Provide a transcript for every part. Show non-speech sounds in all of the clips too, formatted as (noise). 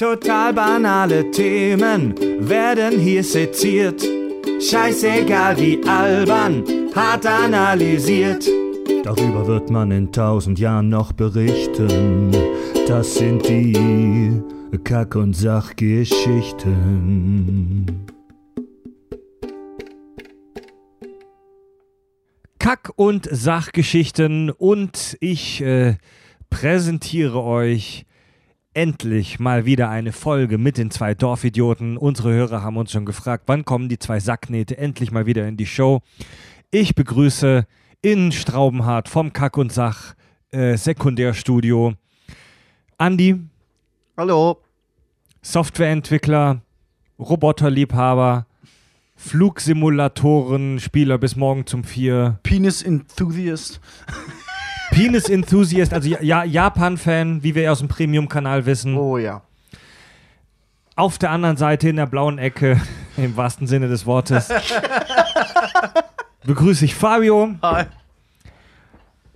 Total banale Themen werden hier seziert. Scheißegal wie albern, hart analysiert. Darüber wird man in tausend Jahren noch berichten. Das sind die Kack- und Sachgeschichten. Kack- und Sachgeschichten und ich äh, präsentiere euch endlich mal wieder eine Folge mit den zwei Dorfidioten. Unsere Hörer haben uns schon gefragt, wann kommen die zwei Sacknähte endlich mal wieder in die Show. Ich begrüße in Straubenhardt vom Kack- und Sach äh, Sekundärstudio Andi, Hallo. Softwareentwickler, Roboterliebhaber, Flugsimulatoren, Spieler bis morgen zum vier. Penis Enthusiast. Penis Enthusiast, also ja, Japan-Fan, wie wir aus dem Premium-Kanal wissen. Oh ja. Auf der anderen Seite in der blauen Ecke, (laughs) im wahrsten Sinne des Wortes, (laughs) begrüße ich Fabio, Hi.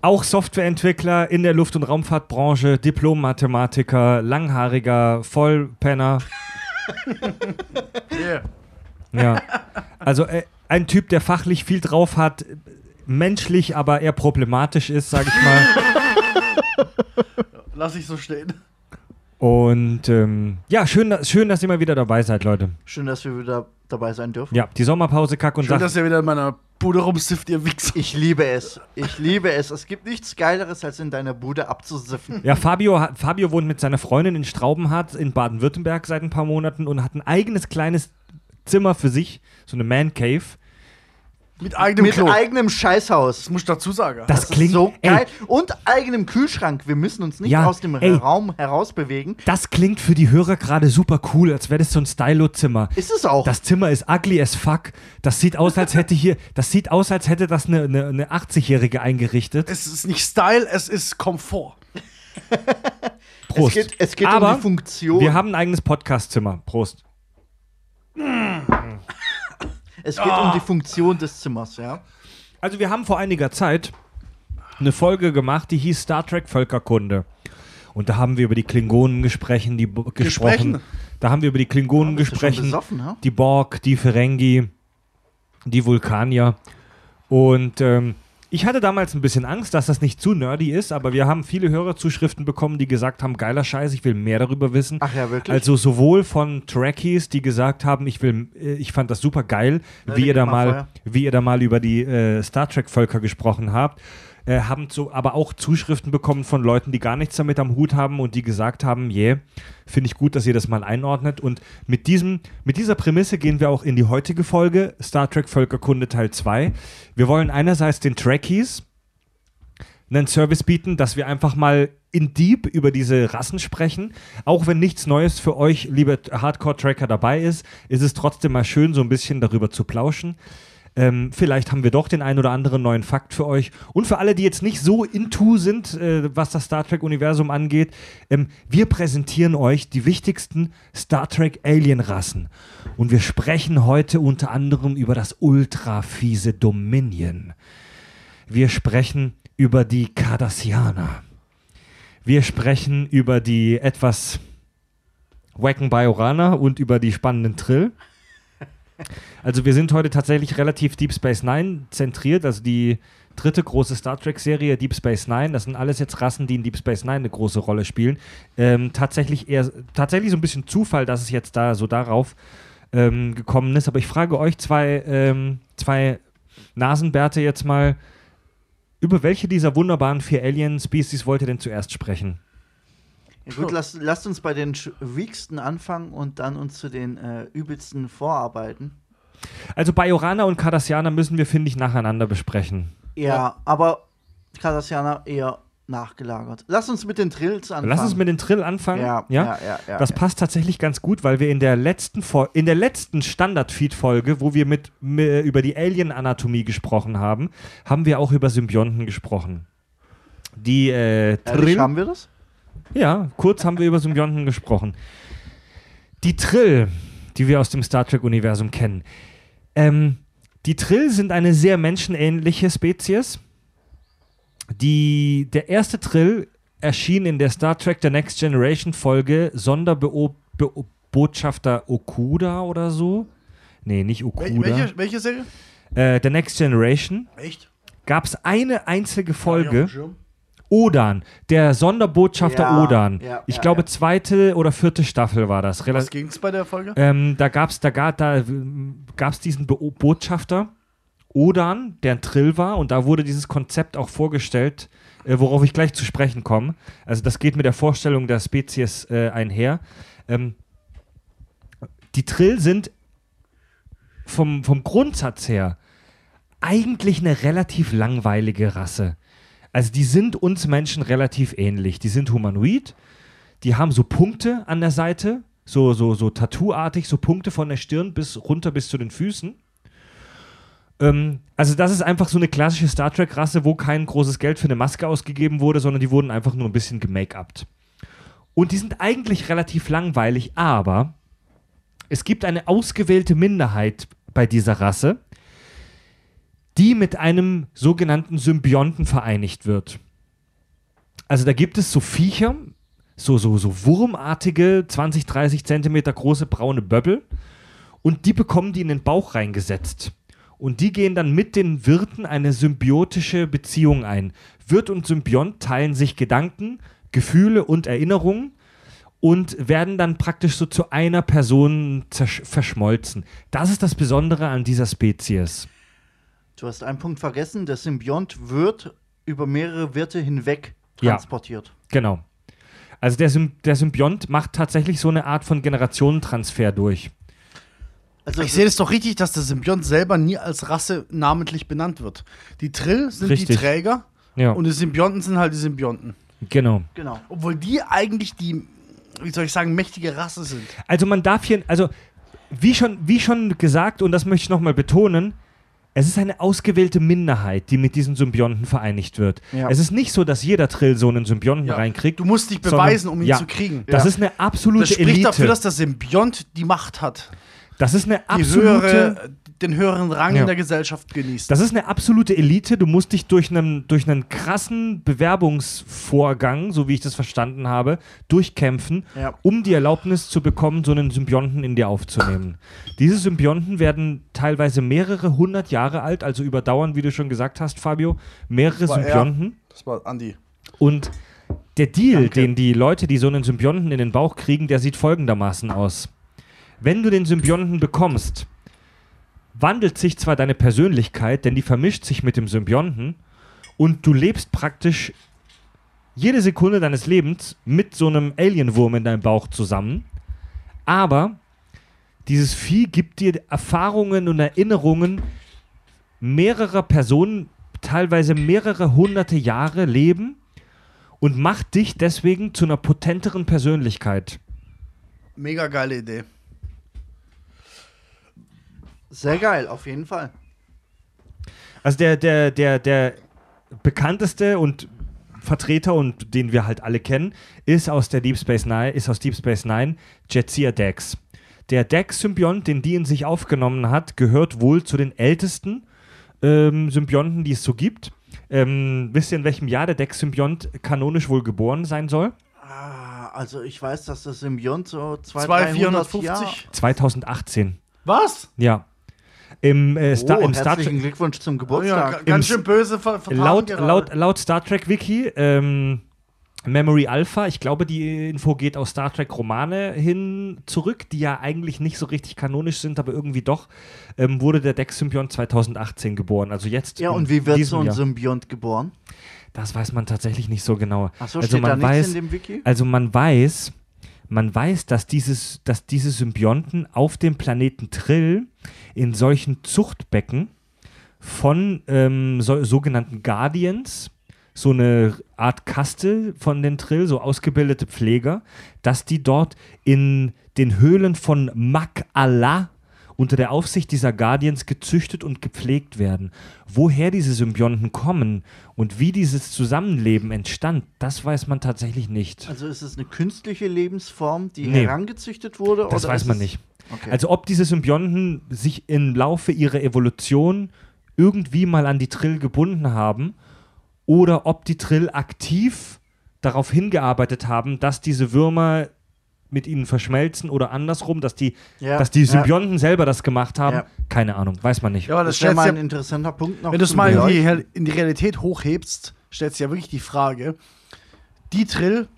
auch Softwareentwickler in der Luft- und Raumfahrtbranche, Diplom-Mathematiker, langhaariger Vollpenner. (laughs) Yeah. Ja. Also äh, ein Typ, der fachlich viel drauf hat, menschlich aber eher problematisch ist, sag ich mal. Lass ich so stehen. Und ähm, ja, schön, dass- schön, dass ihr mal wieder dabei seid, Leute. Schön, dass wir wieder dabei sein dürfen. Ja, die Sommerpause Kack und Schön, Sach. dass ihr wieder in meiner Bude rumsifft, ihr Wichser. Ich liebe es. Ich liebe es. Es gibt nichts Geileres, als in deiner Bude abzusiffen. Ja, Fabio, hat, Fabio wohnt mit seiner Freundin in Straubenhardt in Baden-Württemberg seit ein paar Monaten und hat ein eigenes kleines Zimmer für sich, so eine Man Cave. Mit eigenem Mit Klo. eigenem Scheißhaus. das muss ich dazu sagen. Das, Das klingt ist so ey, geil. Und eigenem Kühlschrank. Wir müssen uns nicht Ja, aus dem ey. Raum herausbewegen. Das klingt für die Hörer gerade super cool, als wäre das so ein Stylo-Zimmer. Ist es auch. Das Zimmer ist ugly as fuck. Das sieht aus, als hätte hier, das sieht aus, als hätte das eine, eine, eine 80-Jährige eingerichtet. es ist nicht Style, es ist Komfort. (laughs) Prost. Es geht, es geht Aber um die Funktion. Wir haben ein eigenes Podcast-Zimmer. Prost. Es geht um die Funktion des Zimmers, ja. Also wir haben vor einiger Zeit eine Folge gemacht, die hieß Star Trek Völkerkunde. Und da haben wir über die Klingonen gesprochen, die gesprochen. Da haben wir über die Klingonen schon gesprochen, ha? die Borg, die Ferengi, die Vulkanier. Und ähm, ich hatte damals ein bisschen Angst, dass das nicht zu nerdy ist, aber wir haben viele Hörerzuschriften bekommen, die gesagt haben, geiler Scheiß, ich will mehr darüber wissen. Ach ja, wirklich? Also sowohl von Trekkies, die gesagt haben, ich will, äh, ich fand das super geil, Ja, wie ihr da mal wie ihr da mal über die äh, Star Trek Völker gesprochen habt, äh, haben so, aber auch Zuschriften bekommen von Leuten, die gar nichts damit am Hut haben und die gesagt haben, yeah, finde ich gut, dass ihr das mal einordnet. Und mit diesem, mit dieser Prämisse gehen wir auch in die heutige Folge Star Trek Völkerkunde Teil 2. Wir wollen einerseits den Trekkies einen Service bieten, dass wir einfach mal in Deep über diese Rassen sprechen. Auch wenn nichts Neues für euch, liebe Hardcore-Tracker, dabei ist, ist es trotzdem mal schön, so ein bisschen darüber zu plauschen. Ähm, vielleicht haben wir doch den ein oder anderen neuen Fakt für euch. Und für alle, die jetzt nicht so into sind, äh, was das Star Trek-Universum angeht, ähm, wir präsentieren euch die wichtigsten Star Trek-Alien-Rassen. Und wir sprechen heute unter anderem über das ultra-fiese Dominion. Wir sprechen über die Cardassianer. Wir sprechen über die etwas wacken Bajoraner und über die spannenden Trill. Also wir sind heute tatsächlich relativ Deep Space Nine zentriert, also die dritte große Star Trek Serie Deep Space Nine. Das sind alles jetzt Rassen, die in Deep Space Nine eine große Rolle spielen. Ähm, tatsächlich eher tatsächlich so ein bisschen Zufall, dass es jetzt da so darauf ähm, gekommen ist. Aber ich frage euch zwei, ähm, zwei Nasenbärte jetzt mal, über welche dieser wunderbaren vier Alien-Species wollt ihr denn zuerst sprechen? Ja, gut, (laughs) lasst, lasst uns bei den weaksten anfangen und dann uns zu den äh, übelsten vorarbeiten. Also Bajoraner und Cardassianer müssen wir, finde ich, nacheinander besprechen. Ja, aber Cardassianer eher nachgelagert. Lass uns mit den Trills anfangen. Lass uns mit den Trill anfangen. ja, ja, ja, ja, Das ja. passt tatsächlich ganz gut, weil wir in der letzten Fol in der letzten Standard-Feed-Folge, wo wir mit, mi- über die Alien-Anatomie gesprochen haben, haben wir auch über Symbionten gesprochen. Die äh, Ehrlich, Trill, haben wir das? Ja, kurz haben wir über Symbionten gesprochen. Die Trill, die wir aus dem Star Trek-Universum kennen. Ähm, die Trill sind eine sehr menschenähnliche Spezies. Die, der erste Trill erschien in der Star Trek The Next Generation Folge Sonderbotschafter Okuda oder so. Nee, nicht Okuda. welche, welche Serie? Äh, The Next Generation. Echt? Gab es eine einzige Ja, Folge. Schirm. Odan, der Sonderbotschafter Ja, Odan. ja, ich ja, glaube, zweite oder vierte Staffel war das. Was ging's bei der Folge? ähm, da gab es da, ga- da, gab's diesen Be Botschafter Odan, der ein Trill war, und da wurde dieses Konzept auch vorgestellt, äh, worauf ich gleich zu sprechen komme. Also das geht mit der Vorstellung der Spezies äh, einher. Ähm, die Trill sind vom, vom Grundsatz her eigentlich eine relativ langweilige Rasse. Also die sind uns Menschen relativ ähnlich. Die sind humanoid, die haben so Punkte an der Seite, so, so, so Tattoo-artig, so Punkte von der Stirn bis runter bis zu den Füßen. Ähm, also das ist einfach so eine klassische Star Trek-Rasse, wo kein großes Geld für eine Maske ausgegeben wurde, sondern die wurden einfach nur ein bisschen gemake-upt. Und die sind eigentlich relativ langweilig, aber es gibt eine ausgewählte Minderheit bei dieser Rasse, die mit einem sogenannten Symbionten vereinigt wird. Also da gibt es so Viecher, so, so, so wurmartige, 20, 30 Zentimeter große braune Böbbel und die bekommen die in den Bauch reingesetzt. Und die gehen dann mit den Wirten eine symbiotische Beziehung ein. Wirt und Symbiont teilen sich Gedanken, Gefühle und Erinnerungen und werden dann praktisch so zu einer Person verschmolzen. Das ist das Besondere an dieser Spezies. Du hast einen Punkt vergessen, der Symbiont wird über mehrere Wirte hinweg Ja. transportiert. Genau. Also der, Sym der Symbiont macht tatsächlich so eine Art von Generationentransfer durch. Also Ich sehe das doch richtig, dass der Symbiont selber nie als Rasse namentlich benannt wird. Die Trill sind die Richtig. Träger Ja, und die Symbionten sind halt die Symbionten. genau. genau. Obwohl die eigentlich die, wie soll ich sagen, mächtige Rasse sind. Also man darf hier, also wie schon, wie schon gesagt, und das möchte ich nochmal betonen, es ist eine ausgewählte Minderheit, die mit diesen Symbionten vereinigt wird. Ja. Es ist nicht so, dass jeder Trill so einen Symbionten Ja. reinkriegt. Du musst dich Sondern- beweisen, um ihn ja. zu kriegen. Das ist eine absolute Das spricht Elite. dafür, dass der Symbiont die Macht hat. das ist eine Die absolute. höhere, den höheren Rang Ja. in der Gesellschaft genießt. Das ist eine absolute Elite. Du musst dich durch einen, durch einen krassen Bewerbungsvorgang, so wie ich das verstanden habe, durchkämpfen, Ja. um die Erlaubnis zu bekommen, so einen Symbionten in dir aufzunehmen. Diese Symbionten werden teilweise mehrere hundert Jahre alt, also überdauern, wie du schon gesagt hast, Fabio, mehrere er. Symbionten. Das war Andi. Und der Deal, Danke. den die Leute, die so einen Symbionten in den Bauch kriegen, der sieht folgendermaßen aus. Wenn du den Symbionten bekommst, wandelt sich zwar deine Persönlichkeit, denn die vermischt sich mit dem Symbionten und du lebst praktisch jede Sekunde deines Lebens mit so einem Alienwurm in deinem Bauch zusammen, aber dieses Vieh gibt dir Erfahrungen und Erinnerungen mehrerer Personen, teilweise mehrere hunderte Jahre leben und macht dich deswegen zu einer potenteren Persönlichkeit. Mega geile Idee. Sehr geil, auf jeden Fall. Also der, der, der, der bekannteste und Vertreter und den wir halt alle kennen, ist aus der Deep Space Nine, ist aus Deep Space Nine Jetsia Dex. Der Dex-Symbiont, den die in sich aufgenommen hat, gehört wohl zu den ältesten ähm, Symbionten, die es so gibt. Ähm, wisst ihr, in welchem Jahr der Dex-Symbiont kanonisch wohl geboren sein soll? Ah, also ich weiß, dass das Symbiont so 200, 2450? 450. 2018. Was? Ja. Im, äh, Star, oh, im Star herzlichen Trek. Glückwunsch zum Ja, Geburtstag. ga- ganz schön böse ver Laut, laut, laut Star Trek Wiki, ähm, Memory Alpha, ich glaube, die Info geht aus Star Trek Romane hin zurück, die ja eigentlich nicht so richtig kanonisch sind, aber irgendwie doch, ähm, wurde der Dex-Symbiont 2018 geboren. Also jetzt. ja, und wie wird so ein Jahr. Symbiont geboren? Das weiß man tatsächlich nicht so genau. Achso, also steht man da nichts weiß, in dem Wiki? also man weiß, man weiß, dass dieses, dass diese Symbionten auf dem Planeten Trill in solchen Zuchtbecken von ähm, so, sogenannten Guardians, so eine Art Kaste von den Trill, so ausgebildete Pfleger, dass die dort in den Höhlen von Mak unter der Aufsicht dieser Guardians gezüchtet und gepflegt werden. Woher diese Symbionten kommen und wie dieses Zusammenleben entstand, das weiß man tatsächlich nicht. Also ist es eine künstliche Lebensform, die Nee. herangezüchtet wurde? Das weiß man nicht. Okay. Also ob diese Symbionten sich im Laufe ihrer Evolution irgendwie mal an die Trill gebunden haben oder ob die Trill aktiv darauf hingearbeitet haben, dass diese Würmer mit ihnen verschmelzen oder andersrum, dass die, Ja, dass die ja. Symbionten selber das gemacht haben. Ja. Keine Ahnung, weiß man nicht. Ja, aber Das das wäre mal ja ein interessanter Punkt noch. Wenn du es mal in die, in die Realität hochhebst, stellt sich ja wirklich die Frage, die Trill,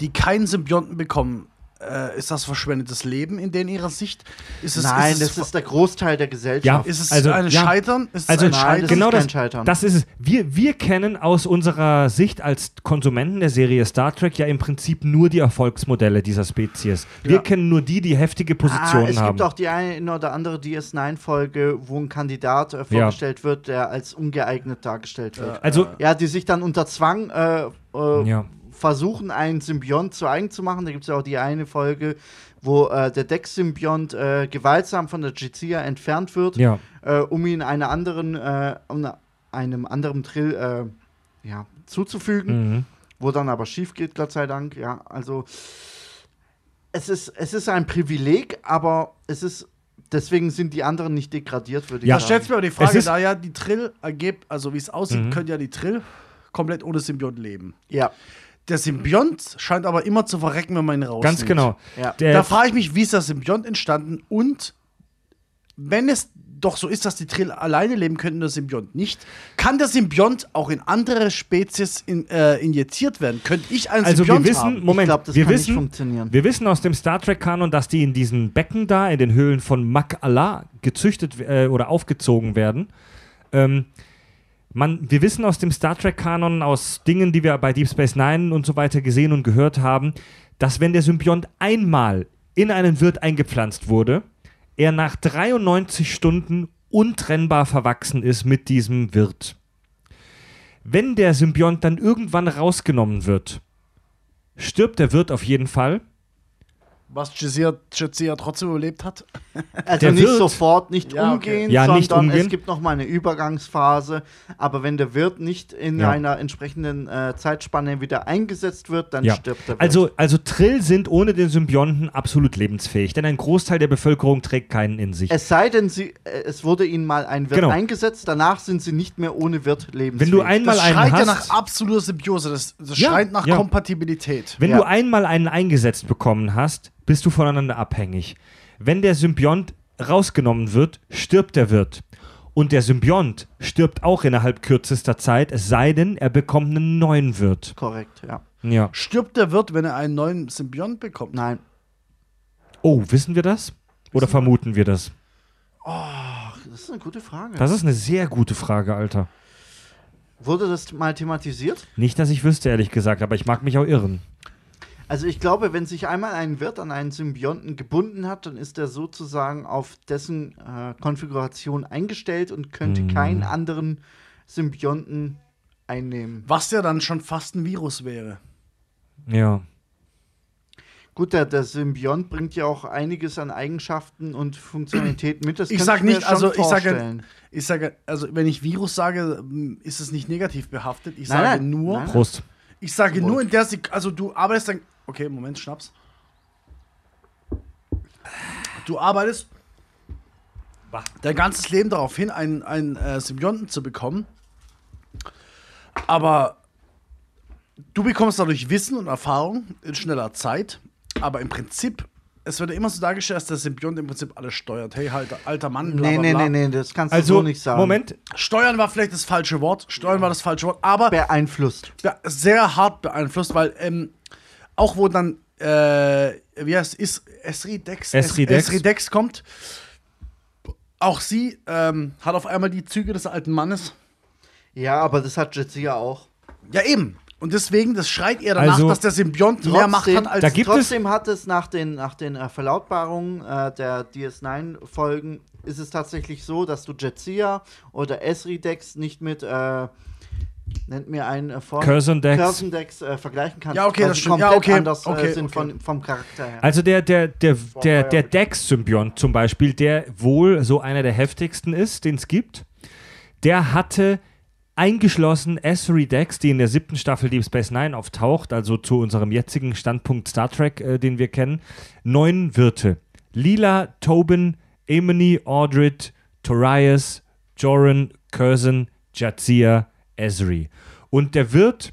die keinen Symbionten bekommen, äh, ist das verschwendetes Leben in denen ihrer Sicht? Ist es, Nein, ist es, das ist der Großteil der Gesellschaft. Ja, ist es also, ein ja. Scheitern? Ist es Also ein Nein, Scheitern? das genau ist kein das, Scheitern. das ist es. Wir, wir kennen aus unserer Sicht als Konsumenten der Serie Star Trek ja im Prinzip nur die Erfolgsmodelle dieser Spezies. Wir Ja. kennen nur die, die heftige Ah, Positionen es haben. gibt auch die eine oder andere DS9-Folge, wo ein Kandidat äh, vorgestellt wird, der als ungeeignet dargestellt wird. also, Ja, die sich dann unter Zwang äh, äh, ja. Versuchen, einen Symbiont zu eigen zu machen. Da gibt es ja auch die eine Folge, wo äh, der Dex-Symbiont äh, gewaltsam von der Jizia entfernt wird, Ja. äh, um ihn einer anderen, äh, um einem anderen Trill äh, ja, zuzufügen, Mhm. wo dann aber schief geht, Gott sei Dank. Ja, also es ist, es ist ein Privileg, aber es ist deswegen sind die anderen nicht degradiert, würde ich Ja. Sagen. stellt sich mir aber die Frage, da ja die Trill ergibt, also wie es aussieht, Mhm. können ja die Trill komplett ohne Symbiont leben. Ja, Der Symbiont scheint aber immer zu verrecken, wenn man ihn rausnimmt. Ganz genau. ja. Da frage ich mich, wie ist der Symbiont entstanden und wenn es doch so ist, dass die Trill alleine leben können und der Symbiont nicht, kann der Symbiont auch in andere Spezies in, äh, injiziert werden? Könnte ich einen also wir Symbiont wissen, haben? Moment, das wir wissen. Wir wissen aus dem Star Trek-Kanon, dass die in diesen Becken da, in den Höhlen von Mak Allah, gezüchtet äh, oder aufgezogen werden. Ähm, man, wir wissen aus dem Star Trek-Kanon, aus Dingen, die wir bei Deep Space Nine und so weiter gesehen und gehört haben, dass wenn der Symbiont einmal in einen Wirt eingepflanzt wurde, er nach 93 Stunden untrennbar verwachsen ist mit diesem Wirt. Wenn der Symbiont dann irgendwann rausgenommen wird, stirbt der Wirt auf jeden Fall. Was Jazia trotzdem überlebt hat? Also Der nicht wird- sofort, nicht Ja, okay. umgehen, Ja, sondern nicht umgehen. es gibt noch mal eine Übergangsphase. Aber wenn der Wirt nicht in Ja. einer entsprechenden äh, Zeitspanne wieder eingesetzt wird, dann Ja. stirbt der Wirt. Also, also Trill sind ohne den Symbionten absolut lebensfähig, denn ein Großteil der Bevölkerung trägt keinen in sich. es sei denn, sie, äh, es wurde ihnen mal ein Wirt Genau. eingesetzt, danach sind sie nicht mehr ohne Wirt lebensfähig. Wenn du einmal Das einen schreit ja nach absoluter Symbiose. Das, das Ja, schreit nach ja. Kompatibilität. wenn Ja. du einmal einen eingesetzt bekommen hast, bist du voneinander abhängig. Wenn der Symbiont rausgenommen wird, stirbt der Wirt. Und der Symbiont stirbt auch innerhalb kürzester Zeit, es sei denn, er bekommt einen neuen Wirt. Korrekt, ja. Ja. Stirbt der Wirt, wenn er einen neuen Symbiont bekommt? Nein. Oh, wissen wir das? Oder vermuten wir das? Ach, das ist eine gute Frage. Das ist eine sehr gute Frage, Alter. wurde das mal thematisiert? Nicht, dass ich wüsste, ehrlich gesagt, aber ich mag mich auch irren. Also ich glaube, wenn sich einmal ein Wirt an einen Symbionten gebunden hat, dann ist er sozusagen auf dessen äh, Konfiguration eingestellt und könnte Mhm. keinen anderen Symbionten einnehmen. Was ja dann schon fast ein Virus wäre. Ja. Gut, der, der Symbiont bringt ja auch einiges an Eigenschaften und Funktionalitäten mit. Das Ich könnte sag mir nicht, schon also ich sage, ich sage, also wenn ich Virus sage, m, ist es nicht negativ behaftet. Ich Nein, sage nein, nur, nein. Prost. ich sage Wohl. nur in der Sek also du arbeitest dann, okay, Moment, Schnaps. Du arbeitest Bah. dein ganzes Leben darauf hin, einen, einen äh, Symbionten zu bekommen. Aber du bekommst dadurch Wissen und Erfahrung in schneller Zeit. Aber im Prinzip, es wird ja immer so dargestellt, dass der Symbiont im Prinzip alles steuert. Hey, halt, alter Mann, bla, Nee, bla, nee, bla. nee, nee, das kannst du Also, so nicht sagen. Moment. Steuern war vielleicht das falsche Wort. Steuern war das falsche Wort. Aber Beeinflusst. be- sehr hart beeinflusst, weil ähm, auch wo dann, äh, wie heißt es, Esri Dex, Esri Dex. Esri Dex kommt, auch sie ähm, hat auf einmal die Züge des alten Mannes. Ja, aber das hat Jetsia auch. Ja, eben. Und deswegen, das schreit eher danach, Also, dass der Symbiont mehr Macht hat als da gibt es- trotzdem hat es nach den, nach den äh, Verlautbarungen äh, der DS9-Folgen ist es tatsächlich so, dass du Jetsia oder Esri-Dex nicht mit, äh, nennt mir einen äh, Form- Curzon-Dex. Curzon-Dex, äh, vergleichen kannst. Ja, okay, das sie stimmt. Ja, okay. anders äh, Okay, sind okay. Von, vom Charakter her. Also der, der, der, der, der Dex-Symbiont zum Beispiel, der wohl so einer der heftigsten ist, den es gibt, der hatte eingeschlossen Esri Dex, die in der siebten Staffel Deep Space Nine auftaucht, also zu unserem jetzigen Standpunkt Star Trek, äh, den wir kennen, neun Wirte. Lila, Tobin, Emony, Aldred, Torias, Joran, Curzon, Jadzia, Esri. Und der Wirt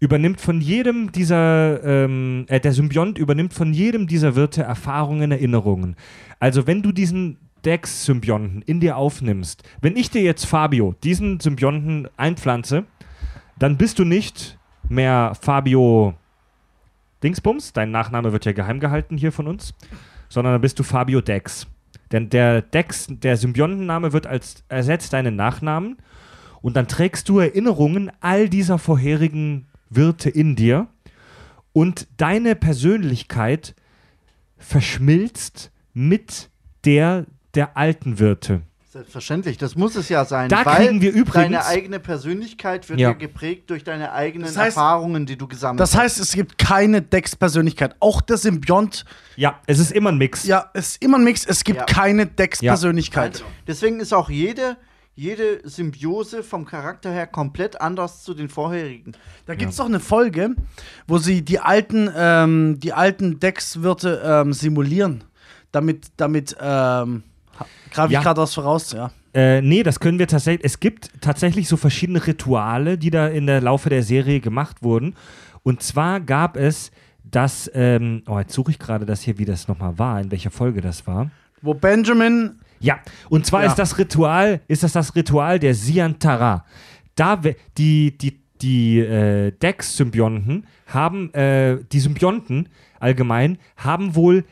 übernimmt von jedem dieser, ähm, äh, der Symbiont übernimmt von jedem dieser Wirte Erfahrungen, Erinnerungen. Also wenn du diesen Dex-Symbionten in dir aufnimmst, wenn ich dir jetzt Fabio diesen Symbionten einpflanze, dann bist du nicht mehr Fabio Dingsbums, dein Nachname wird ja geheim gehalten hier von uns, sondern dann bist du Fabio Dex. Denn der Dex, der Symbiontenname wird als ersetzt deinen Nachnamen und dann trägst du Erinnerungen all dieser vorherigen Wirte in dir und deine Persönlichkeit verschmilzt mit der der alten Wirte. Selbstverständlich, das muss es ja sein. Da weil kriegen wir übrigens- Deine eigene Persönlichkeit wird Ja. ja, geprägt durch deine eigenen Das heißt- Erfahrungen, die du gesammelt Das heißt, es gibt keine Dex-Persönlichkeit. Auch der Symbiont, Ja, es ist immer ein Mix. ja, es ist immer ein Mix. Es gibt Ja. keine Dex-Persönlichkeit. hast. Deswegen ist auch jede, jede Symbiose vom Charakter her komplett anders zu den vorherigen. Da gibt es doch eine Folge, wo sie die alten, ähm, die alten Dex-Wirte ähm, simulieren. Damit, damit, ähm, greife Ja. ich gerade was voraus, ja. Äh, nee, das können wir tatsächlich. Es gibt tatsächlich so verschiedene Rituale, die da in der Laufe der Serie gemacht wurden. Und zwar gab es das, ähm, oh, jetzt suche ich gerade das hier, wie das nochmal war, in welcher Folge das war. Wo Benjamin, Ja, und zwar Ja. ist das Ritual, ist das das Ritual der Siantara. Da die, die, die äh, Dex-Symbionten haben, äh, die Symbionten allgemein, haben wohl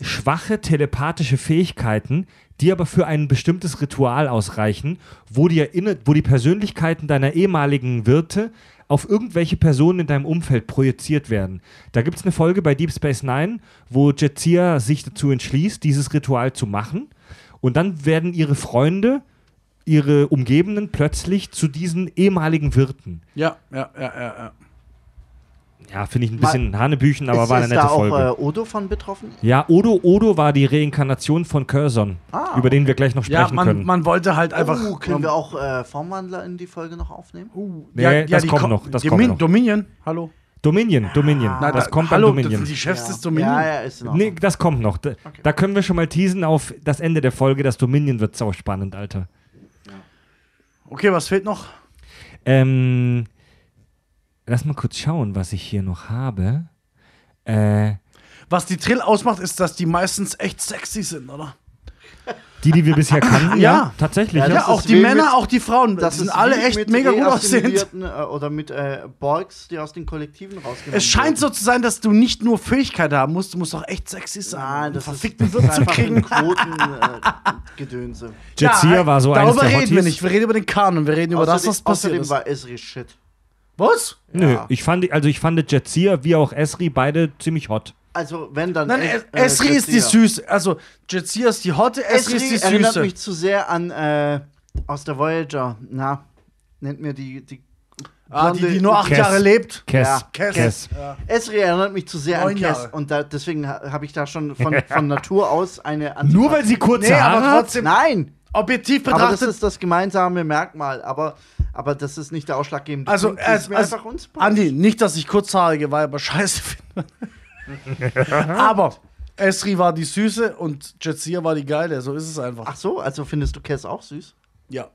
schwache telepathische Fähigkeiten, die aber für ein bestimmtes Ritual ausreichen, wo die, Erinner wo die Persönlichkeiten deiner ehemaligen Wirte auf irgendwelche Personen in deinem Umfeld projiziert werden. Da gibt es eine Folge bei Deep Space Nine, wo Jetsia sich dazu entschließt, dieses Ritual zu machen. Und dann werden ihre Freunde, ihre Umgebenden plötzlich zu diesen ehemaligen Wirten. ja, ja, ja, ja, ja. Ja, finde ich ein bisschen Hanebüchen, aber ist war eine ist nette da auch Folge. äh, Odo von betroffen? Ja, Odo Odo war die Reinkarnation von Curzon, Ah, über den wir gleich noch Ja, sprechen man, können. man wollte halt einfach. oh, können wir auch äh, Formwandler in die Folge noch aufnehmen? Nee, das die kommt ko- noch, das Domin- kommt noch. Dominion, hallo. Dominion, Dominion. Nein, das da- kommt hallo, beim Dominion. das sind die Chefs ja. des Dominion. Ja, ja, ist Ordnung. Nee, das kommt noch. Da, da können wir schon mal teasen auf das Ende der Folge. Das Dominion wird sau spannend, Alter. Okay, was fehlt noch? Ähm, lass mal kurz schauen, was ich hier noch habe. Äh, Was die Trill ausmacht, ist, dass die meistens echt sexy sind, oder? die, die wir bisher (laughs) kannten, ja, Ja. tatsächlich. Ja, Ja, Ja, auch die Männer, mit- auch die Frauen. Das sind alle echt mit mega gut aussehend. äh, Oder mit äh, Borgs, die aus den Kollektiven rausgenommen Es scheint wurden. so zu sein, dass du nicht nur Fähigkeit haben musst, du musst auch echt sexy sein. Nein, das verfickten ist, Wirt zu kriegen. ein Quotengedönse. Jetsia war so eines Darüber reden wir nicht. Wir reden über den Kanon. Wir reden über das, was Außerdem, passiert außerdem ist. war Esri shit. Was? Nö, Ja. ich fand, also ich fand Jetsia wie auch Esri beide ziemlich hot. Also, wenn dann. Nein, Es- Es- Esri ist die süße. Also, Jetsia ist die Hotte, Esri ist Esri die erinnert süße. mich zu sehr an äh, aus der Voyager. Na, nennt mir die. die Ah, die, die nur acht Cass. Jahre lebt. Cass. Ja, Cass. Cass. Ja. Esri erinnert mich zu sehr Neun an Cass. Jahre. Und da, deswegen ha- habe ich da schon von, (laughs) von Natur aus eine Antipathie. Nur weil sie kurze Nee, Haare aber hat? trotzdem, Nein! objektiv Aber das betrachtet. ist das gemeinsame Merkmal. Aber, aber das ist nicht der ausschlaggebende Also, Punkt. Mir also einfach unsympathisch. Andi, nicht, dass ich kurzhaarige Weiber (laughs) scheiße finde. (laughs) aber Esri war die Süße und Jetsia war die Geile. So ist es einfach. Ach so, also findest du Cass auch süß? ja.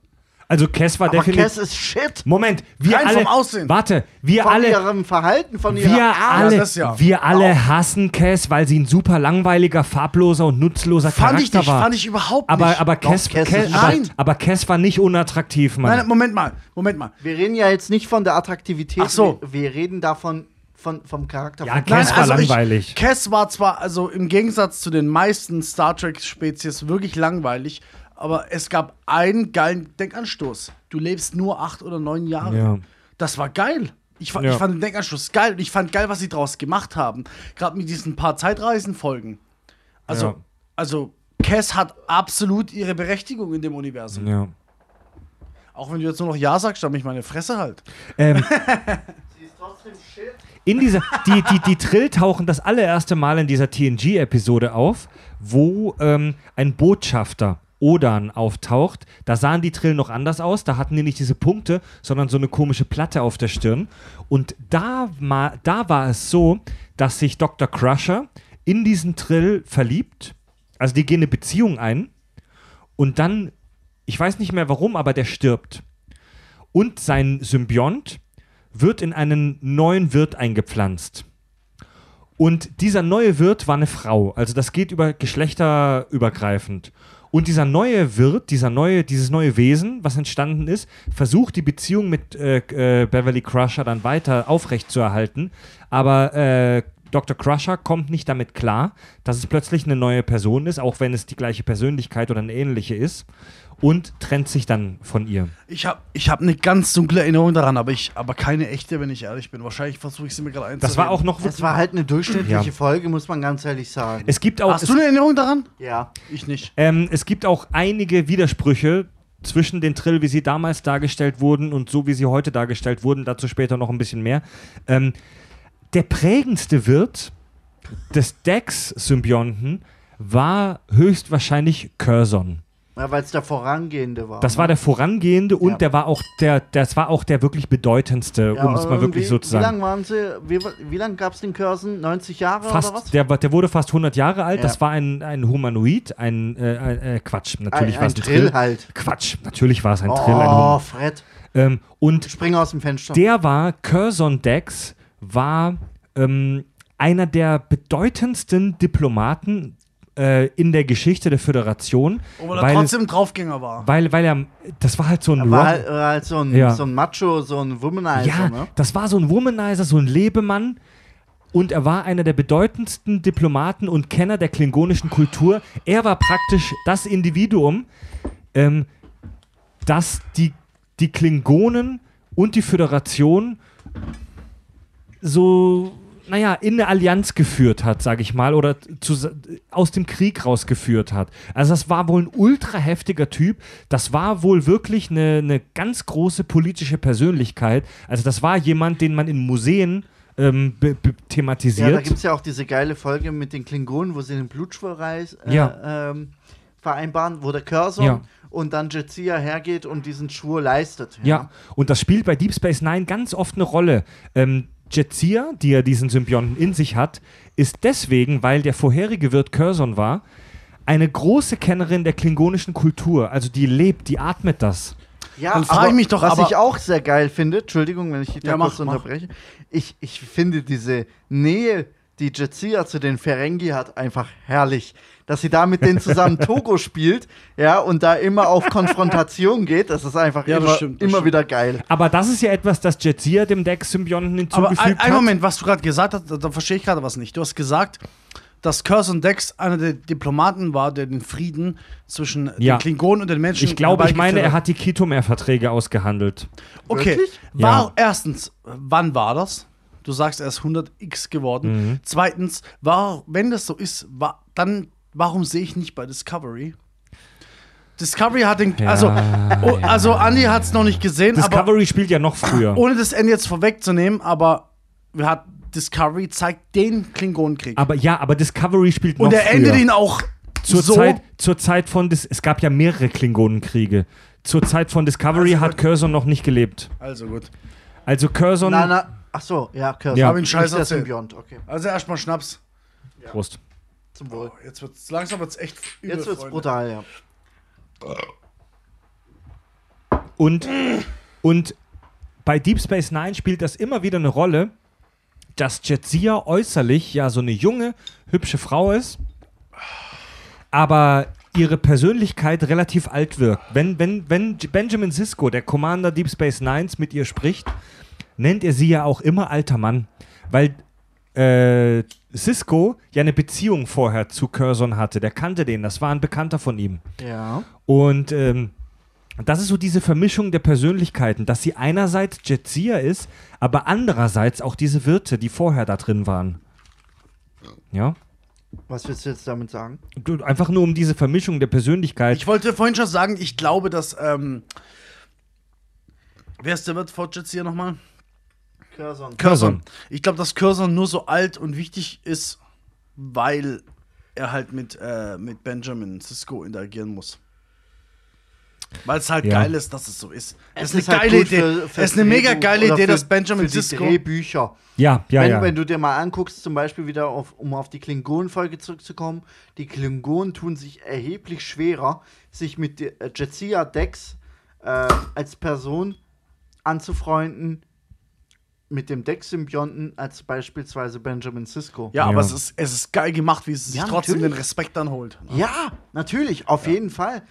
Also Cass war Aber definitiv. Cass ist shit. Moment, wir Rein alle. vom Aussehen. Warte, wir Von alle. ihrem Verhalten, von ihrer Wir Art. alle, das ja. wir alle hassen Cass, weil sie ein super langweiliger, farbloser und nutzloser Fand ich Charakter nicht, war. fand ich überhaupt aber, nicht. aber, Cass, Cass Cass, ist- aber, Nein. aber Cass war nicht unattraktiv, Mann. Nein, Moment mal, Moment mal. Wir reden ja jetzt nicht von der Attraktivität. Ach so. Wir, wir reden davon von, vom Charakter. Ja, von Cass war also langweilig. Ich, Cass war zwar, also im Gegensatz zu den meisten Star Trek-Spezies, wirklich langweilig, aber es gab einen geilen Denkanstoß. Du lebst nur acht oder neun Jahre. Ja. Das war geil. Ich, Ja. ich fand den Denkanstoß geil und ich fand geil, was sie draus gemacht haben. Gerade mit diesen paar Zeitreisenfolgen. Also, Ja. also Cass hat absolut ihre Berechtigung in dem Universum. Ja. Auch wenn du jetzt nur noch Ja sagst, dann mich meine Fresse halt. Ähm, (laughs) Sie ist trotzdem shit. in dieser, die, die, die Trill tauchen das allererste Mal in dieser TNG-Episode auf, wo ähm, ein Botschafter Odan auftaucht. Da sahen die Trill noch anders aus. Da hatten die nicht diese Punkte, sondern so eine komische Platte auf der Stirn. Und da, da war es so, dass sich Dr. Crusher in diesen Trill verliebt. Also die gehen eine Beziehung ein. Und dann, ich weiß nicht mehr warum, aber der stirbt. Und sein Symbiont wird in einen neuen Wirt eingepflanzt. Und dieser neue Wirt war eine Frau. Also das geht über geschlechterübergreifend. Und dieser neue Wirt, dieser neue, dieses neue Wesen, was entstanden ist, versucht die Beziehung mit äh, äh, Beverly Crusher dann weiter aufrechtzuerhalten. Aber äh, Dr. Crusher kommt nicht damit klar, dass es plötzlich eine neue Person ist, auch wenn es die gleiche Persönlichkeit oder eine ähnliche ist. Und trennt sich dann von ihr. Ich habe ich hab eine ganz dunkle Erinnerung daran, aber, ich, aber keine echte, wenn ich ehrlich bin. Wahrscheinlich versuche ich sie mir gerade einzureden. Das war auch noch. Das war halt eine durchschnittliche Ja. Folge, muss man ganz ehrlich sagen. Es gibt auch. Hast es, du eine Erinnerung daran? ja. Ich nicht. Ähm, es gibt auch einige Widersprüche zwischen den Trill, wie sie damals dargestellt wurden und so, wie sie heute dargestellt wurden. Dazu später noch ein bisschen mehr. Ähm, der prägendste Wirt des Dex-Symbionten war höchstwahrscheinlich Curzon. ja Weil es der Vorangehende war. Das ne? war der vorangehende und Ja. der war auch der, das war auch der wirklich bedeutendste, Ja, um es mal wirklich so zu Wie sagen. lange waren sie? Wie, wie lange gab es den Cursen? 90 Jahre oder was? Fast, der, der wurde fast 100 Jahre alt. Das war ein, ein Humanoid, ein äh, ein- äh, Quatsch. Natürlich ein, war ein es ein Trill Trill. halt. Quatsch, natürlich war es ein Trill. Ein Oh, Fred. ähm, und Spring aus dem Fenster. der war, Curzon Dex, war ähm, einer der bedeutendsten Diplomaten äh, in der Geschichte der Föderation. Obwohl er trotzdem ein Draufgänger war. weil, weil er, das war halt so ein Er war halt, halt so, ein, Ja. so ein Macho, so ein Womanizer, Ja, ne? das war so ein Womanizer, so ein Lebemann. Und er war einer der bedeutendsten Diplomaten und Kenner der klingonischen Kultur. Er war praktisch das Individuum, ähm, das die, die Klingonen und die Föderation so, naja, in eine Allianz geführt hat, sage ich mal, oder zu, aus dem Krieg rausgeführt hat. Also das war wohl ein ultra heftiger Typ. Das war wohl wirklich eine, eine ganz große politische Persönlichkeit. Also das war jemand, den man in Museen ähm, be, Ja, da thematisiert. gibt es ja auch diese geile Folge mit den Klingonen, wo sie den Blutschwurreis äh, Ja. ähm, vereinbaren, wo der Cursor Ja. und dann Jetsia hergeht und diesen Schwur leistet. Ja, und das spielt bei Deep Space Nine ganz oft eine Rolle. Ähm, Jetsia, die ja diesen Symbionten in sich hat, ist deswegen, weil der vorherige Wirt Curzon war, eine große Kennerin der klingonischen Kultur. Also die lebt, die atmet das. Ja, Dann frag aber ich mich doch, was aber- ich auch sehr geil finde, Entschuldigung, wenn ich dich da Ja, kurz mach, mach. unterbreche, ich, ich finde diese Nähe, die Jetsia zu den Ferengi hat, einfach herrlich. Dass sie da mit denen zusammen (laughs) Togo spielt, ja, und da immer auf Konfrontation geht, das ist einfach Ja, das immer, stimmt, das immer wieder geil. Aber das ist ja etwas, das Jetsia dem Dex-Symbionten Aber hinzugefügt ein, ein hat. Moment, was du gerade gesagt hast, da, verstehe ich gerade was nicht. Du hast gesagt, dass Curzon Dex einer der Diplomaten war, der den Frieden zwischen Ja. den Klingonen und den Menschen Ich glaube, ich meine, er hat die Kitomer-Verträge ausgehandelt. Okay, Wirklich? war, Ja. erstens, wann war das? Du sagst, er ist 100x geworden. Mhm. Zweitens, war, wenn das so ist, war, dann warum sehe ich nicht bei Discovery? Discovery hat den, Ja, also, oh, also Andy hat es noch nicht gesehen, aber Discovery spielt ja noch früher. ohne das Ende jetzt vorwegzunehmen, aber wir hat Discovery zeigt den Klingonenkrieg. Aber ja, aber Discovery spielt noch und er endet ihn auch zur, so. Zeit, zur Zeit von Dis es gab ja mehrere Klingonenkriege. Zur Zeit von Discovery Also hat. Curzon noch nicht gelebt. Also gut. Also Curzon. Na, na, ach so, ja, Cursor. Ja. Hab ihn scheiße der. Symbiont, okay. Also erstmal Schnaps. Prost. Zum Wohl. Jetzt wird's langsam wird's echt übel, Jetzt wird's Freunde. brutal, ja. Und, und bei Deep Space Nine spielt das immer wieder eine Rolle, dass Jetsia äußerlich ja so eine junge, hübsche Frau ist, aber ihre Persönlichkeit relativ alt wirkt. Wenn, wenn, wenn Benjamin Sisko, der Commander Deep Space Nines, mit ihr spricht, nennt er sie ja auch immer alter Mann, weil äh, Sisko ja eine Beziehung vorher zu Curzon hatte. Der kannte den, das war ein Bekannter von ihm. Ja. Und ähm, das ist so diese Vermischung der Persönlichkeiten, dass sie einerseits Jetsia ist, aber andererseits auch diese Wirte, die vorher da drin waren. Ja? Was willst du jetzt damit sagen? Du- Einfach nur um diese Vermischung der Persönlichkeit. Ich wollte vorhin schon sagen, ich glaube, dass ähm, wer ist der Wirt vor Jets hier nochmal? Cursor. Curzon. Ich glaube, dass Curzon nur so alt und wichtig ist, weil er halt mit, äh, mit Benjamin Sisko interagieren muss. Weil es halt Ja. geil ist, dass es so ist. Es Es ist eine halt geile Idee. für- Es fürs ist eine mega Drehbuch geile Idee, für- dass Benjamin für die Sisko. Drehbücher. Ja, ja, wenn, ja. wenn du dir mal anguckst, zum Beispiel wieder auf, um auf die Klingonen-Folge zurückzukommen, die Klingonen tun sich erheblich schwerer, sich mit äh, Jetsia Dex äh, als Person anzufreunden, mit dem Deck-Symbionten als beispielsweise Benjamin Sisko. Ja, Ja. aber es ist, es ist geil gemacht, wie es sich Ja, trotzdem natürlich. den Respekt dann holt. Ja, natürlich, auf jeden Fall.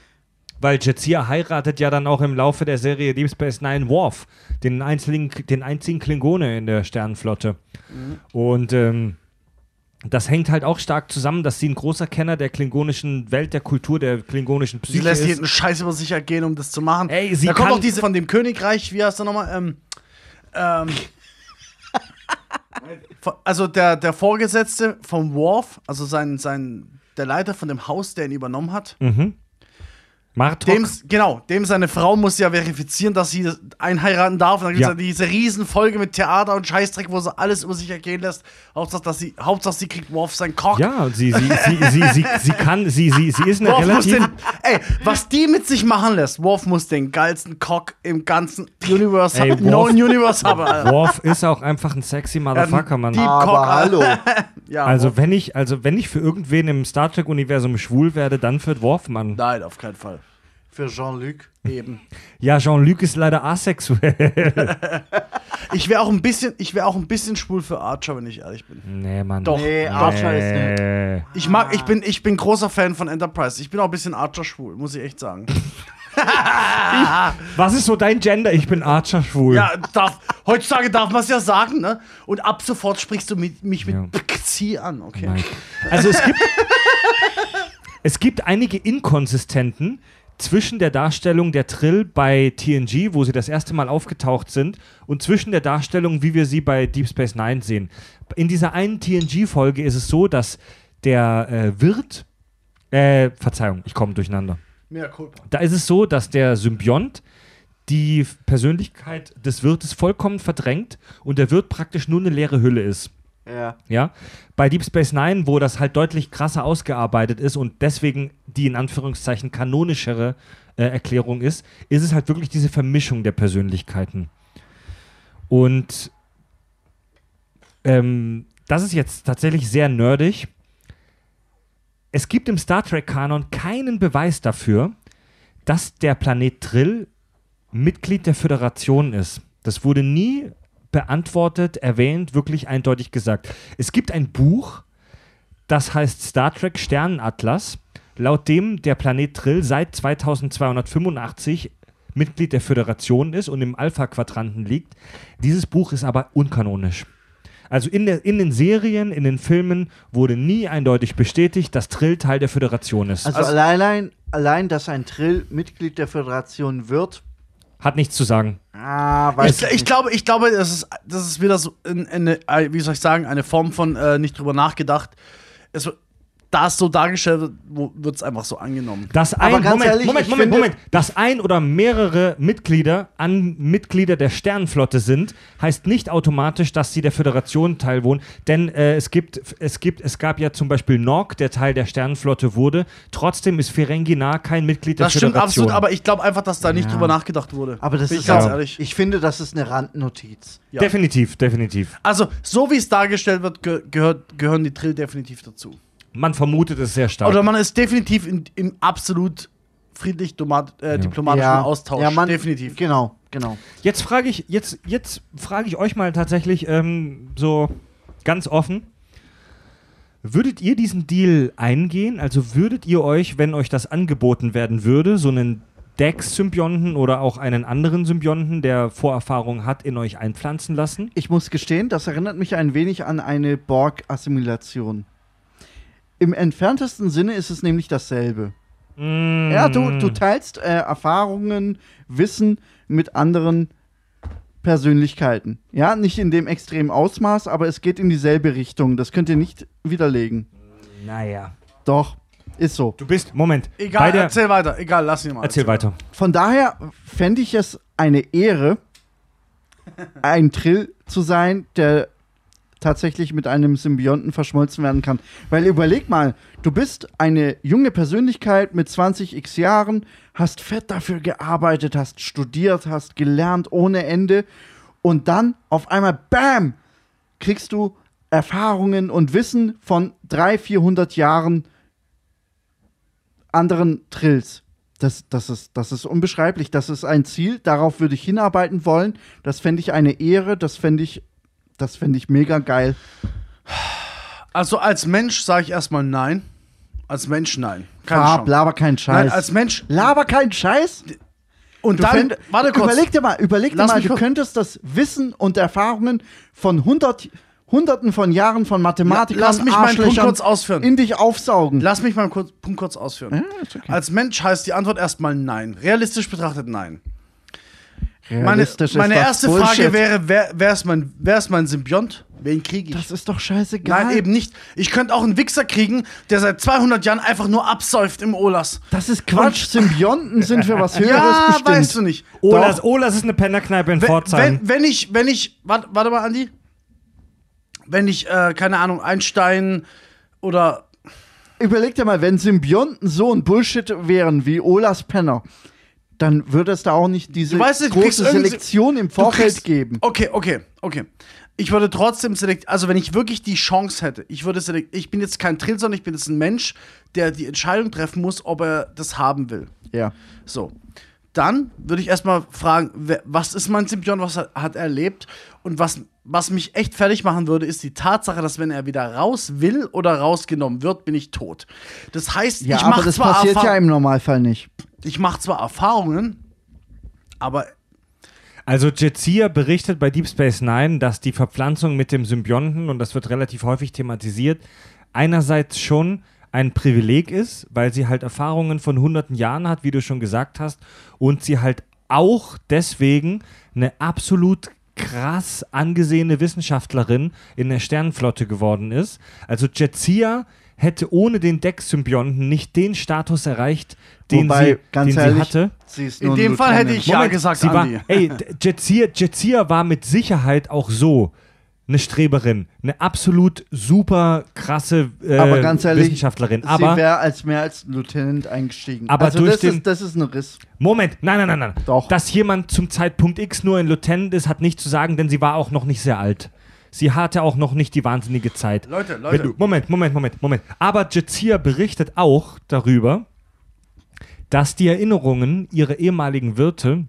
Weil Jetsia heiratet ja dann auch im Laufe der Serie Deep Space Nine Worf, den einzigen, den einzigen Klingone in der Sternenflotte. Und ähm, das hängt halt auch stark zusammen, dass sie ein großer Kenner der klingonischen Welt, der Kultur, der klingonischen Sie Psyche lässt ist. jeden Scheiß über sich ergehen, um das zu machen. Ey, sie da kommt auch diese von dem Königreich, wie heißt er nochmal? Ähm, ähm, also der, der Vorgesetzte vom Worf, also sein, sein, der Leiter von dem Haus, der ihn übernommen hat, Mhm. Martok. dem, genau, dem seine Frau muss ja verifizieren, dass sie einheiraten darf. Und dann gibt es Ja. diese Riesenfolge mit Theater und Scheißdreck, wo sie alles über sich ergehen lässt. Hauptsache, dass sie, Hauptsache sie kriegt Worf sein Cock. ja, sie, sie, sie, sie, sie, sie kann, sie, sie, sie ist eine Worf relativ. den, ey, was die mit sich machen lässt, Worf muss den geilsten Cock im ganzen Universe Ey, haben, Worf- neuen Universe haben. Alter. Worf ist auch einfach ein sexy Motherfucker, Mann. die- Aber Cock, hallo. (laughs) Ja, Also Worf- wenn ich, also wenn ich für irgendwen im Star Trek Universum schwul werde, dann für Worf, Mann. Nein, auf keinen Fall. Für Jean-Luc. Eben. (laughs) Ja, Jean-Luc ist leider asexuell. (laughs) Ich wäre auch ein bisschen, ich wäre auch ein bisschen schwul für Archer, wenn ich ehrlich bin. nee, Mann. Doch. Nee, Archer ist nicht. Ich mag, ich bin, ich bin großer Fan von Enterprise. Ich bin auch ein bisschen Archer schwul, muss ich echt sagen. (laughs) Was ist so dein Gender? Ich bin Archer schwul. Ja, darf, heutzutage darf man es ja sagen, ne? Und ab sofort sprichst du mit, mich mit Ja. Pxi an, okay? Nein. Also es gibt, es gibt einige Inkonsistenten zwischen der Darstellung der Trill bei TNG, wo sie das erste Mal aufgetaucht sind, und zwischen der Darstellung, wie wir sie bei Deep Space Nine sehen. In dieser einen TNG-Folge ist es so, dass der äh, Wirt, äh, Verzeihung, ich komme durcheinander. Mehr culpa. Da ist es so, dass der Symbiont die Persönlichkeit des Wirtes vollkommen verdrängt und der Wirt praktisch nur eine leere Hülle ist. Ja. Ja, bei Deep Space Nine, wo das halt deutlich krasser ausgearbeitet ist und deswegen die in Anführungszeichen kanonischere äh, Erklärung ist, ist es halt wirklich diese Vermischung der Persönlichkeiten. Und ähm, das ist jetzt tatsächlich sehr nerdig. Es gibt im Star Trek-Kanon keinen Beweis dafür, dass der Planet Trill Mitglied der Föderation ist. Das wurde nie beantwortet, erwähnt, wirklich eindeutig gesagt. Es gibt ein Buch, das heißt Star Trek Sternenatlas, laut dem der Planet Trill seit 2285 Mitglied der Föderation ist und im Alpha-Quadranten liegt. Dieses Buch ist aber unkanonisch. Also in, der, in den Serien, in den Filmen wurde nie eindeutig bestätigt, dass Trill Teil der Föderation ist. Also, Also- allein, allein, dass ein Trill Mitglied der Föderation wird, Hat nichts zu sagen. ah, weiß Ich, ich, ich glaube, ich glaube, das ist, das ist wieder so in- eine, äh, wie soll ich sagen, eine Form von äh, nicht drüber nachgedacht. Es, da es so dargestellt wird, wird es einfach so angenommen. Dass Aber ein, ganz Moment, ehrlich, Moment, Moment, Moment, dass ein oder mehrere Mitglieder an Mitglieder der Sternenflotte sind, heißt nicht automatisch, dass sie der Föderation teilwohnen, denn äh, es gibt, es gibt, es gab ja zum Beispiel Nog, der Teil der Sternenflotte wurde, trotzdem ist Ferenginar kein Mitglied der Das stimmt Föderation. absolut, aber ich glaube einfach, dass da nicht Ja. drüber nachgedacht wurde. Aber das Bin ist ich ganz auch, ehrlich. ich finde, das ist eine Randnotiz. Ja. Definitiv, definitiv. Also, so wie es dargestellt wird, ge gehört, gehören die Trill definitiv dazu. Man vermutet es sehr stark. Oder man ist definitiv in, im absolut friedlich äh, diplomatischen Austausch. ja man, definitiv. Genau, genau. Jetzt frage ich, jetzt, jetzt frage ich euch mal tatsächlich ähm, so ganz offen. Würdet ihr diesen Deal eingehen? Also würdet ihr euch, wenn euch das angeboten werden würde, so einen Dex-Symbionten oder auch einen anderen Symbionten, der Vorerfahrung hat, in euch einpflanzen lassen? Ich muss gestehen, das erinnert mich ein wenig an eine Borg-Assimilation. Im entferntesten Sinne ist es nämlich dasselbe. Ja, du, du teilst äh, Erfahrungen, Wissen mit anderen Persönlichkeiten. Ja, nicht in dem extremen Ausmaß, aber es geht in dieselbe Richtung. Das könnt ihr nicht widerlegen. Naja. Doch, ist so. Du bist, Moment. Egal, der, erzähl weiter. Egal, lass ihn mal. erzähl weiter. Von daher fände ich es eine Ehre, (laughs) ein Trill zu sein, der tatsächlich mit einem Symbionten verschmolzen werden kann. Weil überleg mal, du bist eine junge Persönlichkeit mit 20 x Jahren, hast fett dafür gearbeitet, hast studiert, hast gelernt ohne Ende und dann auf einmal, bam, kriegst du Erfahrungen und Wissen von 300, 400 Jahren anderen Trills. Das, das, ist, das ist unbeschreiblich. Das ist ein Ziel, darauf würde ich hinarbeiten wollen. Das fände ich eine Ehre, das fände ich Das finde ich mega geil. Also als Mensch sage ich erstmal nein. Als Mensch nein. Keine Farb, Chance. laber keinen Scheiß. Nein, als Mensch. laber keinen Scheiß. Und Du dann, warte kurz. Überleg dir mal, überleg dir mal, du könntest das Wissen und Erfahrungen von hundert, hunderten von Jahren von Mathematikern, La- lass mich meinen Punkt kurz ausführen. in dich aufsaugen. Lass mich mal einen kurz, Punkt kurz ausführen. Ja, okay. Als Mensch heißt die Antwort erstmal nein. Realistisch betrachtet nein. Meine, ist meine erste Bullshit. Frage wäre, wer, wer, ist mein, wer ist mein Symbiont? Wen kriege ich? Das ist doch scheißegal. Nein, eben nicht. Ich könnte auch einen Wichser kriegen, der seit 200 Jahren einfach nur absäuft im Olas. Das ist Quatsch. Symbionten sind für was (laughs) Höheres Ja, bestimmt. weißt du nicht. Olas, Olas ist eine Pennerkneipe in Wenn, Pforzheim. wenn, wenn ich, wenn ich, warte, warte mal, Andi. Wenn ich, äh, keine Ahnung, Einstein oder Überleg dir mal, wenn Symbionten so ein Bullshit wären wie Olas Penner, dann würde es da auch nicht diese weißt große Selektion im Vorfeld kriegst- geben. Okay, okay, okay. Ich würde trotzdem selekt, also wenn ich wirklich die Chance hätte, ich würde selekt, ich bin jetzt kein Trill, sondern ich bin jetzt ein Mensch, der die Entscheidung treffen muss, ob er das haben will. Ja. So. Dann würde ich erstmal fragen, wer, was ist mein Symbiont, was hat, hat er erlebt? Und was, was mich echt fertig machen würde, ist die Tatsache, dass wenn er wieder raus will oder rausgenommen wird, bin ich tot. Das heißt, Ja, ich aber mache das zwar, passiert ja Erfahr- im Normalfall nicht. Ich mach zwar Erfahrungen, aber Also Jetsia berichtet bei Deep Space Nine, dass die Verpflanzung mit dem Symbionten, und das wird relativ häufig thematisiert, einerseits schon ein Privileg ist, weil sie halt Erfahrungen von hunderten Jahren hat, wie du schon gesagt hast, und sie halt auch deswegen eine absolut krass angesehene Wissenschaftlerin in der Sternenflotte geworden ist. Also Jetsia hätte ohne den Deck-Symbionten nicht den Status erreicht, den, Wobei, sie, ganz den ehrlich, sie hatte. Sie ist in dem Fall hätte ich ja gesagt, sie war, Andi. ey, D- Jetsia, Jetsia war mit Sicherheit auch so eine Streberin, eine absolut super krasse äh, aber ganz ehrlich, Wissenschaftlerin. sie Aber wäre als mehr als Lieutenant eingestiegen. Aber also durch das, den- ist, das ist ein Riss. Moment, nein, nein, nein, nein. Doch. Dass jemand zum Zeitpunkt X nur ein Lieutenant ist, hat nicht zu sagen, denn sie war auch noch nicht sehr alt. Sie hatte auch noch nicht die wahnsinnige Zeit. Leute, Leute. du, Moment, Moment, Moment, Moment. Aber Jetsia berichtet auch darüber, dass die Erinnerungen ihrer ehemaligen Wirte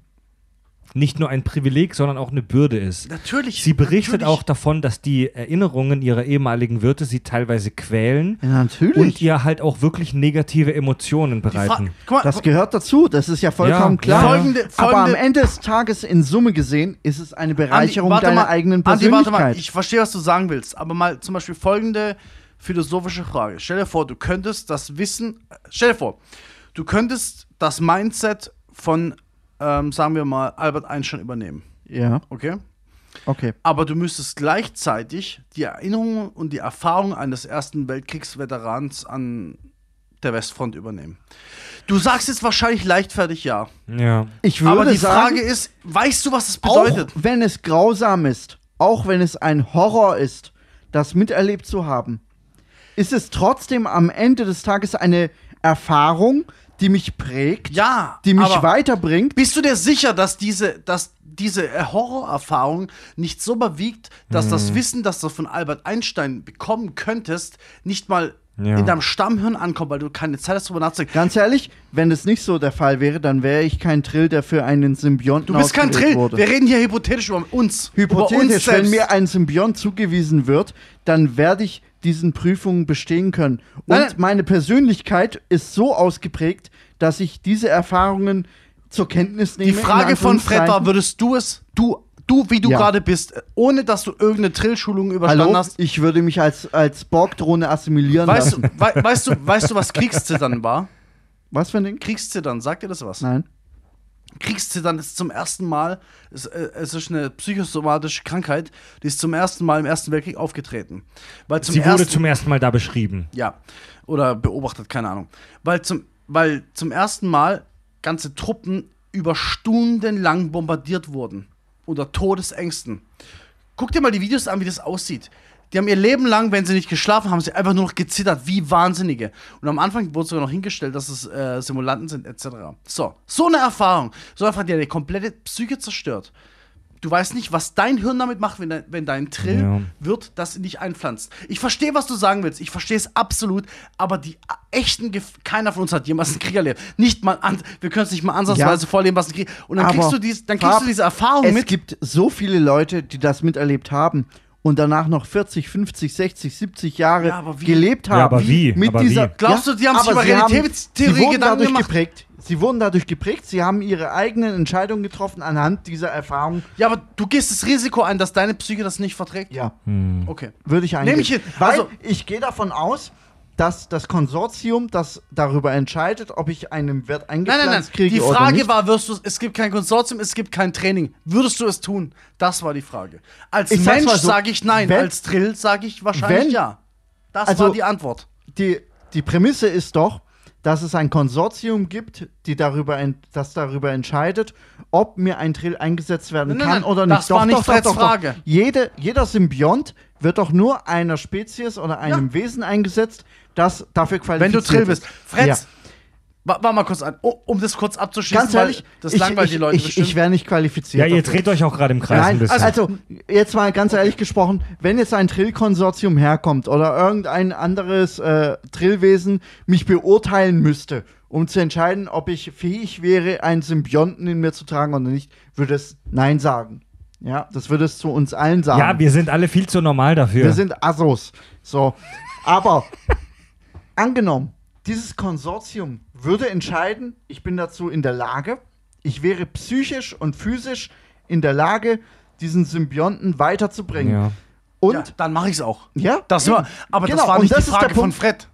nicht nur ein Privileg, sondern auch eine Bürde ist. natürlich. Sie berichtet natürlich. auch davon, dass die Erinnerungen ihrer ehemaligen Wirte sie teilweise quälen Ja, natürlich. und ihr halt auch wirklich negative Emotionen bereiten. Mal, das gehört dazu, das ist ja vollkommen Ja, klar. ja. Folgende- Aber am folgende- Ende des Tages in Summe gesehen ist es eine Bereicherung warte deiner mal, eigenen Andi, Persönlichkeit. warte mal, ich verstehe, was du sagen willst, aber mal zum Beispiel folgende philosophische Frage. Stell dir vor, du könntest das Wissen, äh, stell dir vor, du könntest das Mindset von, ähm, sagen wir mal, Albert Einstein übernehmen, ja, okay? okay. Aber du müsstest gleichzeitig die Erinnerungen und die Erfahrung eines Ersten Weltkriegsveterans an der Westfront übernehmen. Du sagst jetzt wahrscheinlich leichtfertig ja. Ja. Ich würde Aber die sagen, Frage ist, weißt du, was es auch bedeutet? wenn es grausam ist, auch wenn es ein Horror ist, das miterlebt zu haben, ist es trotzdem am Ende des Tages eine Erfahrung, die mich prägt, Ja, die mich weiterbringt. Bist du dir sicher, dass diese, dass diese äh, Horrorerfahrung nicht so überwiegt, dass Mhm. das Wissen, das du von Albert Einstein bekommen könntest, nicht mal Ja. in deinem Stammhirn ankommt, weil du keine Zeit hast, darüber nachzudenken? Ganz ehrlich, wenn es nicht so der Fall wäre, dann wäre ich kein Trill, der für einen Symbionten Du bist kein Drill. wurde. Wir reden hier hypothetisch über uns. über uns Hypothetisch, wenn mir ein Symbiont zugewiesen wird, dann werde ich diesen Prüfungen bestehen können. Und Nein, meine Persönlichkeit ist so ausgeprägt, dass ich diese Erfahrungen zur Kenntnis nehme. Die Frage von Fred war, würdest du es, du, du wie du Ja. gerade bist, ohne dass du irgendeine Trillschulung überstanden Hallo, hast, ich würde mich als, als Borg-Drohne assimilieren weißt du, lassen. wei weißt, du, weißt du, was Kriegszittern war? Was für ein Ding? Kriegszittern, sagt dir das was? Nein. Kriegszittern ist zum ersten Mal, es, äh, es ist eine psychosomatische Krankheit, die ist zum ersten Mal im Ersten Weltkrieg aufgetreten. Weil zum Sie wurde ersten, zum ersten Mal da beschrieben. ja, oder beobachtet, keine Ahnung. Weil zum, weil zum ersten Mal ganze Truppen über Stunden lang bombardiert wurden. Unter Todesängsten. Guck dir mal die Videos an, wie das aussieht. Die haben ihr Leben lang, wenn sie nicht geschlafen haben, sie einfach nur noch gezittert, wie Wahnsinnige. Und am Anfang wurde sogar noch hingestellt, dass es äh, Simulanten sind, etc. So, so eine Erfahrung. So einfach, die die komplette Psyche zerstört. Du weißt nicht, was dein Hirn damit macht, wenn dein, wenn dein Trill Ja. wird, das in dich einpflanzt. Ich verstehe, was du sagen willst. Ich verstehe es absolut. Aber die echten, Gef keiner von uns hat jemals einen Krieg erlebt. Nicht mal, an, wir können es nicht mal ansatzweise Ja. vorleben, was ein Krieg. Und dann Aber kriegst du, dies, dann kriegst du diese Erfahrung Es mit. gibt so viele Leute, die das miterlebt haben. Und danach noch 40, 50, 60, 70 Jahre Ja, aber wie? gelebt haben. Ja, aber wie? Mit Aber dieser, wie? Glaubst du, die haben sich über sie haben- Realitätstheorie sie wurden Gedanken dadurch gemacht? geprägt. Sie wurden dadurch geprägt, sie haben ihre eigenen Entscheidungen getroffen anhand dieser Erfahrung. Ja, aber du gehst das Risiko ein, dass deine Psyche das nicht verträgt? Ja, Okay. würde ich eingehen. Nehm ich hin. Weil Also- ich gehe davon aus, dass das Konsortium, das darüber entscheidet, ob ich einen Wert Nein, eingepflanzt nein, nein. kriege Die Frage nicht. war, wirst du, es gibt kein Konsortium, es gibt kein Training. Würdest du es tun? Das war die Frage. Als Ich Mensch mal so, sage ich nein, wenn- als Drill sage ich wahrscheinlich wenn- ja. Das Also- war die Antwort. die, die Prämisse ist doch, dass es ein Konsortium gibt, die darüber das darüber entscheidet, ob mir ein Drill eingesetzt werden Nein, nein, kann nein, oder nicht. das war nicht Freds Frage. Jede, jeder Symbiont wird doch nur einer Spezies oder einem Wesen eingesetzt, das dafür Wenn qualifiziert du Drill bist. ist. Fretz, Ja. wa- warte mal kurz an, oh, um das kurz abzuschließen, Ganz ehrlich, weil das ich, langweilt ich, die Leute ich, bestimmt. ich wäre nicht qualifiziert. Ja, ihr dreht euch auch gerade im Kreis ein Nein, bisschen. also jetzt mal ganz ehrlich gesprochen, wenn jetzt ein Drill-Konsortium herkommt oder irgendein anderes äh, Drillwesen mich beurteilen müsste, um zu entscheiden, ob ich fähig wäre, einen Symbionten in mir zu tragen oder nicht, würde es Nein sagen. Ja, das würde es zu uns allen sagen. ja, wir sind alle viel zu normal dafür. Wir sind Assos. So. Aber angenommen, dieses Konsortium würde entscheiden, ich bin dazu in der Lage, ich wäre psychisch und physisch in der Lage, diesen Symbionten weiterzubringen. ja. Und ja, dann mache ich es auch. ja, Das war, aber Genau, das war nicht das die Frage von Punkt. Fred.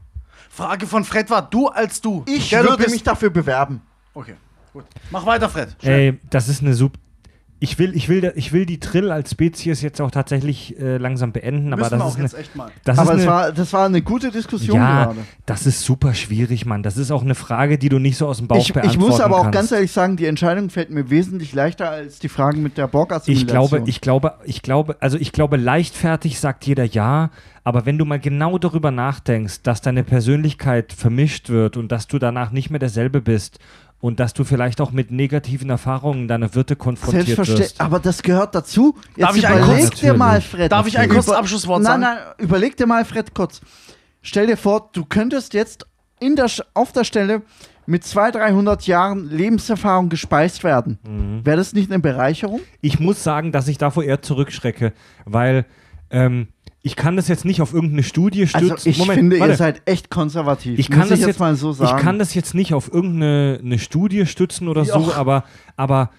Frage von Fred war, du als du. Ich du würde mich dafür bewerben. Okay, gut. Mach weiter, Fred. Schnell. Ey, das ist eine super. Ich will, ich, will, ich will die Trill als Spezies jetzt auch tatsächlich äh, langsam beenden, aber Müssen das auch ist eine, jetzt echt mal. das Aber ist es eine, war, das war eine gute Diskussion ja, gerade. das ist super schwierig, Mann. Das ist auch eine Frage, die du nicht so aus dem Bauch Ich, beantworten ich muss aber auch kannst. ganz ehrlich sagen, die Entscheidung fällt mir wesentlich leichter als die Fragen mit der Borg-Assimilation. Ich glaube, ich glaube, ich glaube, also ich glaube, leichtfertig sagt jeder ja, aber wenn du mal genau darüber nachdenkst, dass deine Persönlichkeit vermischt wird und dass du danach nicht mehr derselbe bist und dass du vielleicht auch mit negativen Erfahrungen deiner Wirte konfrontiert Selbstverständlich, wirst. aber das gehört dazu. Jetzt Darf ich ein überleg kurzes- dir mal. Fred. Darf ich ein kurzes Abschlusswort nein, sagen? Nein, überleg dir mal, Fred, kurz. Stell dir vor, du könntest jetzt in der, auf der Stelle mit 200, 300 Jahren Lebenserfahrung gespeist werden. Mhm. Wäre das nicht eine Bereicherung? Ich muss sagen, dass ich davor eher zurückschrecke, weil ähm, ich kann das jetzt nicht auf irgendeine Studie stützen. Also ich Moment, finde, warte. ihr seid echt konservativ. ich kann muss das ich jetzt mal so sagen. Ich kann das jetzt nicht auf irgendeine eine Studie stützen oder so, Joch. aber, aber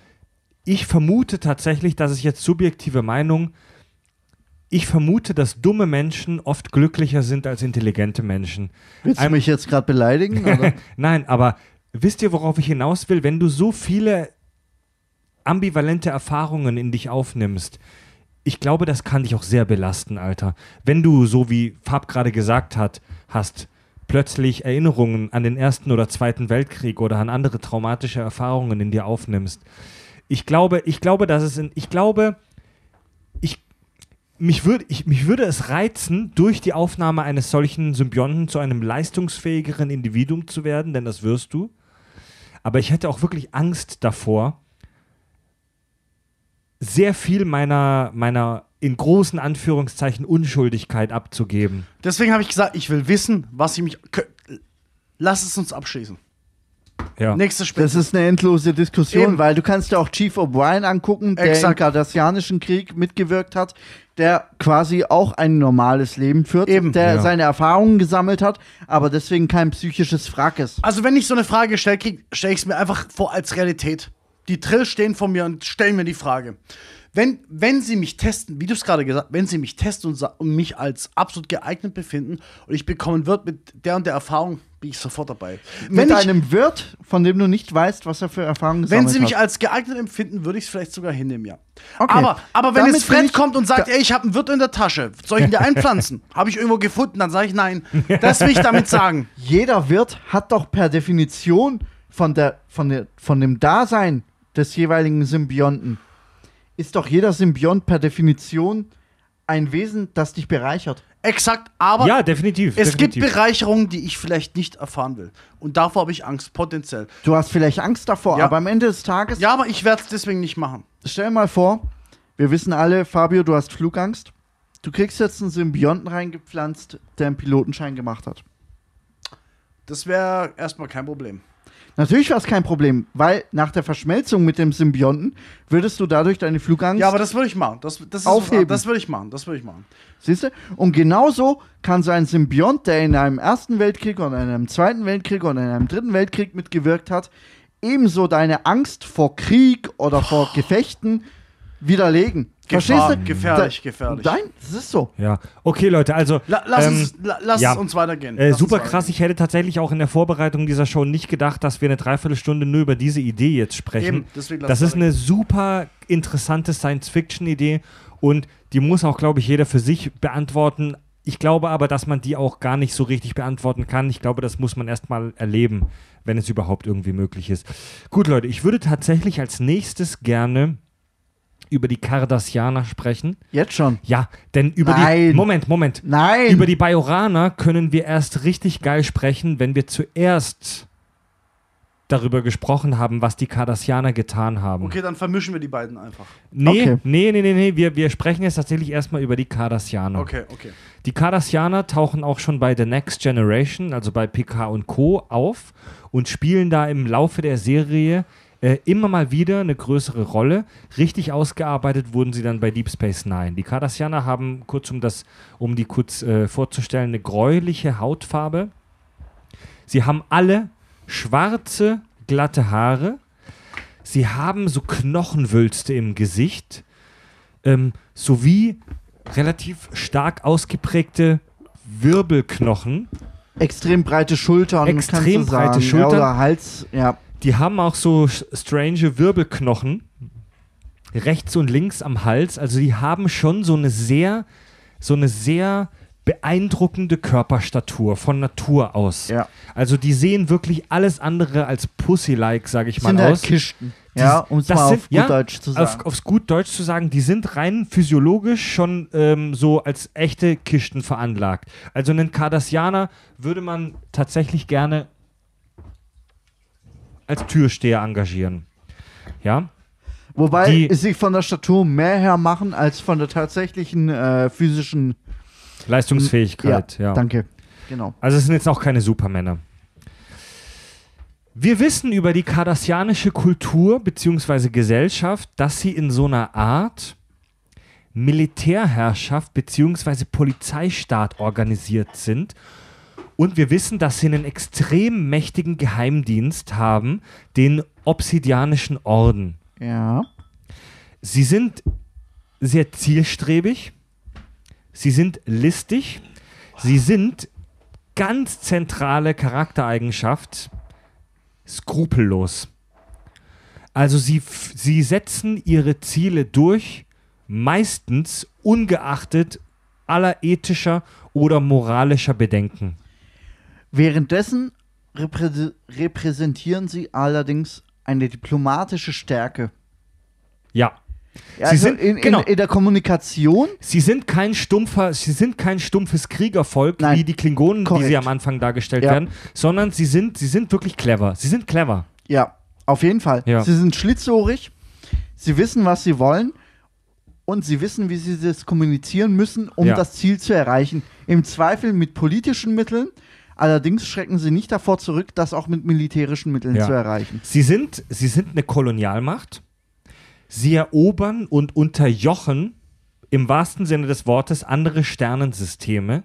ich vermute tatsächlich, dass es jetzt subjektive Meinung, ich vermute, dass dumme Menschen oft glücklicher sind als intelligente Menschen. Willst du mich jetzt gerade beleidigen? (laughs) Nein, aber wisst ihr, worauf ich hinaus will? Wenn du so viele ambivalente Erfahrungen in dich aufnimmst, ich glaube, das kann dich auch sehr belasten, Alter. Wenn du, so wie Fab gerade gesagt hat, hast, plötzlich Erinnerungen an den Ersten oder Zweiten Weltkrieg oder an andere traumatische Erfahrungen in dir aufnimmst. Ich glaube, ich glaube, dass es in, ich glaube, ich, mich, würd, ich, mich würde es reizen, durch die Aufnahme eines solchen Symbionten zu einem leistungsfähigeren Individuum zu werden, denn das wirst du. Aber ich hätte auch wirklich Angst davor, sehr viel meiner, meiner in großen Anführungszeichen Unschuldigkeit abzugeben. Deswegen habe ich gesagt, ich will wissen, was ich mich. Lass es uns abschließen. Ja. Nächste Spiel. Das ist eine endlose Diskussion, Eben. weil du kannst dir auch Chief O'Brien angucken, der Exakt. im Cardassianischen Krieg mitgewirkt hat, der quasi auch ein normales Leben führt, Eben. der Ja. seine Erfahrungen gesammelt hat, aber deswegen kein psychisches Wrack ist. Also, wenn ich so eine Frage kriege, stelle ich es mir einfach vor als Realität. Die Trill stehen vor mir und stellen mir die Frage. Wenn, wenn sie mich testen, wie du es gerade gesagt hast, wenn sie mich testen und, und mich als absolut geeignet befinden und ich bekommen wird mit der und der Erfahrung, bin ich sofort dabei. Wenn, Mit ich, einem Wirt, von dem du nicht weißt, was er für Erfahrungen wenn gesammelt sie mich hat. als geeignet empfinden, würde ich es vielleicht sogar hinnehmen, ja. Okay. Aber, aber wenn Damit jetzt Fred kommt und sagt, ey, ich habe einen Wirt in der Tasche, soll ich ihn dir (laughs) einpflanzen? habe ich irgendwo gefunden, dann sage ich nein. (laughs) Das will ich damit sagen. Jeder Wirt hat doch per Definition von, der, von, der, von dem Dasein des jeweiligen Symbionten, ist doch jeder Symbiont per Definition ein Wesen, das dich bereichert. Exakt, aber ja, definitiv. Es gibt definitiv. Bereicherungen, die ich vielleicht nicht erfahren will. Und davor habe ich Angst, potenziell. Du hast vielleicht Angst davor, Ja. aber am Ende des Tages, Ja, aber ich werde es deswegen nicht machen. stell dir mal vor, wir wissen alle, Fabio, du hast Flugangst. Du kriegst jetzt einen Symbionten reingepflanzt, der einen Pilotenschein gemacht hat. Das wäre erstmal kein Problem. Natürlich war es kein Problem, weil nach der Verschmelzung mit dem Symbionten würdest du dadurch deine Flugangst. Ja, aber das würde ich machen. Das, das, das würde ich machen. Das würde ich machen. Siehst du? Und genauso kann so ein Symbiont, der in einem Ersten Weltkrieg oder in einem Zweiten Weltkrieg oder in einem Dritten Weltkrieg mitgewirkt hat, ebenso deine Angst vor Krieg oder vor Gefechten widerlegen. Gefahr, Verstehst du? gefährlich, Da- gefährlich. Nein, das ist so. Ja. Okay, Leute, also. La, lass ähm, uns, la, lass ja. uns weitergehen. Äh, Lass super uns krass. weitergehen. Ich hätte tatsächlich auch in der Vorbereitung dieser Show nicht gedacht, dass wir eine Dreiviertelstunde nur über diese Idee jetzt sprechen. Eben, deswegen das ist weitergehen. eine super interessante Science-Fiction-Idee und die muss auch, glaube ich, jeder für sich beantworten. Ich glaube aber, dass man die auch gar nicht so richtig beantworten kann. Ich glaube, das muss man erstmal erleben, wenn es überhaupt irgendwie möglich ist. Gut, Leute, ich würde tatsächlich als nächstes gerne über die Cardassianer sprechen. Jetzt schon. Ja, denn über die. Nein. Moment, Moment. Nein. Über die Bajoraner können wir erst richtig geil sprechen, wenn wir zuerst darüber gesprochen haben, was die Cardassianer getan haben. Okay, dann vermischen wir die beiden einfach. Nee, Okay. nee, nee, nee, nee. Wir, wir sprechen jetzt tatsächlich erstmal über die Cardassianer. Okay, okay. Die Cardassianer tauchen auch schon bei The Next Generation, also bei PK und Co. auf und spielen da im Laufe der Serie äh, immer mal wieder eine größere Rolle. Richtig ausgearbeitet wurden sie dann bei Deep Space Nine. Die Cardassianer haben, kurz um das, um die kurz äh, vorzustellen, eine gräuliche Hautfarbe. Sie haben alle schwarze, glatte Haare. Sie haben so Knochenwülste im Gesicht ähm, sowie relativ stark ausgeprägte Wirbelknochen. Extrem breite Schultern. Extrem breite sagen. Schultern. Ja, oder Hals, ja. Die haben auch so strange Wirbelknochen rechts und links am Hals. Also die haben schon so eine sehr, so eine sehr beeindruckende Körperstatur von Natur aus. Ja. Also die sehen wirklich alles andere als Pussy-like, sage ich mal, Sind aus. halt Kisten. Ja, um es mal sind- auf gut ja, Deutsch zu sagen. Auf, aufs gut Deutsch zu sagen, die sind rein physiologisch schon ähm, so als echte Kisten veranlagt. Also einen Cardassianer würde man tatsächlich gerne als Türsteher engagieren. Ja, Wobei die- sie von der Statur mehr her machen als von der tatsächlichen äh, physischen. Leistungsfähigkeit. Ja, Danke. Genau. Also es sind jetzt auch keine Supermänner. Wir wissen über die kardassianische Kultur bzw. Gesellschaft, dass sie in so einer Art Militärherrschaft bzw. Polizeistaat organisiert sind. Und wir wissen, dass sie einen extrem mächtigen Geheimdienst haben, den Obsidianischen Orden. Ja. Sie sind sehr zielstrebig, sie sind listig, sie sind ganz zentrale Charaktereigenschaft skrupellos. Also sie, sie setzen ihre Ziele durch, meistens ungeachtet aller ethischer oder moralischer Bedenken. Währenddessen reprä repräsentieren sie allerdings eine diplomatische Stärke. Ja. Ja, also sind- in, in, genau. in der Kommunikation. Sie sind kein stumpfer, sie sind kein stumpfes Kriegervolk Nein. wie die Klingonen, die Korrekt. sie am Anfang dargestellt Ja. werden, sondern sie sind, sie sind wirklich clever. Sie sind clever. Ja, auf jeden Fall. Ja. Sie sind schlitzohrig. Sie wissen, was sie wollen. Und sie wissen, wie sie das kommunizieren müssen, um Ja. das Ziel zu erreichen. Im Zweifel mit politischen Mitteln. Allerdings schrecken sie nicht davor zurück, das auch mit militärischen Mitteln Ja. zu erreichen. Sie sind, sie sind eine Kolonialmacht. Sie erobern und unterjochen im wahrsten Sinne des Wortes andere Sternensysteme.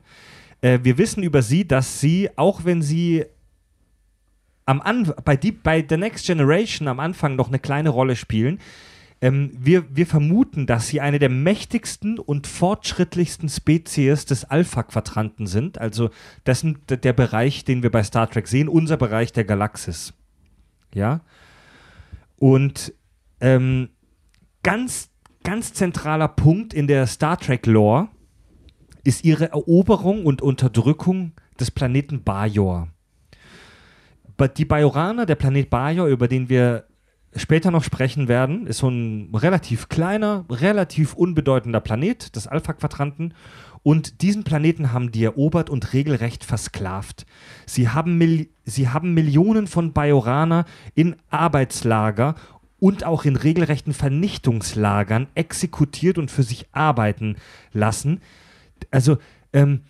Äh, wir wissen über sie, dass sie, auch wenn sie am An bei, die, bei The Next Generation am Anfang noch eine kleine Rolle spielen, ähm, wir, wir vermuten, dass sie eine der mächtigsten und fortschrittlichsten Spezies des Alpha-Quadranten sind. Also das ist der Bereich, den wir bei Star Trek sehen, unser Bereich der Galaxis. Ja. Und ähm, ganz, ganz zentraler Punkt in der Star Trek-Lore ist ihre Eroberung und Unterdrückung des Planeten Bajor. Ba- Die Bajoraner, der Planet Bajor, über den wir später noch sprechen werden, ist so ein relativ kleiner, relativ unbedeutender Planet des Alpha-Quadranten. Und diesen Planeten haben die erobert und regelrecht versklavt. Sie haben, Mil sie haben Millionen von Bajoraner in Arbeitslager und auch in regelrechten Vernichtungslagern exekutiert und für sich arbeiten lassen. Also, ähm,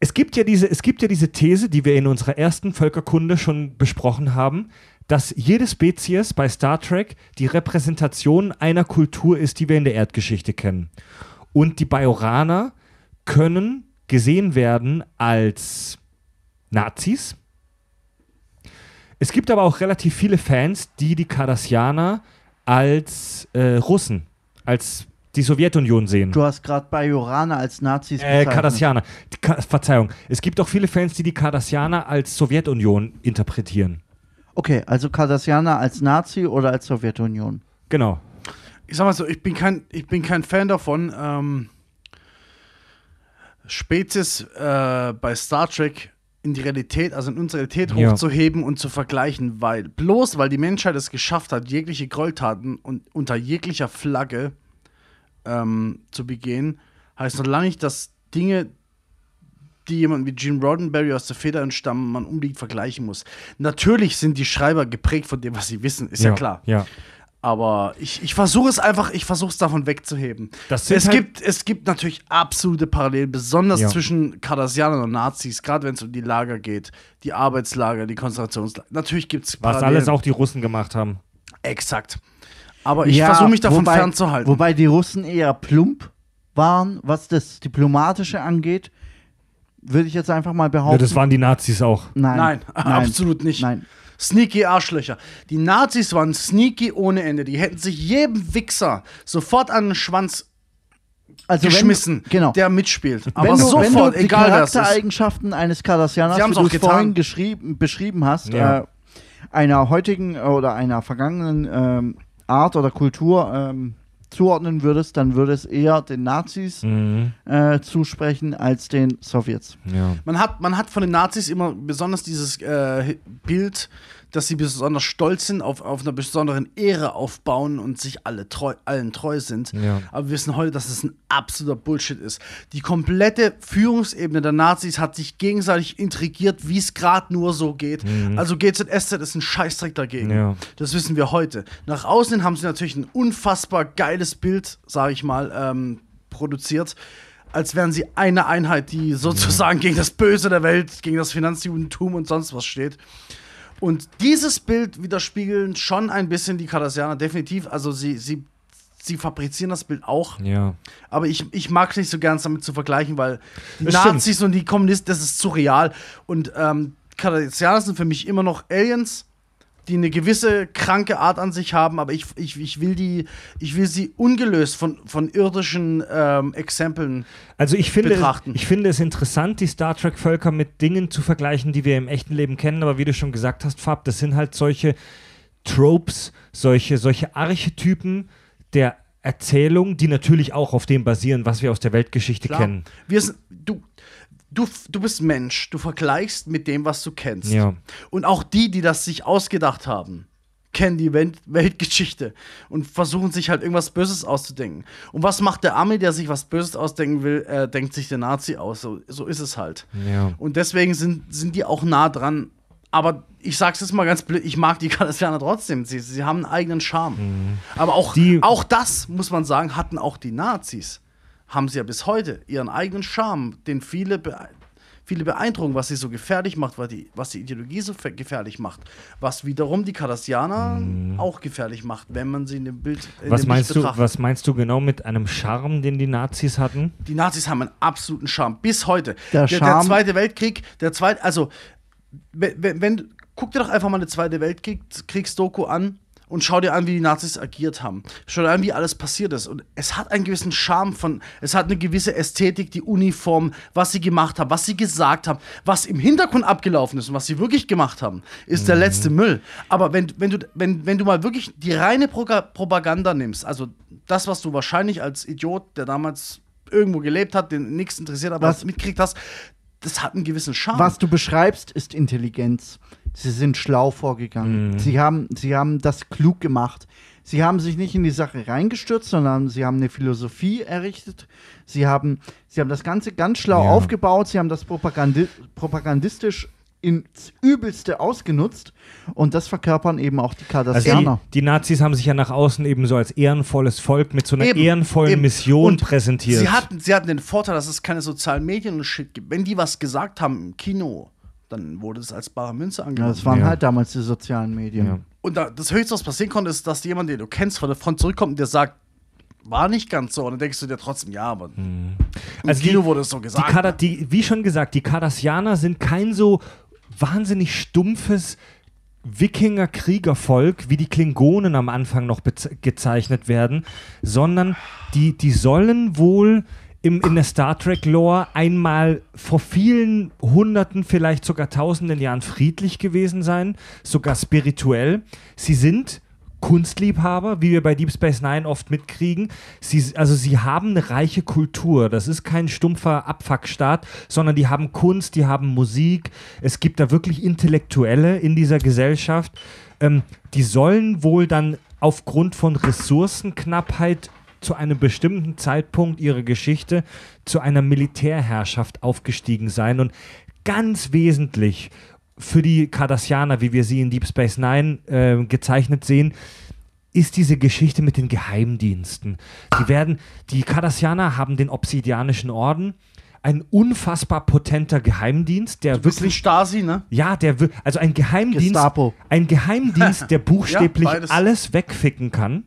es gibt ja diese, es gibt ja diese These, die wir in unserer ersten Völkerkunde schon besprochen haben, dass jede Spezies bei Star Trek die Repräsentation einer Kultur ist, die wir in der Erdgeschichte kennen. Und die Bajoraner können gesehen werden als Nazis. Es gibt aber auch relativ viele Fans, die die Cardassianer als äh, Russen, als die Sowjetunion sehen. Du hast gerade Bajoraner als Nazis Äh, bezeichnet. Cardassianer. Ka Verzeihung. Es gibt auch viele Fans, die die Cardassianer als Sowjetunion interpretieren. Okay, also Cardassianer als Nazi oder als Sowjetunion? Genau. ich sag mal so, ich bin kein, ich bin kein Fan davon, ähm, Spezies äh, bei Star Trek in die Realität, also in unsere Realität Ja. hochzuheben und zu vergleichen, weil bloß weil die Menschheit es geschafft hat, jegliche Gräueltaten und unter jeglicher Flagge ähm, zu begehen, heißt noch lange nicht, dass Dinge, die jemand wie Gene Roddenberry aus der Feder entstammen, man unbedingt vergleichen muss. Natürlich sind die Schreiber geprägt von dem, was sie wissen, ist ja, klar. Ja. Aber ich, ich versuche es einfach, ich versuche es davon wegzuheben. Es, halt- gibt, es gibt natürlich absolute Parallelen, besonders Ja. zwischen Cardassianern und Nazis, gerade wenn es um die Lager geht, die Arbeitslager, die Konzentrationslager. Natürlich gibt es Was alles auch die Russen gemacht haben. Exakt. Aber ich Ja, versuche mich davon wobei, fernzuhalten. Wobei die Russen eher plump waren, was das Diplomatische angeht, würde ich jetzt einfach mal behaupten. Ja, das waren die Nazis auch. nein, (laughs) Nein, absolut nicht. Nein. Sneaky Arschlöcher. Die Nazis waren sneaky ohne Ende. Die hätten sich jedem Wichser sofort an den Schwanz Also geschmissen, Wenn, genau. der mitspielt. wenn Aber du, sofort, wenn du die egal. Charaktereigenschaften eines wie auch du vorhin geschrieben, beschrieben hast, Ja. äh, einer heutigen oder einer vergangenen ähm, Art oder Kultur ähm, zuordnen würdest, dann würde es eher den Nazis Mhm. äh, zusprechen als den Sowjets. Ja. Man hat, man hat von den Nazis immer besonders dieses äh, Bild, dass sie besonders stolz sind, auf, auf einer besonderen Ehre aufbauen und sich alle treu, allen treu sind. Ja. Aber wir wissen heute, dass es ein absoluter Bullshit ist. Die komplette Führungsebene der Nazis hat sich gegenseitig intrigiert, wie es gerade nur so geht. Also GZSZ ist ein Scheißdreck dagegen. Ja. Das wissen wir heute. Nach außen haben sie natürlich ein unfassbar geiles Bild, sage ich mal, ähm, produziert. Als wären sie eine Einheit, die sozusagen gegen das Böse der Welt, gegen das Finanzjudentum und sonst was steht. Und dieses Bild widerspiegeln schon ein bisschen die Cardassianer, definitiv. Also sie, sie, sie fabrizieren das Bild auch. Ja. Aber ich, ich mag es nicht so gern damit zu vergleichen, weil die Das stimmt. Nazis und die Kommunisten, das ist zu real. Und ähm, Cardassianer sind für mich immer noch Aliens, die eine gewisse kranke Art an sich haben, aber ich, ich, ich, will, die, ich will sie ungelöst von, von irdischen ähm, Exempeln. Also ich finde, betrachten. ich finde es interessant, die Star Trek-Völker mit Dingen zu vergleichen, die wir im echten Leben kennen, aber wie du schon gesagt hast, Fab, das sind halt solche Tropes, solche, solche Archetypen der Erzählung, die natürlich auch auf dem basieren, was wir aus der Weltgeschichte Klar. kennen. Wir sind, du, du, du bist Mensch, du vergleichst mit dem, was du kennst. Ja. Und auch die, die das sich ausgedacht haben, kennen die Welt Weltgeschichte und versuchen sich halt irgendwas Böses auszudenken. Und was macht der Ami, der sich was Böses ausdenken will, äh, denkt sich der Nazi aus. So, so ist es halt. Ja. Und deswegen sind, sind die auch nah dran. Aber ich sag's jetzt mal ganz blöd, ich mag die (laughs) Cardassianer trotzdem. Sie, sie haben einen eigenen Charme. Aber auch, Die- auch das, muss man sagen, hatten auch die Nazis. Haben sie ja bis heute ihren eigenen Charme, den viele, bee viele beeindrucken, was sie so gefährlich macht, was die, was die Ideologie so gefährlich macht. Was wiederum die Cardassianer auch gefährlich macht, wenn man sie in dem Bild in Mhm. Was dem meinst, Licht du, was meinst du genau mit einem Charme, den die Nazis hatten? Die Nazis haben einen absoluten Charme bis heute. Der der, Charme- Zweite Weltkrieg, der zweite, also wenn, wenn guck dir doch einfach mal eine Zweite Weltkriegsdoku an und schau dir an, wie die Nazis agiert haben. Schau dir an, wie alles passiert ist. Und es hat einen gewissen Charme von, es hat eine gewisse Ästhetik, die Uniform, was sie gemacht haben, was sie gesagt haben, was im Hintergrund abgelaufen ist und was sie wirklich gemacht haben, ist der letzte Müll. Aber wenn, wenn, du, wenn, wenn du mal wirklich die reine Proga Propaganda nimmst, also das, was du wahrscheinlich als Idiot, der damals irgendwo gelebt hat, den nichts interessiert, aber Was- was mitgekriegt hast, das hat einen gewissen Charme. Was du beschreibst, ist Intelligenz. Sie sind schlau vorgegangen. Sie, haben, sie haben das klug gemacht. Sie haben sich nicht in die Sache reingestürzt, sondern sie haben eine Philosophie errichtet. Sie haben, sie haben das Ganze ganz schlau Ja. aufgebaut. Sie haben das propagandi propagandistisch ins Übelste ausgenutzt. Und das verkörpern eben auch die Also Cardassianer. die, die Nazis haben sich ja nach außen eben so als ehrenvolles Volk mit so einer Eben, ehrenvollen eben. Mission Und präsentiert. Sie hatten, sie hatten den Vorteil, dass es keine sozialen Medien und Shit gibt. Wenn die was gesagt haben im Kino, dann wurde es als bare Münze ja, angenommen. das waren Ja. halt damals die sozialen Medien. Ja. und da, das Höchste, was passieren konnte, ist, dass jemand, den du kennst, von der Front zurückkommt und der sagt, war nicht ganz so. Und dann denkst du dir trotzdem, ja, aber im Also Kino die- wurde es so Die gesagt. Kada, die, wie schon gesagt, die Cardassianer sind kein so wahnsinnig stumpfes Wikinger-Kriegervolk, wie die Klingonen am Anfang noch gezeichnet werden, sondern die, die sollen wohl im, in der Star Trek-Lore einmal vor vielen Hunderten, vielleicht sogar Tausenden Jahren friedlich gewesen sein, sogar spirituell. Sie sind Kunstliebhaber, wie wir bei Deep Space Nine oft mitkriegen. Sie, also sie haben eine reiche Kultur. Das ist kein stumpfer Abfuckstaat, sondern die haben Kunst, die haben Musik. Es gibt da wirklich Intellektuelle in dieser Gesellschaft. Ähm, die sollen wohl dann aufgrund von Ressourcenknappheit zu einem bestimmten Zeitpunkt ihrer Geschichte zu einer Militärherrschaft aufgestiegen sein. Und ganz wesentlich für die Cardassianer, wie wir sie in Deep Space Nine äh, gezeichnet sehen, ist diese Geschichte mit den Geheimdiensten. Die werden, die Cardassianer haben den Obsidianischen Orden, ein unfassbar potenter Geheimdienst, der Bisschen wirklich Stasi, ne? ja, der also ein Geheimdienst, Gestapo. ein Geheimdienst, der (laughs) buchstäblich beides. alles wegficken kann.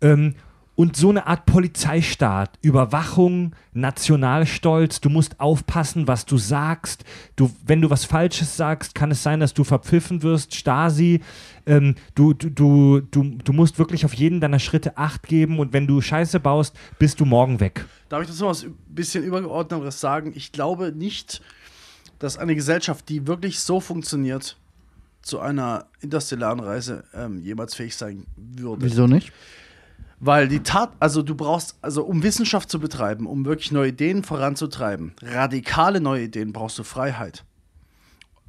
Ähm, und so eine Art Polizeistaat, Überwachung, Nationalstolz, du musst aufpassen, was du sagst. Du, wenn du was Falsches sagst, kann es sein, dass du verpfiffen wirst, Stasi. Ähm, du, du, du, du, du musst wirklich auf jeden deiner Schritte Acht geben und wenn du Scheiße baust, bist du morgen weg. Darf ich das noch was ein bisschen übergeordneteres sagen? Ich glaube nicht, dass eine Gesellschaft, die wirklich so funktioniert, zu einer interstellaren Reise ähm, jemals fähig sein würde. Wieso nicht? Weil die Tat, also du brauchst, also um Wissenschaft zu betreiben, um wirklich neue Ideen voranzutreiben, radikale neue Ideen, brauchst du Freiheit.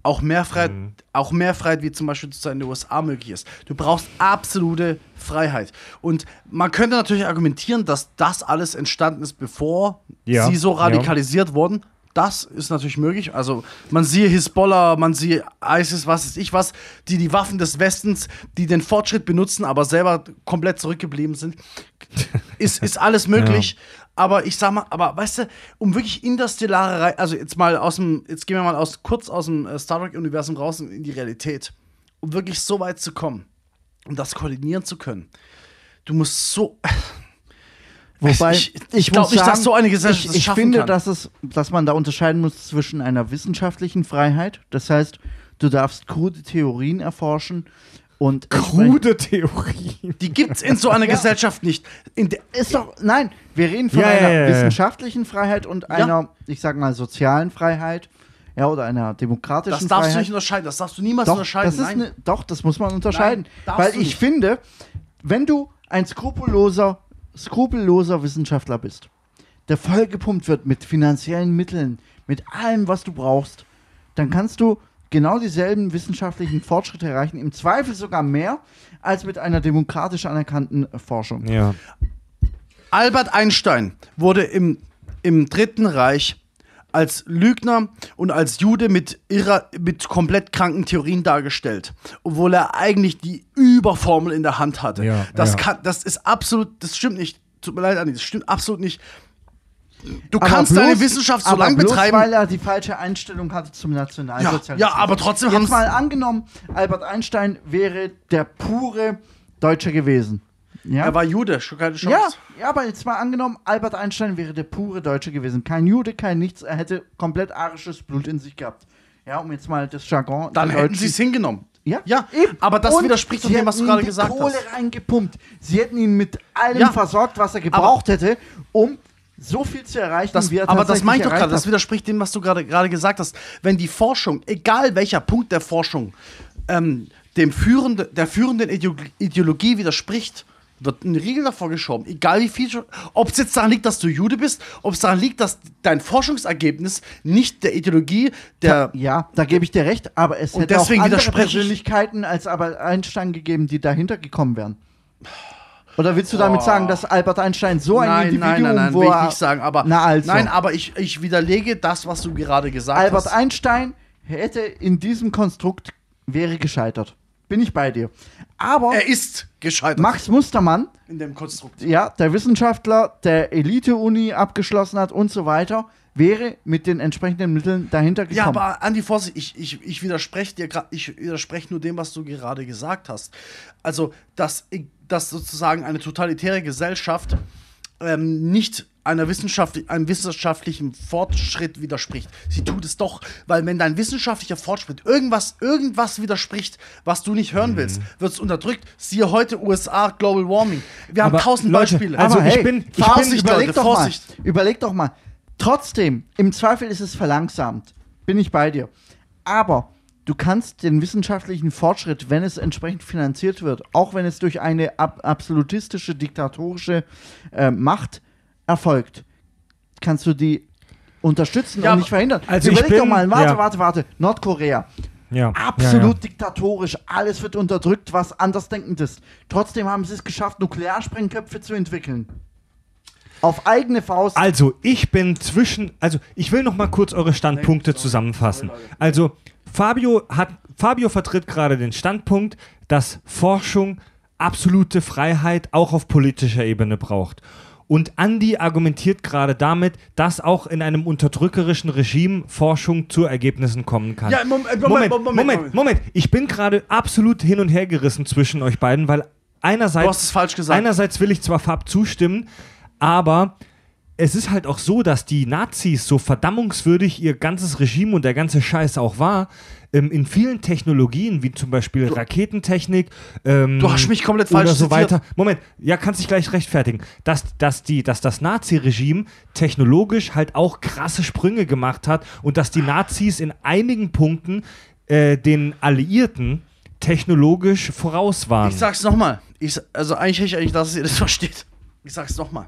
Auch mehr Freiheit, auch mehr Freiheit, wie zum Beispiel in den USA möglich ist. Du brauchst absolute Freiheit. Und man könnte natürlich argumentieren, dass das alles entstanden ist, bevor Ja, sie so ja. radikalisiert wurden. Das ist natürlich möglich. Also man siehe Hisbollah, man siehe ISIS, was weiß ich was, die die Waffen des Westens, die den Fortschritt benutzen, aber selber komplett zurückgeblieben sind. Ist, ist alles (laughs) möglich. Aber ich sag mal, aber weißt du, um wirklich interstellare Rei also jetzt mal aus dem, jetzt gehen wir mal aus, kurz aus dem äh, Star Trek-Universum raus in die Realität. Um wirklich so weit zu kommen, um das koordinieren zu können. Du musst so. Wobei, ich, ich glaube nicht, dass so eine Gesellschaft ich, ich finde, kann. dass, es, dass man da unterscheiden muss zwischen einer wissenschaftlichen Freiheit, das heißt, du darfst krude Theorien erforschen und Krude Theorie. Die gibt's in so einer (laughs) Ja. Gesellschaft nicht. Der, Ist doch, nein, wir reden von Ja, einer ja, wissenschaftlichen Freiheit und einer, ich sag mal, sozialen Freiheit, ja, oder einer demokratischen das darfst du Freiheit. nicht unterscheiden. Das darfst du niemals doch, unterscheiden. das ne, doch, das muss man unterscheiden. Nein, weil du ich finde, wenn du ein skrupelloser, skrupelloser Wissenschaftler bist, der vollgepumpt wird mit finanziellen Mitteln, mit allem, was du brauchst, dann kannst du genau dieselben wissenschaftlichen Fortschritte erreichen, im Zweifel sogar mehr als mit einer demokratisch anerkannten äh, Forschung. Ja. Albert Einstein wurde im, im Dritten Reich als Lügner und als Jude mit, irrer, mit komplett kranken Theorien dargestellt, obwohl er eigentlich die Überformel in der Hand hatte. Ja, das, ja. Kann, das ist absolut, das stimmt nicht. Tut mir leid, Andi, das stimmt absolut nicht. Du Aber kannst bloß- deine Wissenschaft so lange betreiben. weil er die falsche Einstellung hatte zum Nationalsozialismus. Ja, ja, aber trotzdem Jetzt haben's- mal angenommen, Albert Einstein wäre der pure Deutsche gewesen. Ja, er war Jude, schon keine Chance. ja, ja, aber jetzt mal angenommen, Albert Einstein wäre der pure Deutsche gewesen. Kein Jude, kein nichts. Er hätte komplett arisches Blut in sich gehabt. Ja, um jetzt mal das Jargon Dann hätten sie es hingenommen. Ja, Ja, eben. aber das Und widerspricht doch sie dem, was hätten du gerade gesagt Kohle hast. reingepumpt. Sie hätten ihn mit allem Ja. versorgt, was er gebraucht hätte, um so viel zu erreichen, Das, wie er aber das meine ich doch gerade, das widerspricht dem, was du gerade gesagt hast. Wenn die Forschung, egal welcher Punkt der Forschung, ähm, dem führende, der führenden Ideo- Ideologie widerspricht, wird ein Riegel davor geschoben. Egal wie viel. Ob es jetzt daran liegt, dass du Jude bist, ob es daran liegt, dass dein Forschungsergebnis nicht der Ideologie der. Ja, da gebe ich dir recht, aber es hätte deswegen auch andere Persönlichkeiten als Albert Einstein gegeben, die dahinter gekommen wären. Oder willst du damit sagen, dass Albert Einstein so ein nein, Individuum nein, nein, nein, wo will ich nicht sagen. Aber, Na also. nein, aber ich, ich widerlege das, was du gerade gesagt Albert hast. Einstein hätte in diesem Konstrukt wäre gescheitert. Bin ich bei dir. Aber Er ist gescheitert Max Mustermann, in dem Konstrukt. ja, der Wissenschaftler, der Elite-Uni abgeschlossen hat und so weiter, wäre mit den entsprechenden Mitteln dahinter gekommen. Ja, aber Andi, Vorsicht, ich, ich, ich widerspreche dir gra- ich widerspreche nur dem, was du gerade gesagt hast. Also, dass, dass sozusagen eine totalitäre Gesellschaft ähm, nicht einer wissenschaftlich, einem wissenschaftlichen Fortschritt widerspricht. Sie tut es doch, weil wenn dein wissenschaftlicher Fortschritt irgendwas, irgendwas widerspricht, was du nicht hören willst, wird es unterdrückt. Siehe heute USA Global Warming. Wir haben Aber tausend Leute, Beispiele. also Aber ich hey, bin- ich bin- Vorsicht, überleg Leute, doch Vorsicht. mal. Überleg doch mal. Trotzdem, im Zweifel ist es verlangsamt. Bin ich bei dir. Aber du kannst den wissenschaftlichen Fortschritt, wenn es entsprechend finanziert wird, auch wenn es durch eine ab absolutistische, diktatorische äh, Macht erfolgt, kannst du die unterstützen Ja, und nicht verhindern. also ich Überleg bin- doch mal, warte, ja. warte, warte. Nordkorea. Ja. Absolut Ja, diktatorisch, alles wird unterdrückt, was andersdenkend ist. Trotzdem haben sie es geschafft, Nuklearsprengköpfe zu entwickeln. Auf eigene Faust. Also, ich bin zwischen. Also, ich will noch mal kurz eure Standpunkte zusammenfassen. Also, Fabio hat. Fabio vertritt gerade den Standpunkt, dass Forschung absolute Freiheit auch auf politischer Ebene braucht. Und Andy argumentiert gerade damit, dass auch in einem unterdrückerischen Regime Forschung zu Ergebnissen kommen kann. Ja, äh, Moment, Moment, Moment, Moment, Moment. Moment. Ich bin gerade absolut hin und her gerissen zwischen euch beiden, weil einerseits, Du hast es falsch gesagt. einerseits will ich zwar Fab zustimmen, aber es ist halt auch so, dass die Nazis, so verdammungswürdig ihr ganzes Regime und der ganze Scheiß auch war, ähm, in vielen Technologien, wie zum Beispiel Raketentechnik, ähm, Du hast mich komplett falsch oder so zitiert. weiter. Moment, ja, kannst dich gleich rechtfertigen, dass, dass, die, dass das Nazi-Regime technologisch halt auch krasse Sprünge gemacht hat und dass die Nazis in einigen Punkten äh, den Alliierten technologisch voraus waren. Ich sag's nochmal. Also eigentlich hätte ich eigentlich, dass ihr das (laughs) versteht. Ich sag's nochmal.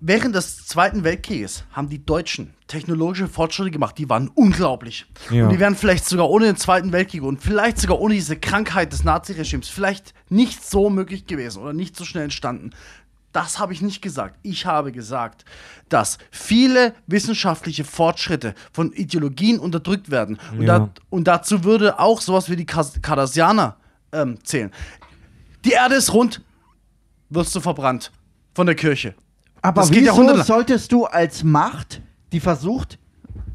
Während des Zweiten Weltkrieges haben die Deutschen technologische Fortschritte gemacht, die waren unglaublich. Ja. Und die wären vielleicht sogar ohne den Zweiten Weltkrieg und vielleicht sogar ohne diese Krankheit des Naziregimes vielleicht nicht so möglich gewesen oder nicht so schnell entstanden. Das habe ich nicht gesagt. Ich habe gesagt, dass viele wissenschaftliche Fortschritte von Ideologien unterdrückt werden. Und, Ja. da, und dazu würde auch sowas wie die Cardassianer ähm, zählen. Die Erde ist rund, wirst du verbrannt von der Kirche. Aber das geht wieso solltest du als Macht, die versucht,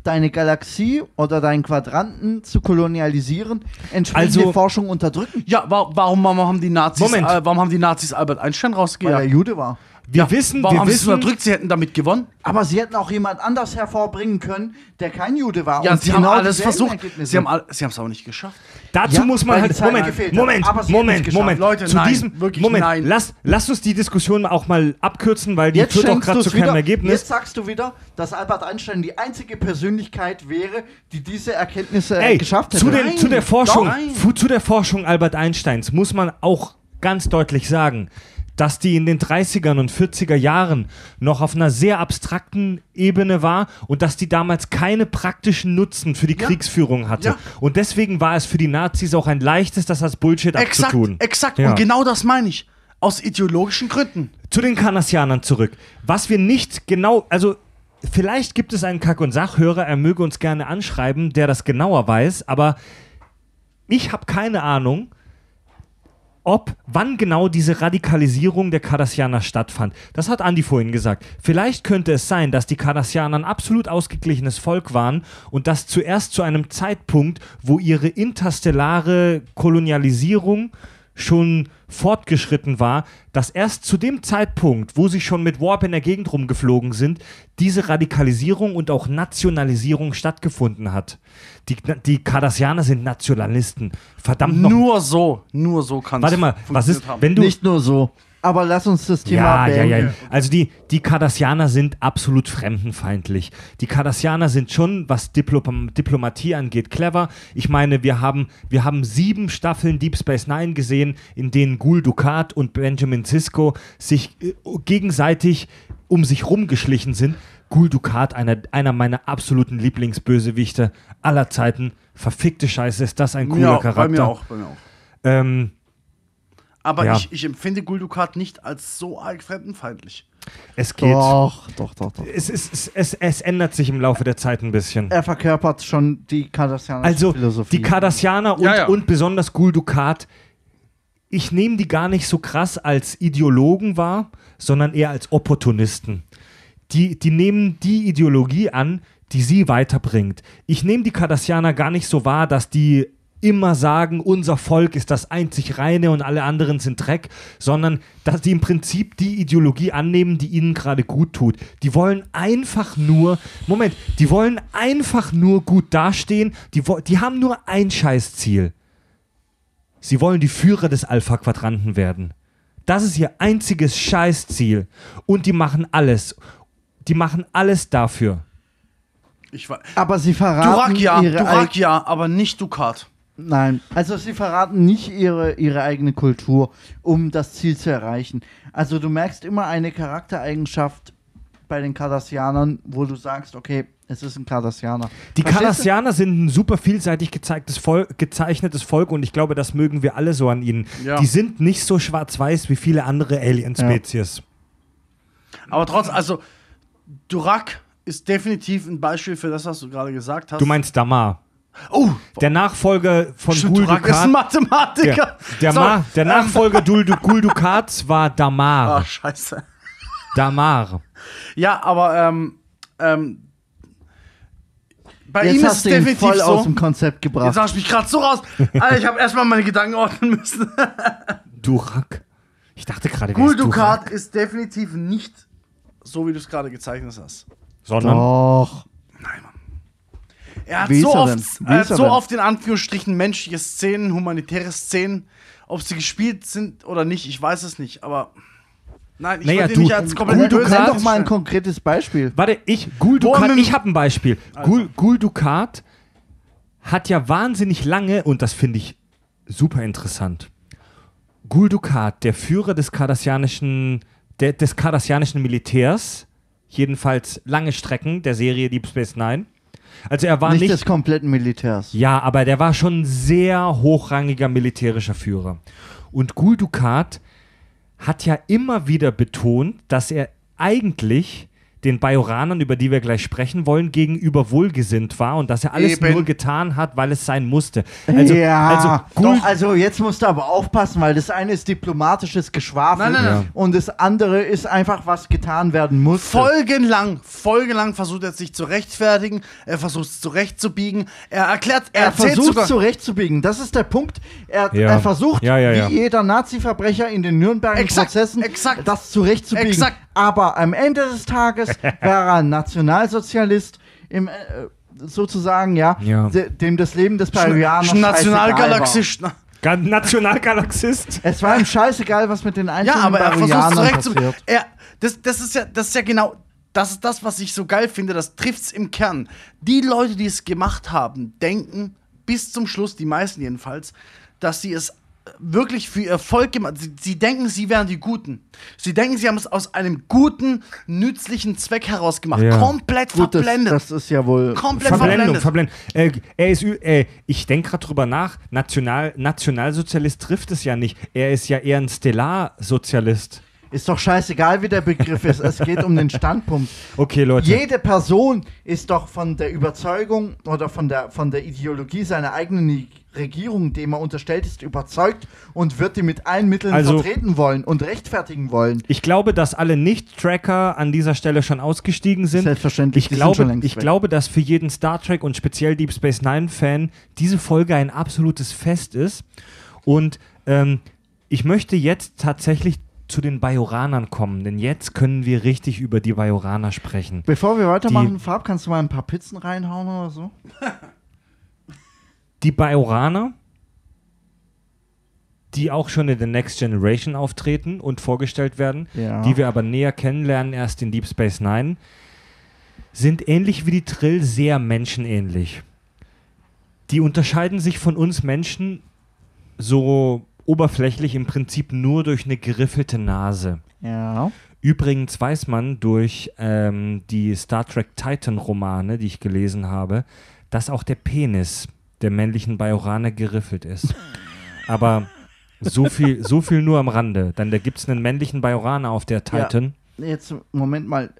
deine Galaxie oder deinen Quadranten zu kolonialisieren, entsprechende Also- Forschung unterdrücken? Ja, wa warum, warum haben die Nazis, Moment. äh, warum haben die Nazis Albert Einstein Weil er? Jude war. Wir wissen, Warum wir haben wissen, unterdrückt? Sie hätten damit gewonnen. Aber sie hätten auch jemand anders hervorbringen können, der kein Jude war. Ja, und sie genau haben alles versucht. Ergebnisse. Sie haben all- sie haben es aber nicht geschafft. Dazu Ja, muss man halt. Moment. Moment, es Moment, geschafft. Moment. Leute, zu nein, diesem wirklich Moment, nein. Lass, lasst uns die Diskussion auch mal abkürzen, weil die Jetzt führt auch gerade zu keinem wieder, Ergebnis. Jetzt sagst du wieder, dass Albert Einstein die einzige Persönlichkeit wäre, die diese Erkenntnisse Ey, geschafft hätte. zu, den, Nein, zu, der Forschung, doch, zu der Forschung Albert Einsteins muss man auch ganz deutlich sagen, dass die in den 30ern und 40er Jahren noch auf einer sehr abstrakten Ebene war und dass die damals keine praktischen Nutzen für die Ja. Kriegsführung hatte. Ja. Und deswegen war es für die Nazis auch ein leichtes, das als Bullshit Exakt, abzutun. exakt. Ja. Und genau das meine ich. Aus ideologischen Gründen. Zu den Karnassianern zurück. Was wir nicht genau, also vielleicht gibt es einen Kack- und Sachhörer, er möge uns gerne anschreiben, der das genauer weiß, aber ich habe keine Ahnung, ob, wann genau diese Radikalisierung der Kardassianer stattfand. Das hat Andi vorhin gesagt. Vielleicht könnte es sein, dass die Kardassianer ein absolut ausgeglichenes Volk waren und das zuerst zu einem Zeitpunkt, wo ihre interstellare Kolonialisierung schon fortgeschritten war, dass erst zu dem Zeitpunkt, wo sie schon mit Warp in der Gegend rumgeflogen sind, diese Radikalisierung und auch Nationalisierung stattgefunden hat. Die, die Kardassianer sind Nationalisten. Verdammt noch. Nur so, nur so kann Warte mal, was ist, wenn du. Nicht nur so. Aber lass uns das Thema ja, ja, ja. Also die, die Kardassianer sind absolut fremdenfeindlich. Die Kardassianer sind schon, was Diplom Diplomatie angeht, clever. Ich meine, wir haben, wir haben sieben Staffeln Deep Space Nine gesehen, in denen Gul Dukat und Benjamin Sisko sich äh, gegenseitig um sich rumgeschlichen sind. Gul Dukat, einer, einer meiner absoluten Lieblingsbösewichte aller Zeiten. Verfickte Scheiße, ist das ein cooler ja, Charakter. bei mir auch, bei mir auch. Ähm, Aber Ja. ich, ich empfinde Gul Dukat nicht als so arg fremdenfeindlich. Es geht. Doch, doch, doch, doch. Es, es, es, es ändert sich im Laufe der Zeit ein bisschen. Er verkörpert schon die kardassianische Also Philosophie. die Kardassianer und, Ja, ja. und besonders Gul Dukat, ich nehme die gar nicht so krass als Ideologen wahr, sondern eher als Opportunisten. Die, die nehmen die Ideologie an, die sie weiterbringt. Ich nehme die Kardassianer gar nicht so wahr, dass die immer sagen, unser Volk ist das einzig reine und alle anderen sind Dreck, sondern dass die im Prinzip die Ideologie annehmen, die ihnen gerade gut tut. Die wollen einfach nur, Moment, die wollen einfach nur gut dastehen, die, die haben nur ein Scheißziel. Sie wollen die Führer des Alpha-Quadranten werden. Das ist ihr einziges Scheißziel. Und die machen alles. Die machen alles dafür. Aber sie verraten Durak ja, ihre Durak eig- ja, aber nicht Dukat. Nein, also sie verraten nicht ihre, ihre eigene Kultur, um das Ziel zu erreichen. Also du merkst immer eine Charaktereigenschaft bei den Kardassianern, wo du sagst, okay, es ist ein Kardassianer. Die? Kardassianer sind ein super vielseitig Volk, gezeichnetes Volk und ich glaube, das mögen wir alle so an ihnen. Ja. Die sind nicht so schwarz-weiß wie viele andere Alien-Spezies. Aber trotzdem, also Durak ist definitiv ein Beispiel für das, was du gerade gesagt hast. Du meinst Damar. Oh, Der Nachfolger von stimmt, Gul Durak ist ein. Mathematiker. Der, der, Ma, der Nachfolger Dul- Du- Gul Dukats war Ah, Damar. scheiße. Damar. Ja, aber ähm, ähm, bei Jetzt ihm ist es hast du ihn definitiv voll aus so. dem Konzept Jetzt gebracht. hast du mich gerade so raus. Alter, ich habe erstmal meine Gedanken ordnen müssen. (laughs) Durak. Ich dachte gerade, wer Gul ist Durak? Dukat ist definitiv nicht so, wie du es gerade gezeichnet hast. Sondern Doch. Er hat so er oft, er er so oft in Anführungsstrichen menschliche Szenen, humanitäre Szenen, ob sie gespielt sind oder nicht, ich weiß es nicht, aber nein, ich Naja, du- nicht als komplett Gul Nenn doch Dukat- mal ein konkretes Beispiel. Warte, ich, Gul Dukat, ich habe ein Beispiel. Also. Gul, Gul Dukat hat ja wahnsinnig lange, und das finde ich super interessant, Gul Dukat, der Führer des kardassianischen, der, des kardassianischen Militärs, jedenfalls lange Strecken der Serie Deep Space Nine. Also er war Nicht, nicht, des kompletten Militärs. ja, aber der war schon ein sehr hochrangiger militärischer Führer. Und Gul Dukat hat ja immer wieder betont, dass er eigentlich den Bajoranern, über die wir gleich sprechen wollen, gegenüber wohlgesinnt war und dass er alles Eben. nur getan hat, weil es sein musste. Also, ja, also doch, also jetzt musst du aber aufpassen, weil das eine ist diplomatisches Geschwafel Nein, nein, nein. und das andere ist einfach, was getan werden muss. Folgenlang, folgenlang versucht er sich zu rechtfertigen, er versucht es zurechtzubiegen, er erklärt, er, Er erzählt versucht sogar, zurechtzubiegen, das ist der Punkt. Er, Ja. er versucht, Ja, ja, ja. wie jeder Nazi-Verbrecher in den Nürnberger Exakt, Prozessen, exakt. das zurechtzubiegen. Exakt. Aber am Ende des Tages (laughs) wäre er ein Nationalsozialist, im, äh, sozusagen, ja, Ja. de, dem das Leben des war. Nationalgalaxist. Ga- Nationalgalaxist. (laughs) Es war ihm scheißegal, was mit den Ja, einzelnen aber er versucht es zurecht zu. Er, das, das, ist ja, das ist ja genau. Das ist das, was ich so geil finde. Das trifft's im Kern. Die Leute, die es gemacht haben, denken bis zum Schluss, die meisten jedenfalls, dass sie es wirklich für ihr Volk gemacht sie, sie denken, sie wären die Guten. Sie denken, sie haben es aus einem guten, nützlichen Zweck heraus gemacht. Ja. Komplett Gut, das, verblendet. das ist ja wohl. Komplett Verblendung, verblendet. Verblendung. Äh, er ist, äh, ich denke gerade drüber nach, National, Nationalsozialist trifft es ja nicht. Er ist ja eher ein Stellarsozialist. Ist doch scheißegal, wie der Begriff ist. Es geht um den Standpunkt. Okay, Leute. Jede Person ist doch von der Überzeugung oder von der, von der Ideologie seiner eigenen Regierung, dem er unterstellt ist, überzeugt und wird die mit allen Mitteln Also- vertreten wollen und rechtfertigen wollen. Ich glaube, dass alle Nicht-Tracker an dieser Stelle schon ausgestiegen sind. Selbstverständlich, Ich glaube, ich weg. glaube, dass für jeden Star Trek und speziell Deep Space Nine-Fan diese Folge ein absolutes Fest ist. Und ähm, ich möchte jetzt tatsächlich zu den Bajoranern kommen, denn jetzt können wir richtig über die Bajoraner sprechen. Bevor wir weitermachen, Farb, kannst du mal ein paar Pizzen reinhauen oder so? Die Bajoraner, die auch schon in The Next Generation auftreten und vorgestellt werden, Ja. die wir aber näher kennenlernen erst in Deep Space Nine, sind ähnlich wie die Trill sehr menschenähnlich. Die unterscheiden sich von uns Menschen so oberflächlich im Prinzip nur durch eine geriffelte Nase. Ja. Übrigens weiß man durch ähm, die Star Trek Titan-Romane, die ich gelesen habe, dass auch der Penis der männlichen Bajoraner geriffelt ist. Aber So viel, so viel nur am Rande. Dann da gibt es einen männlichen Bajoraner auf der Titan. Jetzt, Moment mal.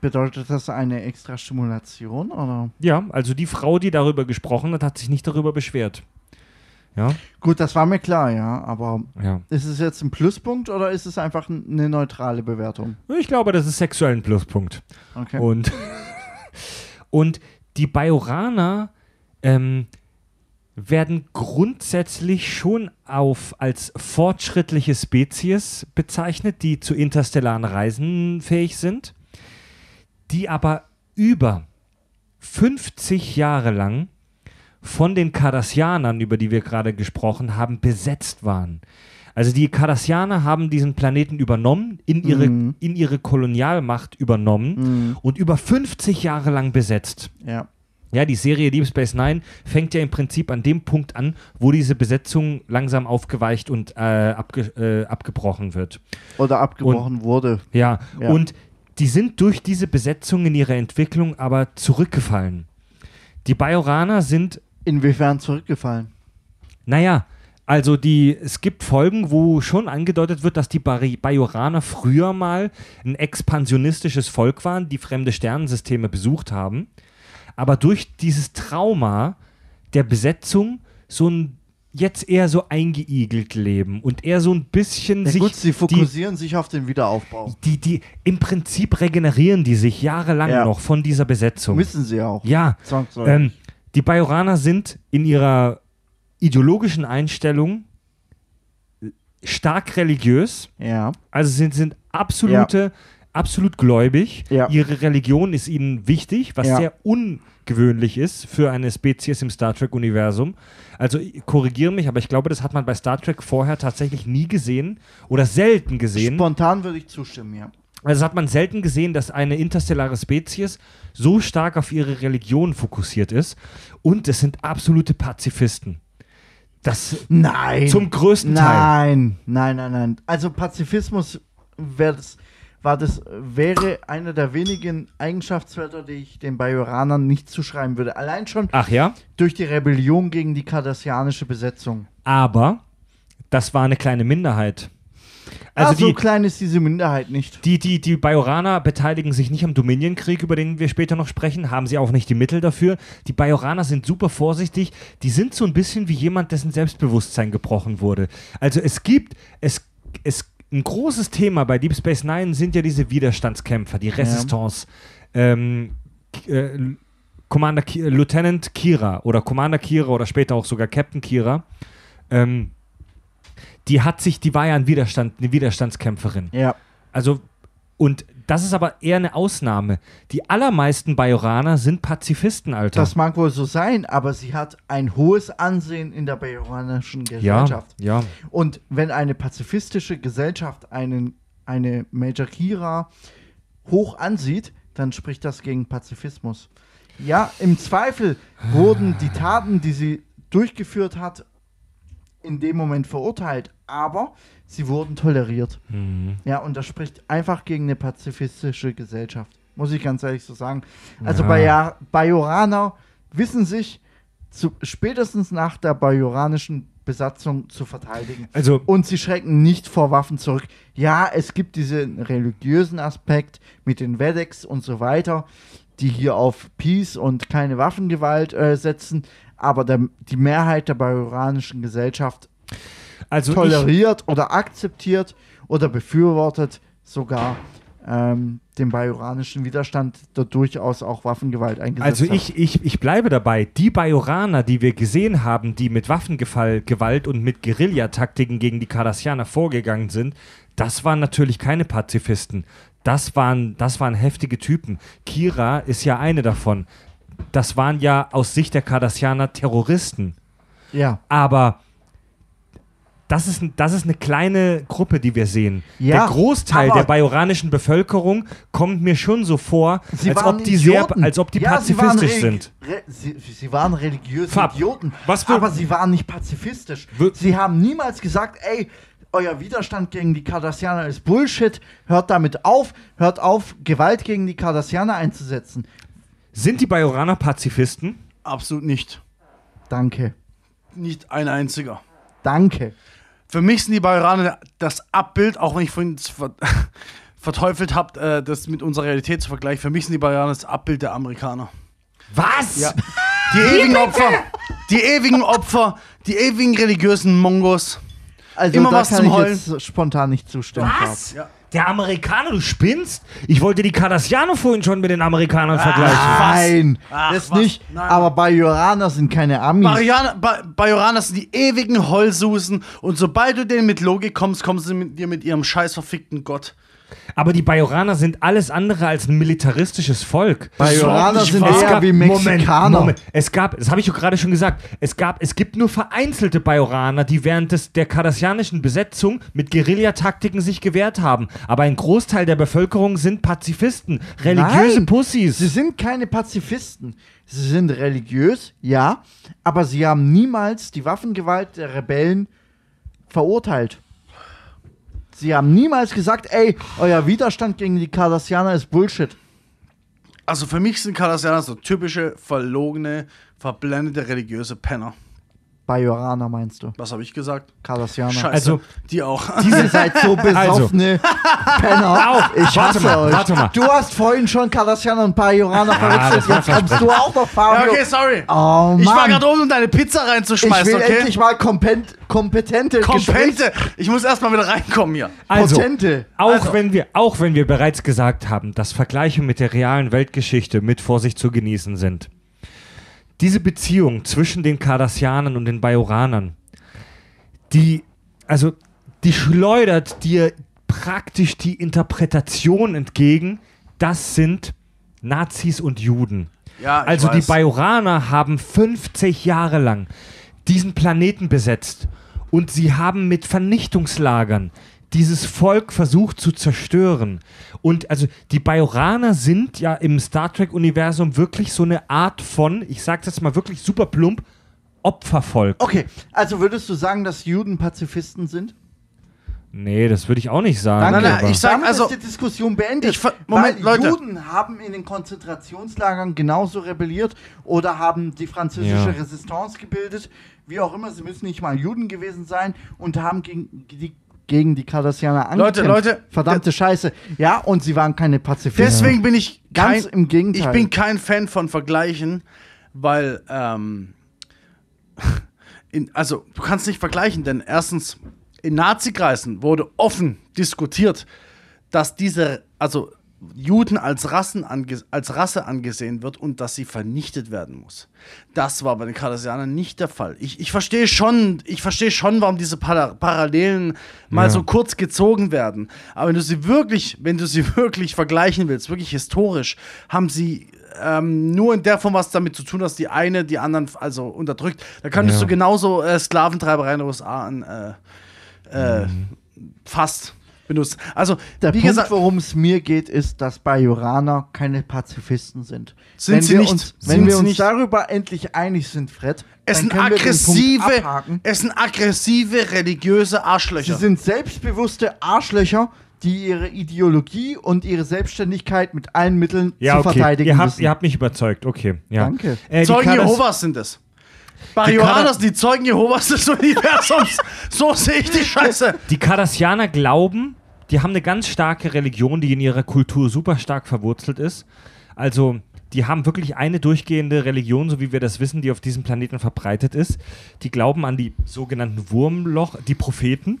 Bedeutet das eine extra Stimulation oder? Ja. also die Frau, die darüber gesprochen hat, hat sich nicht darüber beschwert. Ja, Gut, das war mir klar, ja, aber ja. ist es jetzt ein Pluspunkt oder ist es einfach eine neutrale Bewertung? Ich glaube, das ist sexuell ein Pluspunkt. Okay. Und, (laughs) und die Bajoraner ähm, werden grundsätzlich schon auf als fortschrittliche Spezies bezeichnet, die zu interstellaren Reisen fähig sind, die aber über 50 Jahre lang von den Cardassianern, über die wir gerade gesprochen haben, besetzt waren. Also die Cardassianer haben diesen Planeten übernommen, in ihre, Mhm. in ihre Kolonialmacht übernommen Mhm. und über 50 Jahre lang besetzt. Ja. Ja, die Serie Deep Space Nine fängt ja im Prinzip an dem Punkt an, wo diese Besetzung langsam aufgeweicht und äh, abge äh, abgebrochen wird. Oder abgebrochen wurde. Ja, Ja. und die sind durch diese Besetzung in ihrer Entwicklung aber zurückgefallen. Die Bajoraner sind Inwiefern zurückgefallen? Naja, also die, es gibt Folgen, wo schon angedeutet wird, dass die Bajoraner früher mal ein expansionistisches Volk waren, die fremde Sternensysteme besucht haben, aber durch dieses Trauma der Besetzung so ein jetzt eher so eingeigelt leben und eher so ein bisschen Ja, sich gut, sie die, fokussieren sich auf den Wiederaufbau. die, die im Prinzip regenerieren die sich jahrelang Ja. noch von dieser Besetzung. Müssen sie auch. Ja, ähm, die Bajoraner sind in ihrer ideologischen Einstellung stark religiös, ja. also sind, sind absolute, absolut gläubig. Ja. Ihre Religion ist ihnen wichtig, was Ja. sehr ungewöhnlich ist für eine Spezies im Star Trek-Universum. Also korrigiere mich, aber ich glaube, das hat man bei Star Trek vorher tatsächlich nie gesehen oder selten gesehen. Spontan würde ich zustimmen, ja. Also hat man selten gesehen, dass eine interstellare Spezies so stark auf ihre Religion fokussiert ist. Und es sind absolute Pazifisten. Das Nein. zum größten Teil. Nein, nein, nein, nein. Also Pazifismus das, war das, wäre einer der wenigen Eigenschaftswörter, die ich den Bajoranern nicht zuschreiben würde. Allein schon Ach ja, durch die Rebellion gegen die kardassianische Besetzung. aber das war eine kleine Minderheit. Also Also so die, klein ist diese Minderheit nicht. die, die, die Bajoraner beteiligen sich nicht am Dominionkrieg, über den wir später noch sprechen, haben sie auch nicht die Mittel dafür. Die Bajoraner sind super vorsichtig, die sind so ein bisschen wie jemand, dessen Selbstbewusstsein gebrochen wurde. Also es gibt, es, es, ein großes Thema bei Deep Space Nine sind ja diese Widerstandskämpfer, die Resistance. Ähm, K- äh, Commander Ki äh, Lieutenant Kira oder Commander Kira oder später auch sogar Captain Kira. Ähm, die hat sich, die war ja ein Widerstand, eine Widerstandskämpferin. Ja. Also, und das ist aber eher eine Ausnahme. Die allermeisten Bajoraner sind Pazifisten, Alter. Das mag wohl so sein, aber sie hat ein hohes Ansehen in der bajoranischen ja, Gesellschaft. ja. Und wenn eine pazifistische Gesellschaft einen, eine Major Kira hoch ansieht, dann spricht das gegen Pazifismus. Ja, im Zweifel wurden die Taten, die sie durchgeführt hat, in dem Moment verurteilt, aber sie wurden toleriert. Mhm. Ja, und das spricht einfach gegen eine pazifistische Gesellschaft. Muss ich ganz ehrlich so sagen. Also Ja. Baja Bajoraner wissen sich zu, spätestens nach der bajoranischen Besatzung zu verteidigen. Also, Und sie schrecken nicht vor Waffen zurück. Ja, es gibt diesen religiösen Aspekt mit den Vedex und so weiter, die hier auf Peace und keine Waffengewalt äh, setzen. Aber der, die Mehrheit der bajoranischen Gesellschaft also ich, toleriert oder akzeptiert oder befürwortet sogar ähm, den bajoranischen Widerstand, der durchaus auch Waffengewalt eingesetzt also hat. ich, ich, ich bleibe dabei. Die Bajoraner, die wir gesehen haben, die mit Waffengewalt und mit Guerillataktiken gegen die Cardassianer vorgegangen sind, das waren natürlich keine Pazifisten. Das waren, das waren heftige Typen. Kira ist ja eine davon. Das waren ja aus Sicht der Cardassianer Terroristen. Ja, Aber das ist, das ist eine kleine Gruppe, die wir sehen. Ja, der Großteil der bajoranischen Bevölkerung kommt mir schon so vor, sie als ob, die sehr, Idioten. als ob die ja, sie pazifistisch relig- sind. Re sie, sie waren religiöse Fab, Idioten, was für- aber sie waren nicht pazifistisch. Wir- sie haben niemals gesagt, ey, euer Widerstand gegen die Cardassianer ist Bullshit, hört damit auf, hört auf, Gewalt gegen die Cardassianer einzusetzen. Sind die Bajoraner Pazifisten? Absolut nicht. Danke. Nicht ein einziger. Danke. Für mich sind die Bajoraner das Abbild, auch wenn ich vorhin ver (laughs) verteufelt habe, äh, das mit unserer Realität zu vergleichen. Für mich sind die Bajoraner das Abbild der Amerikaner. Was? Ja. Die ewigen Opfer, die ewigen Opfer, die ewigen religiösen Mongos. Also Immer da was kann zum ich Heulen. jetzt spontan nicht zustimmen. Was? Ja. Der Amerikaner, du spinnst? Ich wollte die Cardassianer vorhin schon mit den Amerikanern vergleichen. Nein, Ach, das was? nicht. Nein. Aber Bajoraner sind keine Amis. Bajoraner, ba Bajoraner sind die ewigen Heulsusen und sobald du denen mit Logik kommst, kommen sie mit dir mit ihrem scheiß verfickten Gott. Aber die Bajoraner sind alles andere als ein militaristisches Volk. Bajoraner sind weiß- eher wie Mexikaner. Moment, Moment. Es gab, das habe ich doch gerade schon gesagt, es gab, es gibt nur vereinzelte Bajoraner, die während des, der kardassianischen Besetzung mit Guerillataktiken sich gewehrt haben. Aber ein Großteil der Bevölkerung sind Pazifisten, religiöse Nein, Pussys. Sie sind keine Pazifisten. Sie sind religiös, ja, aber sie haben niemals die Waffengewalt der Rebellen verurteilt. Sie haben niemals gesagt, ey, euer Widerstand gegen die Cardassianer ist Bullshit. Also für mich sind Cardassianer so typische, verlogene, verblendete religiöse Penner. Bajoraner meinst du? Was habe ich gesagt? Cardassianer. Scheiße. Also- die auch. (laughs) Ihr seid so (laughs) besoffene Penner. Au, ich warte hasse mal, euch. warte mal. Du hast vorhin schon Cardassianer und Bajoraner das verwechselt. war Jetzt kommst du auch noch, Ja, Fabio. okay, sorry. Oh, ich war gerade oben, um deine Pizza Ich reinzuschmeißen, will okay? endlich mal kompent kompetente Kompente. Ich muss erstmal wieder reinkommen hier. Also, Potente. auch, Also. wenn wir, auch wenn wir bereits gesagt haben, dass Vergleiche mit der realen Weltgeschichte mit Vorsicht zu genießen sind. Diese Beziehung zwischen den Cardassianern und den Bajoranern, die, also, die schleudert dir praktisch die Interpretation entgegen, das sind Nazis und Juden. Ja, Also die. Bajoraner haben 50 Jahre lang diesen Planeten besetzt und sie haben mit Vernichtungslagern dieses Volk versucht zu zerstören. Und also die Bajoraner sind ja im Star Trek-Universum wirklich so eine Art von, ich sag das mal wirklich super plump, Opfervolk. Okay, also würdest du sagen, dass Juden Pazifisten sind? Nee, das würde ich auch nicht sagen. Danke. Nein, nein, ich sag- Damit also- ist die Diskussion beendet. Ich Moment, weil Leute. Juden haben in den Konzentrationslagern genauso rebelliert oder haben die französische Ja. Resistance gebildet. Wie auch immer, sie müssen nicht mal Juden gewesen sein und haben gegen die, gegen die Cardassianer angekämpft. Leute, Leute, Verdammte Scheiße. Ja, und sie waren keine Pazifisten. Deswegen bin ich kein, Ganz im Gegenteil. Ich bin kein Fan von Vergleichen, weil ähm, in, also du kannst nicht vergleichen, denn erstens in Nazikreisen wurde offen diskutiert, dass diese also Juden als, Rassen als Rasse angesehen wird und dass sie vernichtet werden muss. Das war bei den Cardassianern nicht der Fall. Ich, ich verstehe schon, ich verstehe schon, warum diese Para Parallelen mal Ja. so kurz gezogen werden. Aber wenn du sie wirklich, wenn du sie (laughs) wirklich vergleichen willst, wirklich historisch, haben sie ähm, nur in der Form was damit zu tun, dass die eine die anderen also unterdrückt. Da könntest Ja. du genauso äh, Sklaventreiberei in den USA an äh, äh, fast benutzt. Also, Der wie Punkt, gesagt, worum es mir geht, ist, dass Bajoraner keine Pazifisten sind. Sind wenn sie wir nicht. Uns, Sind wenn wir sie uns nicht. darüber endlich einig sind, Fred, es dann sind können wir den Punkt aggressive, es sind aggressive religiöse Arschlöcher. Sie sind selbstbewusste Arschlöcher, die ihre Ideologie und ihre Selbstständigkeit mit allen Mitteln ja, zu okay. verteidigen Ihr habt, müssen. ihr habt mich überzeugt, okay. Ja. Danke. Äh, Zeugen Jehovas sind es. Bajoraner sind die Zeugen Jehovas des Universums. (laughs) so sehe ich die Scheiße. Die Cardassianer glauben, die haben eine ganz starke Religion, die in ihrer Kultur super stark verwurzelt ist. Also, die haben wirklich eine durchgehende Religion, so wie wir das wissen, die auf diesem Planeten verbreitet ist. Die glauben an die sogenannten Wurmloch, die Propheten.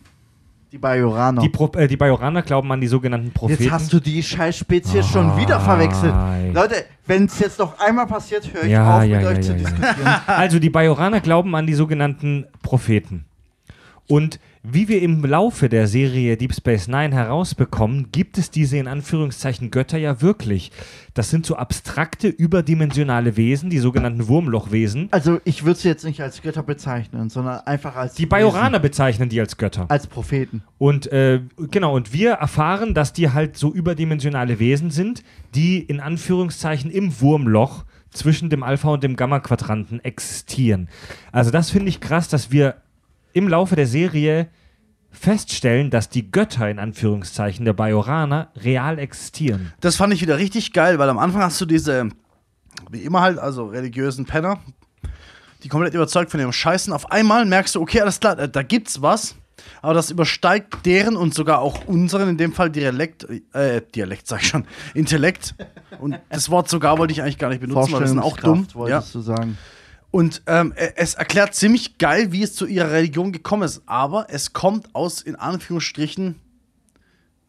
Die Bajoraner. Die, Pro, äh, die Bajoraner glauben an die sogenannten Propheten. Jetzt hast du die Scheißspezies schon wieder verwechselt. Leute, wenn es jetzt noch einmal passiert, höre ich Ja, auf, ja, mit ja, euch zu diskutieren. (laughs) Also die Bajoraner glauben an die sogenannten Propheten. Und wie wir im Laufe der Serie Deep Space Nine herausbekommen, gibt es diese in Anführungszeichen Götter ja wirklich. Das sind so abstrakte, überdimensionale Wesen, die sogenannten Wurmlochwesen. Also ich würde sie jetzt nicht als Götter bezeichnen, sondern einfach als Die Bajoraner bezeichnen die als Götter. Wesen, als Propheten. Und äh, genau, und wir erfahren, dass die halt so überdimensionale Wesen sind, die in Anführungszeichen im Wurmloch zwischen dem Alpha und dem Gamma-Quadranten existieren. Also das finde ich krass, dass wir im Laufe der Serie feststellen, dass die Götter in Anführungszeichen der Bajoraner real existieren. Das fand ich wieder richtig geil, weil am Anfang hast du diese, wie immer halt, also religiösen Penner, die komplett überzeugt von ihrem Scheißen. Auf einmal merkst du, okay, alles klar, da, gibt's was. Aber das übersteigt deren und sogar auch unseren, in dem Fall Dialekt, äh, Dialekt sag ich schon, Intellekt. Und das Wort sogar wollte ich eigentlich gar nicht benutzen, weil das sind auch dumm. Vorstellungskraft, Ja. wolltest du sagen. Und ähm, e- es erklärt ziemlich geil, wie es zu ihrer Religion gekommen ist. Aber es kommt aus, in Anführungsstrichen,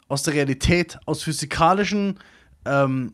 aus der Realität, aus physikalischen, ähm,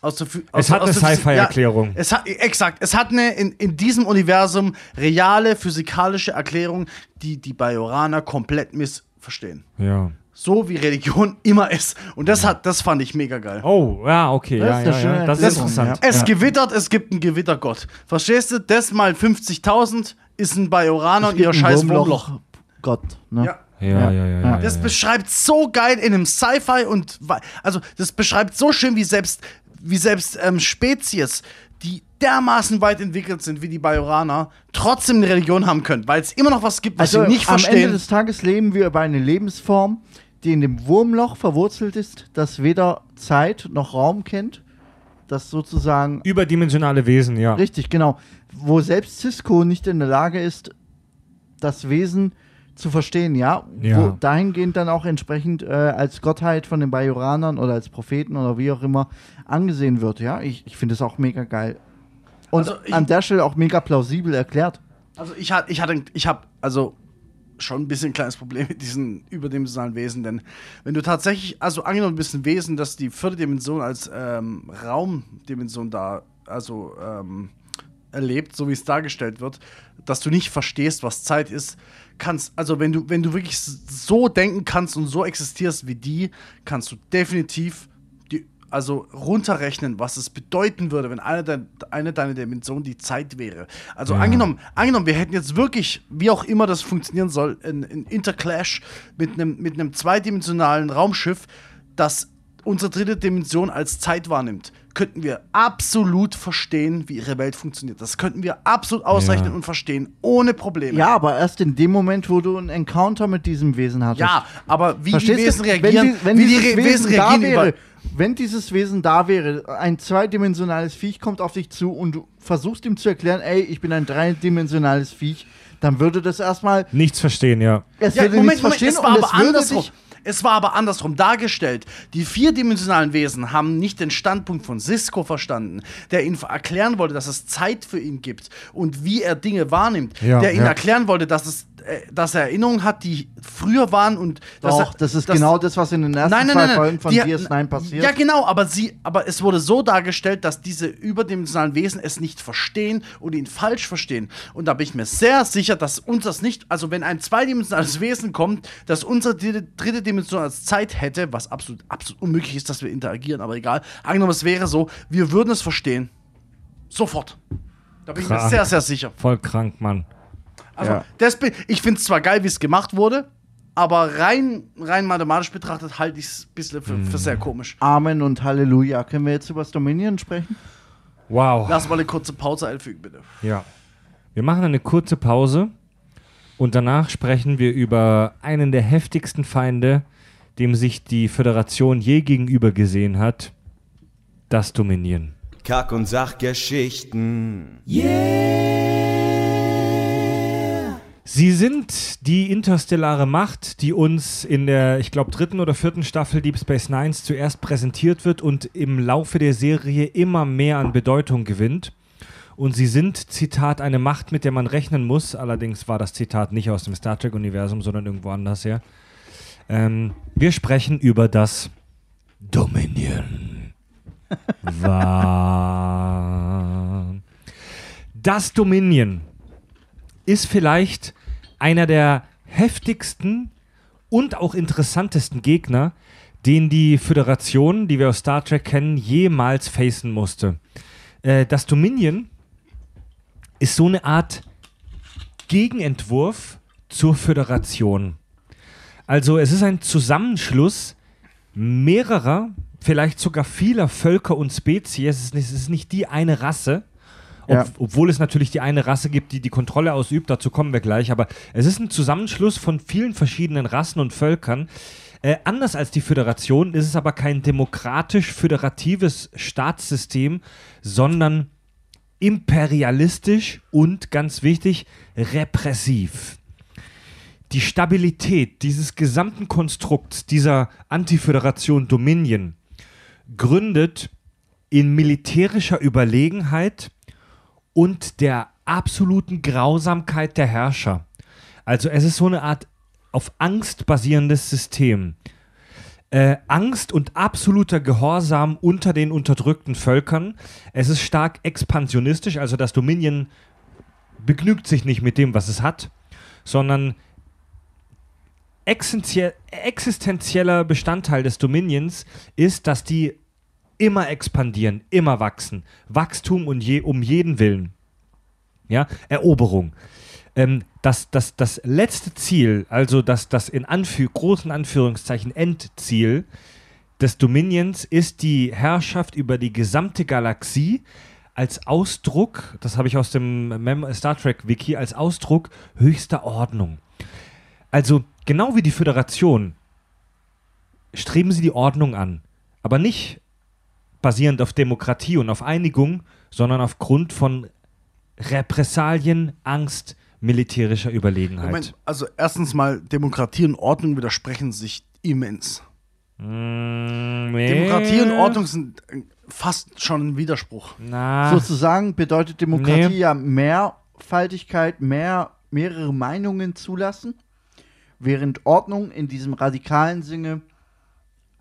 aus der, aus, Es hat aus eine Sci-Fi-Erklärung. Ja, es hat, exakt, es hat eine in, in diesem Universum reale physikalische Erklärung, die die Bajoraner komplett missverstehen. Ja. So wie Religion (laughs) immer ist. Und das hat, das fand ich mega geil. Oh, ja, okay. Das ja, ist ja, schöne ja. Das ist interessant. Es ja. gewittert, es gibt einen Gewittergott. Verstehst du? Das mal 50.000 ist ein Bajoraner und ihr scheiß Wurmloch. Gott, ne? Ja. Ja, ja, ja. ja, ja, Das ja. beschreibt so geil in einem Sci-Fi und also das beschreibt so schön, wie selbst, wie selbst ähm, Spezies, die dermaßen weit entwickelt sind wie die Bajoraner, trotzdem eine Religion haben können, weil es immer noch was gibt, was Also sie nicht am Ende verstehen. des Tages leben wir über eine Lebensform, die in dem Wurmloch verwurzelt ist, das weder Zeit noch Raum kennt, das sozusagen Überdimensionale Wesen, ja. richtig genau, wo selbst Cisco nicht in der Lage ist, das Wesen zu verstehen, ja, Ja. wo dahingehend dann auch entsprechend äh, als Gottheit von den Bajoranern oder als Propheten oder wie auch immer angesehen wird, ja. Ich, ich finde es auch mega geil. Und Also an der Stelle auch mega plausibel erklärt. Also ich hatte, ich hatte, ich habe also schon ein bisschen ein kleines Problem mit diesen überdimensionalen Wesen, denn wenn du tatsächlich, also angenommen, du bist ein Wesen, das die vierte Dimension als ähm, Raumdimension da, also ähm, erlebt, so wie es dargestellt wird, dass du nicht verstehst, was Zeit ist, kannst, also wenn du, wenn du wirklich so denken kannst und so existierst wie die, kannst du definitiv also runterrechnen, was es bedeuten würde, wenn eine, dein, eine deiner Dimensionen die Zeit wäre. Also Ja. angenommen, angenommen, wir hätten jetzt wirklich, wie auch immer das funktionieren soll, ein, ein Interclash mit einem mit einem zweidimensionalen Raumschiff, das unsere dritte Dimension als Zeit wahrnimmt, könnten wir absolut verstehen, wie ihre Welt funktioniert. Das könnten wir absolut ausrechnen Ja. und verstehen, ohne Probleme. Ja, aber erst in dem Moment, wo du einen Encounter mit diesem Wesen hattest. Ja, aber wie Verstehst die? Wesen reagieren, wenn, die, wenn wie die Re Wesen, Wesen reagieren wäre, über, wenn dieses Wesen da wäre, ein zweidimensionales Viech kommt auf dich zu und du versuchst ihm zu erklären, ey, ich bin ein dreidimensionales Viech, dann würde das erstmal, Nichts verstehen, ja. es Ja, würde Moment, nichts Moment, verstehen es war und aber es andersrum. Es war aber andersrum dargestellt. Die vierdimensionalen Wesen haben nicht den Standpunkt von Cisco verstanden, der ihnen erklären wollte, dass es Zeit für ihn gibt und wie er Dinge wahrnimmt. Ja, der ihnen ja. erklären wollte, dass, es, dass er Erinnerungen hat, die früher waren und dass doch, er, das ist dass- genau das, was in den ersten Nein, nein, zwei nein, nein. Folgen von Die- DS9 passiert. Ja, genau, aber, sie, aber es wurde so dargestellt, dass diese überdimensionalen Wesen es nicht verstehen und ihn falsch verstehen. Und da bin ich mir sehr sicher, dass uns das nicht, also wenn ein zweidimensionales Wesen kommt, das unsere dritte, Dimension als Zeit hätte, was absolut, absolut unmöglich ist, dass wir interagieren, aber egal. Angenommen, es wäre so, wir würden es verstehen. Sofort. Da bin ich mir Krank. sehr, sehr sicher. Voll krank, Mann. Also, Ja. ich finde es zwar geil, wie es gemacht wurde, aber rein, rein mathematisch betrachtet halte ich es ein bisschen für, für sehr komisch. Amen und Halleluja. Können wir jetzt über das Dominion sprechen? Wow. Lass mal eine kurze Pause einfügen, bitte. Ja. Wir machen eine kurze Pause und danach sprechen wir über einen der heftigsten Feinde, dem sich die Föderation je gegenüber gesehen hat: das Dominieren. Kack- und Sachgeschichten. Sie sind die interstellare Macht, die uns in der, ich glaube, dritten oder vierten Staffel Deep Space Nine zuerst präsentiert wird und im Laufe der Serie immer mehr an Bedeutung gewinnt. Und sie sind, Zitat, eine Macht, mit der man rechnen muss. Allerdings war das Zitat nicht aus dem Star Trek-Universum, sondern irgendwo anders her. Ähm, wir sprechen über das Dominion. (laughs) War. Das Dominion ist vielleicht einer der heftigsten und auch interessantesten Gegner, den die Föderation, die wir aus Star Trek kennen, jemals facen musste. Äh, das Dominion ist so eine Art Gegenentwurf zur Föderation. Also es ist ein Zusammenschluss mehrerer, vielleicht sogar vieler Völker und Spezies. Es ist nicht, es ist nicht die eine Rasse, ob, Ja. obwohl es natürlich die eine Rasse gibt, die die Kontrolle ausübt, dazu kommen wir gleich, aber es ist ein Zusammenschluss von vielen verschiedenen Rassen und Völkern. Äh, anders als die Föderation ist es aber kein demokratisch-föderatives Staatssystem, sondern imperialistisch und ganz wichtig, repressiv. Die Stabilität dieses gesamten Konstrukts, dieser Antiföderation Dominion, gründet in militärischer Überlegenheit und der absoluten Grausamkeit der Herrscher. Also es ist so eine Art auf Angst basierendes System. Äh, Angst und absoluter Gehorsam unter den unterdrückten Völkern. Es ist stark expansionistisch, also das Dominion begnügt sich nicht mit dem, was es hat, sondern existenzie- existenzieller Bestandteil des Dominions ist, dass die immer expandieren, immer wachsen. Wachstum und je, um jeden Willen. Ja, Eroberung. Ähm, das, das, das letzte Ziel, also das, das in Anführ großen Anführungszeichen Endziel des Dominions ist die Herrschaft über die gesamte Galaxie als Ausdruck, das habe ich aus dem Mem Star Trek Wiki, als Ausdruck höchster Ordnung. Also genau wie die Föderation streben sie die Ordnung an, aber nicht basierend auf Demokratie und auf Einigung, sondern aufgrund von Repressalien, Angst, militärischer Überlegenheit. Moment, also erstens mal, Demokratie und Ordnung widersprechen sich immens. Mm, nee. Demokratie und Ordnung sind äh, fast schon ein Widerspruch. Na, Sozusagen bedeutet Demokratie Nee. ja Mehrfaltigkeit, mehr, mehrere Meinungen zulassen, während Ordnung in diesem radikalen Sinne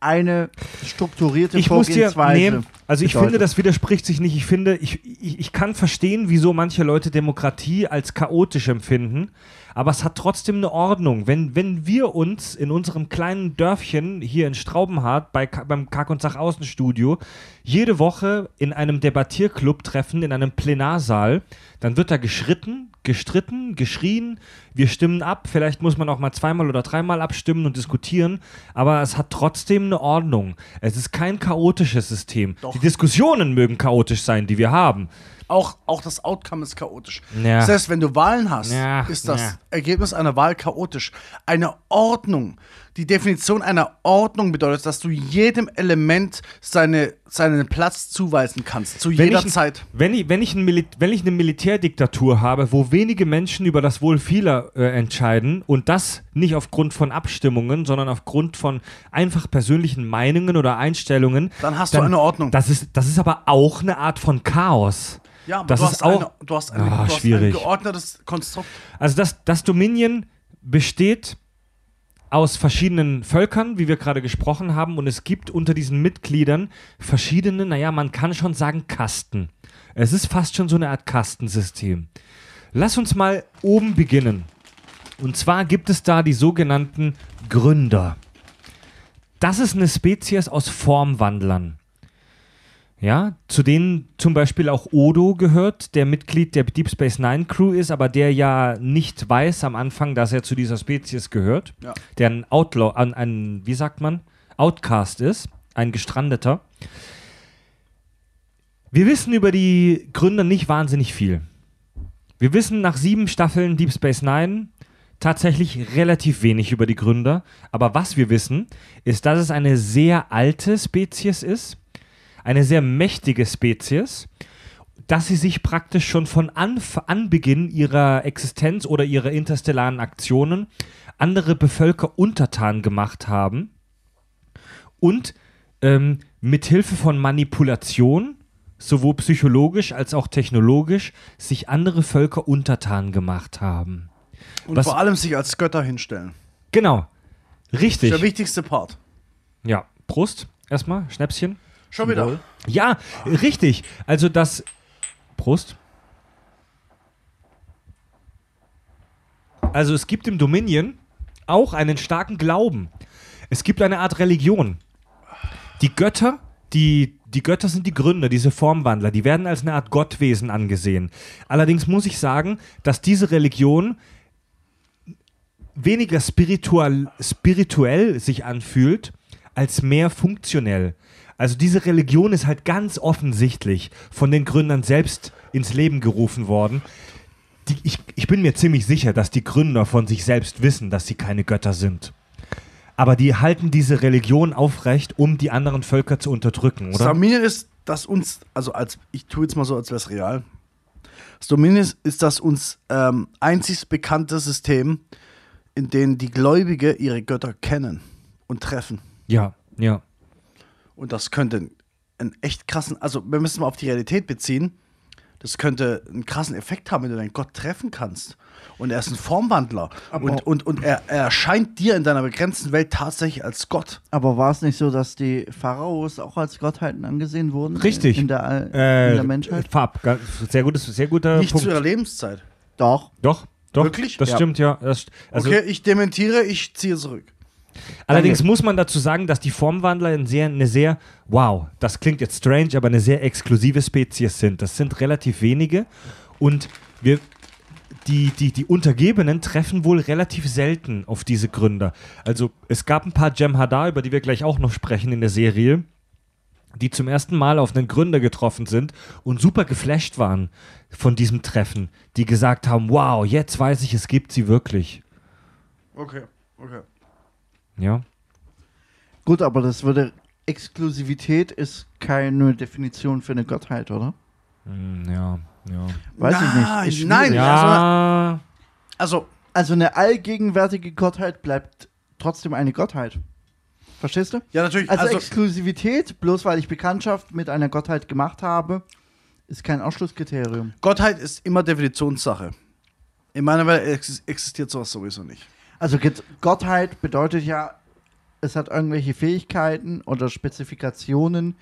eine strukturierte ich muss dir, Vorgehensweise nee, also ich bedeutet. finde, das widerspricht sich nicht. Ich finde, ich, ich, ich kann verstehen, wieso manche Leute Demokratie als chaotisch empfinden, aber es hat trotzdem eine Ordnung. Wenn, wenn wir uns in unserem kleinen Dörfchen hier in Straubenhardt bei, beim Kack- und Sach-Außenstudio jede Woche in einem Debattierclub treffen, in einem Plenarsaal, dann wird da geschritten, gestritten, geschrien, wir stimmen ab, vielleicht muss man auch mal zweimal oder dreimal abstimmen und diskutieren, aber es hat trotzdem eine Ordnung. Es ist kein chaotisches System. Doch. Die Diskussionen mögen chaotisch sein, die wir haben. Auch, auch das Outcome ist chaotisch. Ja. Das heißt, wenn du Wahlen hast, Ja, ist das ja. Ergebnis einer Wahl chaotisch. Eine Ordnung. Die Definition einer Ordnung bedeutet, dass du jedem Element seine, seinen Platz zuweisen kannst. Zu Wenn jeder ich, Zeit. Wenn ich, wenn, ich wenn ich eine Militärdiktatur habe, wo wenige Menschen über das Wohl vieler äh, entscheiden und das nicht aufgrund von Abstimmungen, sondern aufgrund von einfach persönlichen Meinungen oder Einstellungen, Dann hast du eine Ordnung. Das ist, das ist aber auch eine Art von Chaos. Ja, aber das du, ist hast auch. eine, du hast, eine, Ah, du hast ein geordnetes Konstrukt. Also das, das Dominion besteht aus verschiedenen Völkern, wie wir gerade gesprochen haben, und es gibt unter diesen Mitgliedern verschiedene, naja, man kann schon sagen Kasten. Es ist fast schon so eine Art Kastensystem. Lass uns mal oben beginnen. Und zwar gibt es da die sogenannten Gründer. Das ist eine Spezies aus Formwandlern. Ja, zu denen zum Beispiel auch Odo gehört, der Mitglied der Deep Space Nine Crew ist, aber der ja nicht weiß am Anfang, dass er zu dieser Spezies gehört. Ja. Der ein Outlaw, ein, ein, wie sagt man, Outcast ist, ein Gestrandeter. Wir wissen über die Gründer nicht wahnsinnig viel. Wir wissen nach sieben Staffeln Deep Space Nine tatsächlich relativ wenig über die Gründer. Aber was wir wissen, ist, dass es eine sehr alte Spezies ist, eine sehr mächtige Spezies, dass sie sich praktisch schon von Anf Anbeginn ihrer Existenz oder ihrer interstellaren Aktionen andere Bevölker untertan gemacht haben und ähm, mithilfe von Manipulation, sowohl psychologisch als auch technologisch, sich andere Völker untertan gemacht haben. Und Was- vor allem sich als Götter hinstellen. Genau. Das Richtig. ist der wichtigste Part. Ja. Prost. Erstmal. Schnäpschen. Schon wieder. Ja, richtig. Also das. Prost. Also es gibt im Dominion auch einen starken Glauben. Es gibt eine Art Religion. Die Götter, die, die Götter sind die Gründer, diese Formwandler, die werden als eine Art Gottwesen angesehen. Allerdings muss ich sagen, dass diese Religion weniger spiritual, spirituell sich anfühlt, als mehr funktionell. Also diese Religion ist halt ganz offensichtlich von den Gründern selbst ins Leben gerufen worden. Die, ich, ich bin mir ziemlich sicher, dass die Gründer von sich selbst wissen, dass sie keine Götter sind. Aber die halten diese Religion aufrecht, um die anderen Völker zu unterdrücken, oder? Dominion ist, dass uns, also als, ich tue jetzt mal so, als wäre es real. Das ist das uns ähm, einzig bekannte System, in dem die Gläubige ihre Götter kennen und treffen. Ja, ja. Und das könnte einen echt krassen, also wir müssen mal auf die Realität beziehen, das könnte einen krassen Effekt haben, wenn du deinen Gott treffen kannst. Und er ist ein Formwandler. Und, und, und er, er erscheint dir in deiner begrenzten Welt tatsächlich als Gott. Aber war es nicht so, dass die Pharaos auch als Gottheiten angesehen wurden? Richtig. In der, All- Äh, in der Menschheit? Fab, ganz- sehr gutes, sehr guter Nicht Punkt. zu ihrer Lebenszeit. Doch. Doch, doch. Wirklich? Das Ja. stimmt, ja. Das, also, okay, ich dementiere, ich ziehe zurück. Allerdings Danke. muss man dazu sagen, dass die Formwandler ein sehr, eine sehr, wow, das klingt jetzt strange, aber eine sehr exklusive Spezies sind. Das sind relativ wenige und wir, die, die, die Untergebenen treffen wohl relativ selten auf diese Gründer. Also es gab ein paar Jem'Hadar, über die wir gleich auch noch sprechen in der Serie, die zum ersten Mal auf einen Gründer getroffen sind und super geflasht waren von diesem Treffen, die gesagt haben, wow, jetzt weiß ich, es gibt sie wirklich. Okay, okay. Ja. Gut, aber das würde. Exklusivität ist keine Definition für eine Gottheit, oder? Hm, ja, ja. Weiß ich nicht. Nein. Ja, Also, Also eine allgegenwärtige Gottheit bleibt trotzdem eine Gottheit. Verstehst du? ja, natürlich. Also, Also, Exklusivität, bloß weil ich Bekanntschaft mit einer Gottheit gemacht habe, ist kein Ausschlusskriterium. Gottheit ist immer Definitionssache. In meiner Welt ex existiert sowas sowieso nicht. Also Gottheit bedeutet ja, es hat irgendwelche Fähigkeiten oder Spezifikationen,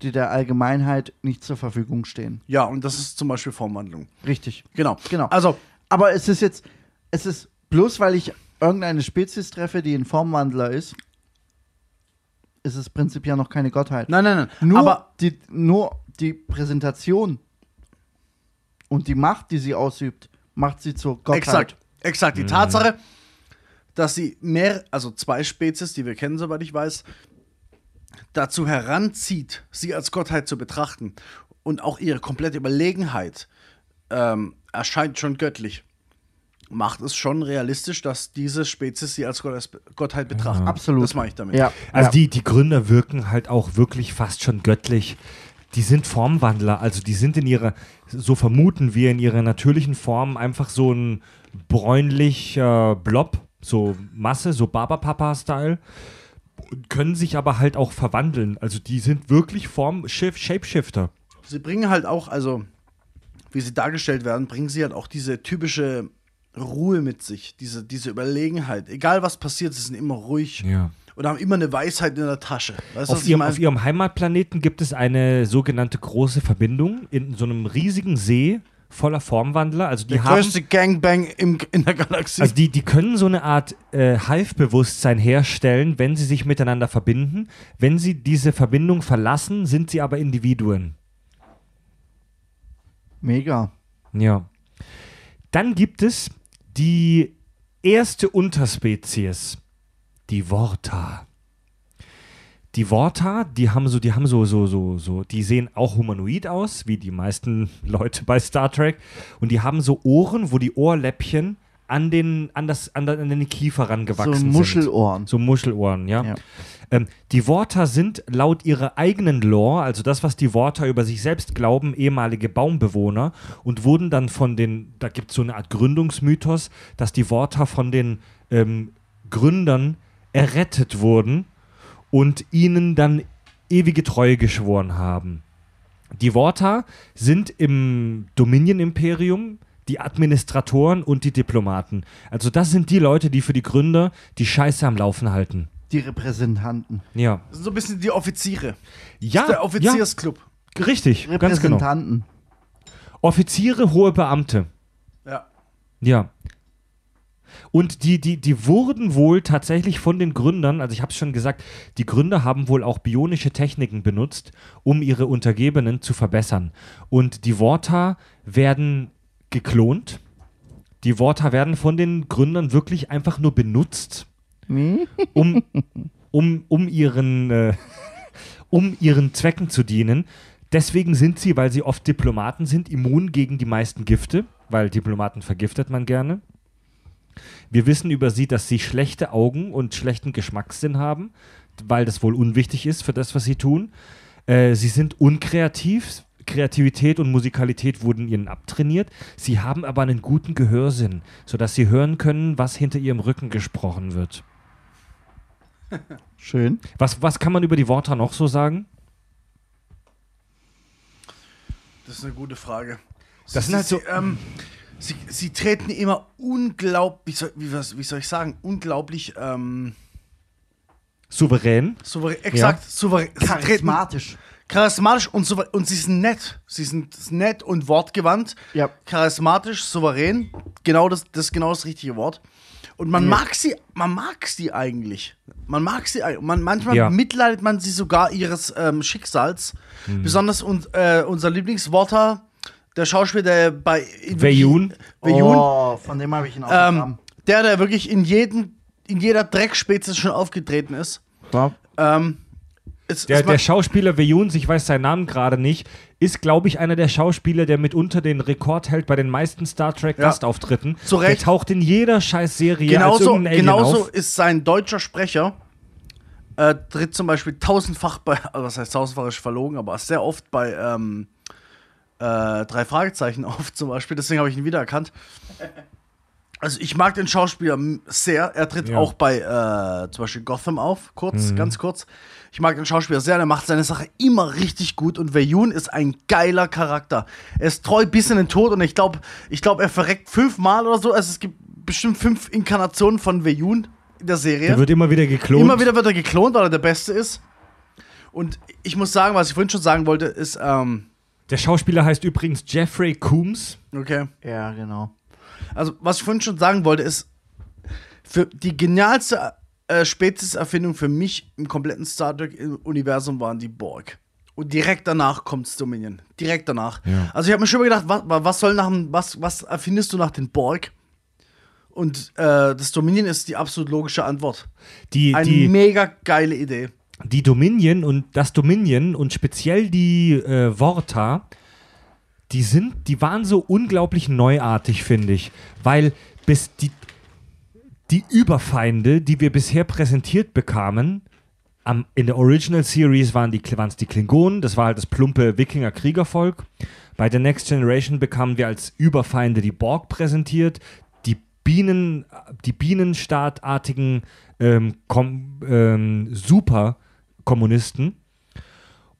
die der Allgemeinheit nicht zur Verfügung stehen. Ja, und das ist zum Beispiel Formwandlung. Richtig. Genau. Genau. Also, Aber es ist jetzt, es ist bloß weil ich irgendeine Spezies treffe, die ein Formwandler ist, ist es prinzipiell noch keine Gottheit. nein, nein, nein. Nur, aber die, nur die Präsentation und die Macht, die sie ausübt, macht sie zur Gottheit. exakt, exakt. Die Tatsache, dass sie mehr, also zwei Spezies, die wir kennen, soweit ich weiß, dazu heranzieht, sie als Gottheit zu betrachten und auch ihre komplette Überlegenheit ähm, erscheint schon göttlich. Macht es schon realistisch, dass diese Spezies sie als Gott, Gottheit betrachten. Absolut. Das meine ich damit. Ja. Also ja. die, die Gründer wirken halt auch wirklich fast schon göttlich. Die sind Formwandler, also die sind in ihrer, so vermuten wir, in ihrer natürlichen Form einfach so ein bräunlicher Blob, so Masse, so Barbapapa-Style. Und Können sich aber halt auch verwandeln. Also die sind wirklich Form Shift, Shapeshifter. Sie bringen halt auch, also wie sie dargestellt werden, bringen sie halt auch diese typische Ruhe mit sich, diese, diese Überlegenheit. Egal was passiert, sie sind immer ruhig Ja. und haben immer eine Weisheit in der Tasche. Weißt Auf ihrem, auf ihrem Heimatplaneten gibt es eine sogenannte große Verbindung in so einem riesigen See voller Formwandler. Also die der haben größte Gangbang im, in der Galaxie. Also die, die können so eine Art äh, Hive-Bewusstsein herstellen, wenn sie sich miteinander verbinden. Wenn sie diese Verbindung verlassen, sind sie aber Individuen. Mega. Ja. Dann gibt es die erste Unterspezies, die Vorta. Die Vorta, die haben so, die haben so, so, so, so, die sehen auch humanoid aus, wie die meisten (laughs) Leute bei Star Trek. Und die haben so Ohren, wo die Ohrläppchen an den, an das, an, den- an den Kiefer rangewachsen so sind. Muschelohren. So Muschelohren, ja. Ja. Ähm, die Worter sind laut ihrer eigenen Lore, also das, was die Worter über sich selbst glauben, ehemalige Baumbewohner und wurden dann von den, da gibt es so eine Art Gründungsmythos, dass die Worter von den ähm, Gründern errettet wurden und ihnen dann ewige Treue geschworen haben. Die Worta sind im Dominion-Imperium die Administratoren und die Diplomaten. Also das sind die Leute, die für die Gründer die Scheiße am Laufen halten. Die Repräsentanten. Ja. das sind so ein bisschen die Offiziere. Ja, der Offiziersclub. ja richtig, ganz genau. Repräsentanten. Offiziere, hohe Beamte. Ja. Ja. Und die, die, die wurden wohl tatsächlich von den Gründern, also ich habe es schon gesagt, die Gründer haben wohl auch bionische Techniken benutzt, um ihre Untergebenen zu verbessern. Und die Worta werden geklont. Die Worta werden von den Gründern wirklich einfach nur benutzt, (laughs) um, um, um, ihren, äh, (laughs) um ihren Zwecken zu dienen. Deswegen sind sie, weil sie oft Diplomaten sind, immun gegen die meisten Gifte, weil Diplomaten vergiftet man gerne. Wir wissen über sie, dass sie schlechte Augen und schlechten Geschmackssinn haben, weil das wohl unwichtig ist für das, was sie tun. Äh, sie sind unkreativ, Kreativität und Musikalität wurden ihnen abtrainiert. Sie haben aber einen guten Gehörsinn, sodass sie hören können, was hinter ihrem Rücken gesprochen wird. (laughs) Schön. Was, was kann man über die Worte noch so sagen? Das ist eine gute Frage. Das sind halt sie, so- ähm, sie, sie treten immer unglaublich, wie soll, wie, was, wie soll ich sagen, unglaublich ähm, Souverän. souverän, exakt, souverän. Sie treten Charismatisch. charismatisch und souverän. Und sie sind nett. Sie sind nett und wortgewandt. Ja. Charismatisch, souverän. Genau das, das ist genau das richtige Wort. Und man mag sie, man mag sie eigentlich. Man mag sie eigentlich. Man, manchmal Ja. mitleidet man sie sogar ihres ähm, Schicksals. Mhm. Besonders un, äh, unser Lieblingsworter, der Schauspieler, der bei Veyun. Veyun Oh, von dem habe ich ihn auch ähm, der, der wirklich in, jeden, in jeder Dreckspezies schon aufgetreten ist. Ähm, es, Der, es der Schauspieler Veyun, ich weiß seinen Namen gerade nicht, ist, glaube ich, einer der Schauspieler, der mitunter den Rekord hält bei den meisten Star Trek Ja. Gastauftritten. Zu Recht. Der taucht in jeder Scheiß-Serie als genauso, irgendein Alien genauso auf. ist sein deutscher Sprecher, äh, tritt zum Beispiel tausendfach bei, also (laughs) was heißt tausendfach ist verlogen, aber sehr oft bei ähm, äh, drei Fragezeichen (laughs) auf zum Beispiel, deswegen habe ich ihn wiedererkannt. Also ich mag den Schauspieler sehr. Er tritt Ja. auch bei äh, zum Beispiel Gotham auf, kurz, Mhm. ganz kurz. Ich mag den Schauspieler sehr, der macht seine Sache immer richtig gut und Veyun ist ein geiler Charakter. Er ist treu bis in den Tod und ich glaube, ich glaub, er verreckt fünfmal oder so. Also es gibt bestimmt fünf Inkarnationen von Veyun in der Serie. Der wird immer wieder geklont. Immer wieder wird er geklont, weil er der Beste ist. Und ich muss sagen, was ich vorhin schon sagen wollte, ist, ähm, Der Schauspieler heißt übrigens Jeffrey Coombs. okay. Ja, genau. Also, was ich vorhin schon sagen wollte, ist, für die genialste äh, Spezies-Erfindung für mich im kompletten Star Trek-Universum waren die Borg. Und direkt danach kommt's Dominion. Direkt danach. Ja. Also ich habe mir schon mal gedacht, was, was soll nach dem, was, was erfindest du nach den Borg? Und äh, das Dominion ist die absolut logische Antwort. Die, Eine die, mega geile Idee. Die Dominion und das Dominion und speziell die äh, Vorta, die sind, die waren so unglaublich neuartig, finde ich. Weil bis die, die Überfeinde, die wir bisher präsentiert bekamen, am, in der Original Series waren es die Klingonen, das war halt das plumpe Wikinger-Kriegervolk. Bei der Next Generation bekamen wir als Überfeinde die Borg präsentiert, die Bienen, die Bienenstaatartigen ähm, ähm, Superkommunisten.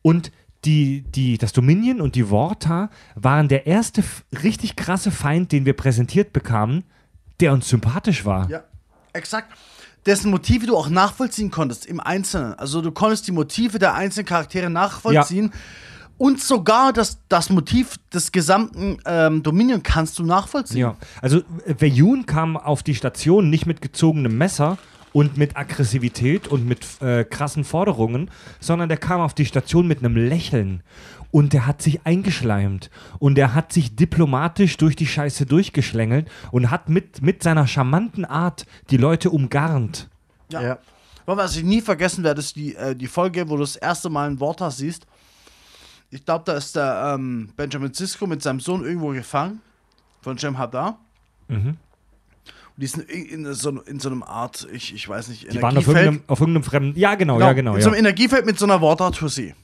Und die, die, das Dominion und die Vorta waren der erste richtig krasse Feind, den wir präsentiert bekamen, der uns sympathisch war. Ja, exakt. Dessen Motive du auch nachvollziehen konntest im Einzelnen. Also du konntest die Motive der einzelnen Charaktere nachvollziehen. Und sogar das, das Motiv des gesamten ähm, Dominion kannst du nachvollziehen. Ja, also äh, Veyun kam auf die Station nicht mit gezogenem Messer und mit Aggressivität und mit äh, krassen Forderungen, sondern der kam auf die Station mit einem Lächeln. Und der hat sich eingeschleimt und der hat sich diplomatisch durch die Scheiße durchgeschlängelt und hat mit, mit seiner charmanten Art die Leute umgarnt. Ja. Ja. Aber was ich nie vergessen werde, ist die, äh, die Folge, wo du das erste Mal ein Wort hast, siehst. Ich glaube, da ist der ähm, Benjamin Sisko mit seinem Sohn irgendwo gefangen. Von Jem Hadar. Mhm. Die sind in, in, so, in so einem Art, ich, ich weiß nicht, Die waren auf irgendeinem, auf irgendeinem fremden. Ja, genau, ja, genau. In Ja. so einem Energiefeld mit so einer Water-Tussi.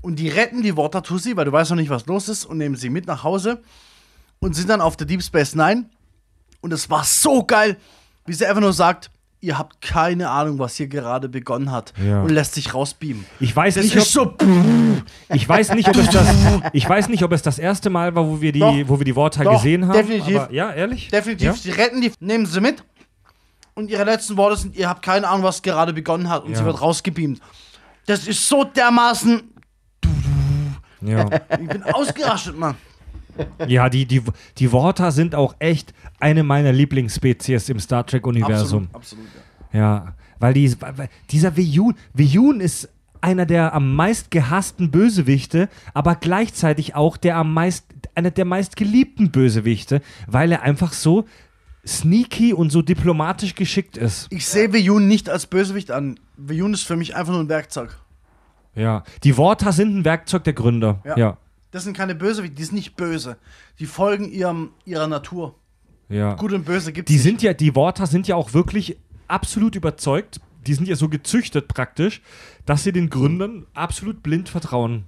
Und die retten die Water-Tussi, weil du weißt noch nicht, was los ist, und nehmen sie mit nach Hause und sind dann auf der Deep Space Nine. Und es war so geil, wie sie einfach nur sagt, ihr habt keine Ahnung, was hier gerade begonnen hat. Ja. Und lässt sich rausbeamen. Ich weiß Das nicht, ist ob, so. ich weiß nicht, ob es das, (laughs) ich weiß nicht, ob es das erste Mal war, wo wir die, Doch. wo wir die Worte gesehen haben. definitiv. Aber, ja, ehrlich? Definitiv, Ja? sie retten die, nehmen sie mit. Und ihre letzten Worte sind, ihr habt keine Ahnung, was gerade begonnen hat. Und Ja. sie wird rausgebeamt. Das ist so dermaßen. Ja. Ich bin ausgerastet, Mann. (laughs) Ja, die, die, die Worte sind auch echt eine meiner Lieblingsspezies im Star Trek-Universum. Absolut, absolut. Ja. Ja, weil, die, weil dieser Veyun, Veyun ist einer der am meist gehassten Bösewichte, aber gleichzeitig auch der am meist, einer der meist geliebten Bösewichte, weil er einfach so sneaky und so diplomatisch geschickt ist. Ich sehe Veyun nicht als Bösewicht an. Veyun ist für mich einfach nur ein Werkzeug. Ja. Die Worte sind ein Werkzeug der Gründer. Ja. Ja. Das sind keine Bösewichte, die sind nicht böse. Die folgen ihrem, ihrer Natur. ja. Gut und böse gibt es Die nicht. sind ja, die Worte sind ja auch wirklich absolut überzeugt. Die sind ja so gezüchtet praktisch, dass sie den Gründern absolut blind vertrauen.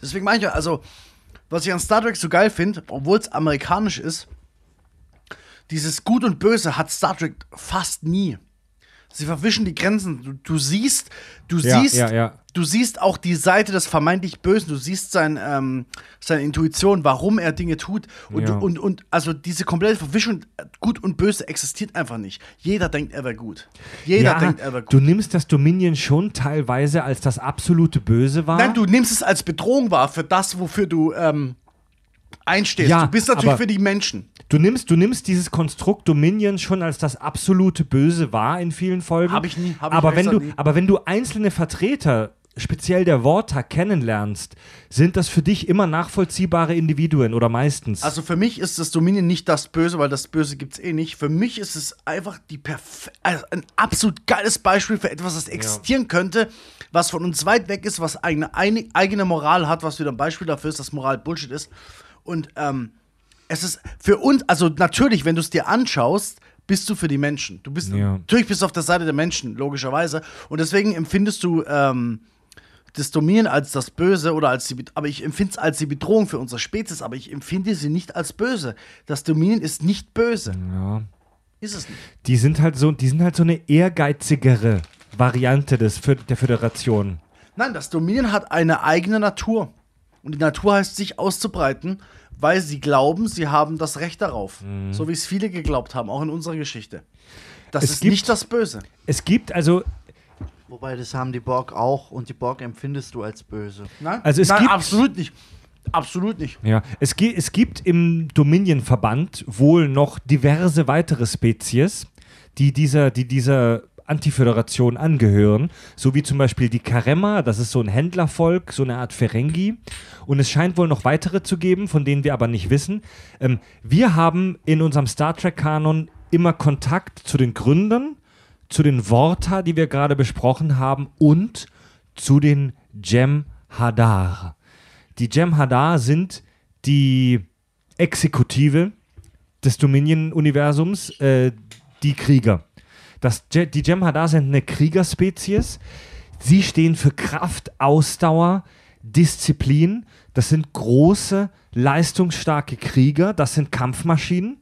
Deswegen meine ich ja, also, was ich an Star Trek so geil finde, obwohl es amerikanisch ist, dieses Gut und Böse hat Star Trek fast nie. Sie verwischen die Grenzen. Du, du siehst, du Ja, siehst, ja, ja. du siehst auch die Seite des vermeintlich Bösen. Du siehst sein, ähm, seine Intuition, warum er Dinge tut. Und, und, und also diese komplette Verwischung, Gut und Böse existiert einfach nicht. Jeder denkt, er wäre gut. Jeder denkt, er wäre gut. du nimmst das Dominion schon teilweise als das absolute Böse wahr. Nein, du nimmst es als Bedrohung wahr für das, wofür du ähm, einstehst. Ja, du bist natürlich für die Menschen. Du nimmst, du nimmst dieses Konstrukt Dominion schon als das absolute Böse wahr in vielen Folgen. Hab ich nie, hab ich aber, ehrlich wenn du, nie. aber wenn du einzelne Vertreter, speziell der Worta, kennenlernst, sind das für dich immer nachvollziehbare Individuen oder meistens. Also für mich ist das Dominion nicht das Böse, weil das Böse gibt es eh nicht. Für mich ist es einfach die also ein absolut geiles Beispiel für etwas, das existieren könnte, was von uns weit weg ist, was eigene, eine, eigene Moral hat, was wieder ein Beispiel dafür ist, dass Moral Bullshit ist. Und ähm, es ist für uns, also natürlich, wenn du es dir anschaust, bist du für die Menschen. Du bist Ja. natürlich bist du auf der Seite der Menschen, logischerweise. Und deswegen empfindest du ähm, das Dominion als das Böse oder als die, Be- aber ich empfinde es als die Bedrohung für unsere Spezies, aber ich empfinde sie nicht als böse. Das Dominion ist nicht böse. ja. Ist es nicht. Die sind halt so, die sind halt so eine ehrgeizigere Variante des, der Föderation. Nein, das Dominion hat eine eigene Natur. Und die Natur heißt, sich auszubreiten, weil sie glauben, sie haben das Recht darauf. So wie es viele geglaubt haben, auch in unserer Geschichte. Das Es ist gibt- nicht das Böse. Es gibt also, Wobei das haben die Borg auch und die Borg empfindest du als böse. Nein, Also es Nein gibt- absolut nicht. Absolut nicht. ja, es, es gibt im Dominion-Verband wohl noch diverse weitere Spezies, die dieser, die dieser Antiföderation angehören, so wie zum Beispiel die Karemma, das ist so ein Händlervolk, so eine Art Ferengi. Und es scheint wohl noch weitere zu geben, von denen wir aber nicht wissen. Ähm, wir haben in unserem Star Trek-Kanon immer Kontakt zu den Gründern, zu den Worta, die wir gerade besprochen haben, und zu den Jem'Hadar. Die Jem'Hadar sind die Exekutive des Dominion-Universums, äh, die Krieger. Das, die Jem'Hadar sind eine Kriegerspezies. Sie stehen für Kraft, Ausdauer, Disziplin. Das sind große, leistungsstarke Krieger. Das sind Kampfmaschinen.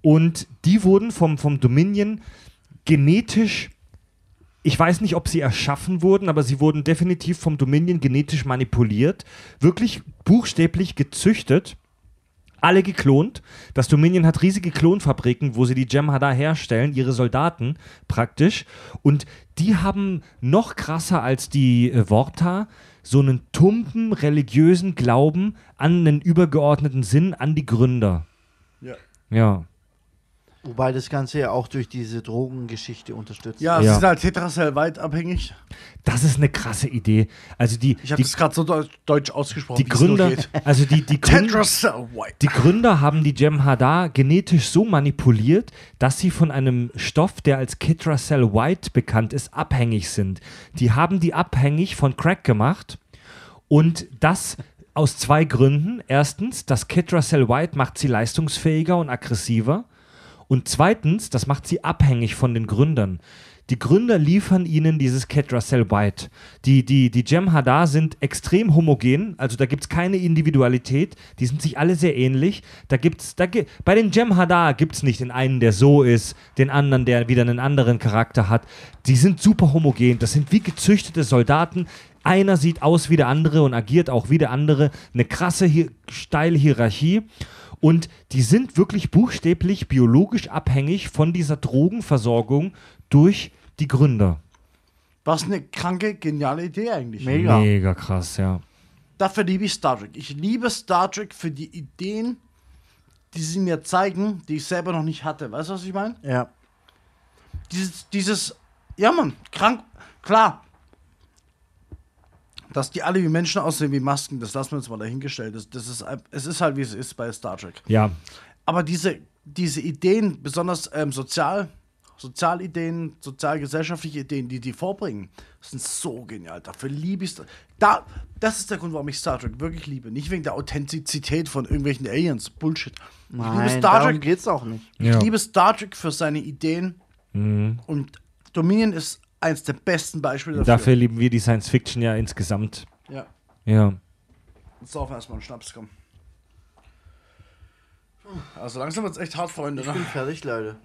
Und die wurden vom, vom Dominion genetisch ich weiß nicht, ob sie erschaffen wurden, aber sie wurden definitiv vom Dominion genetisch manipuliert, wirklich buchstäblich gezüchtet, alle geklont. Das Dominion hat riesige Klonfabriken, wo sie die Jem'Hadar herstellen, ihre Soldaten praktisch. Und die haben noch krasser als die äh, Worta so einen tumpen religiösen Glauben an einen übergeordneten Sinn, an die Gründer. Ja. Ja. Wobei das Ganze ja auch durch diese Drogengeschichte unterstützt Ja, wird. sie Ja. sind halt Tetracell weit abhängig. Das ist eine krasse Idee. Also die, Ich habe das gerade so deut- deutsch ausgesprochen. die es Gründer, geht. also die, die (laughs) Gründer. Die Gründer haben die Jem'Hadar genetisch so manipuliert, dass sie von einem Stoff, der als Kitracell White bekannt ist, abhängig sind. Die haben die abhängig von Crack gemacht und das aus zwei Gründen. Erstens, das Kitracell White macht sie leistungsfähiger und aggressiver. Und zweitens, das macht sie abhängig von den Gründern. Die Gründer liefern ihnen dieses Ketracell White. Die, die, die Jem'Hadar sind extrem homogen, also da gibt es keine Individualität, die sind sich alle sehr ähnlich. Da gibt's, da bei den Jem'Hadar gibt es nicht den einen, der so ist, den anderen, der wieder einen anderen Charakter hat. Die sind super homogen, das sind wie gezüchtete Soldaten. Einer sieht aus wie der andere und agiert auch wie der andere. Eine krasse, steile Hierarchie. Und die sind wirklich buchstäblich biologisch abhängig von dieser Drogenversorgung durch die Gründer. Was eine kranke, geniale Idee eigentlich. Mega. Mega krass, ja. Dafür liebe ich Star Trek. Ich liebe Star Trek für die Ideen, die sie mir zeigen, die ich selber noch nicht hatte. Weißt du, was ich meine? Ja. Dieses, dieses, ja Mann, krank, klar. Dass die alle wie Menschen aussehen, wie Masken, das lassen wir uns mal dahingestellt. Das, das ist, es ist halt, wie es ist bei Star Trek. Ja, Aber diese, diese Ideen, besonders ähm, sozial, Sozialideen, sozialgesellschaftliche Ideen, die die vorbringen, sind so genial. Dafür liebe ich Star da, Das ist der Grund, warum ich Star Trek wirklich liebe. Nicht wegen der Authentizität von irgendwelchen Aliens. Bullshit. ich liebe Nein, Star darum Trek. geht's auch nicht. Ja. Ich liebe Star Trek für seine Ideen. Mhm. Und Dominion ist eins der besten Beispiele dafür. dafür lieben wir die Science Fiction ja insgesamt. Ja. Ja. saufen erstmal einen Schnaps, komm. Also langsam wird's echt hart, Freunde. Ich Ne? bin fertig, Leute.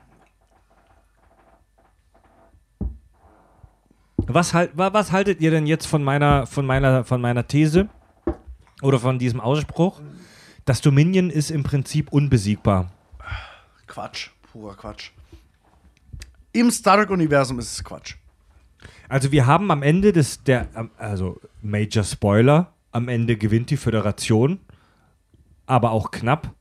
Was, halt, wa- was haltet ihr denn jetzt von meiner, von, meiner, von meiner These oder von diesem Ausspruch? Das Dominion ist im Prinzip unbesiegbar. Quatsch, purer Quatsch. Im Star Trek-Universum ist es Quatsch. Also wir haben am Ende des, der, also Major Spoiler, am Ende gewinnt die Föderation, aber auch knapp.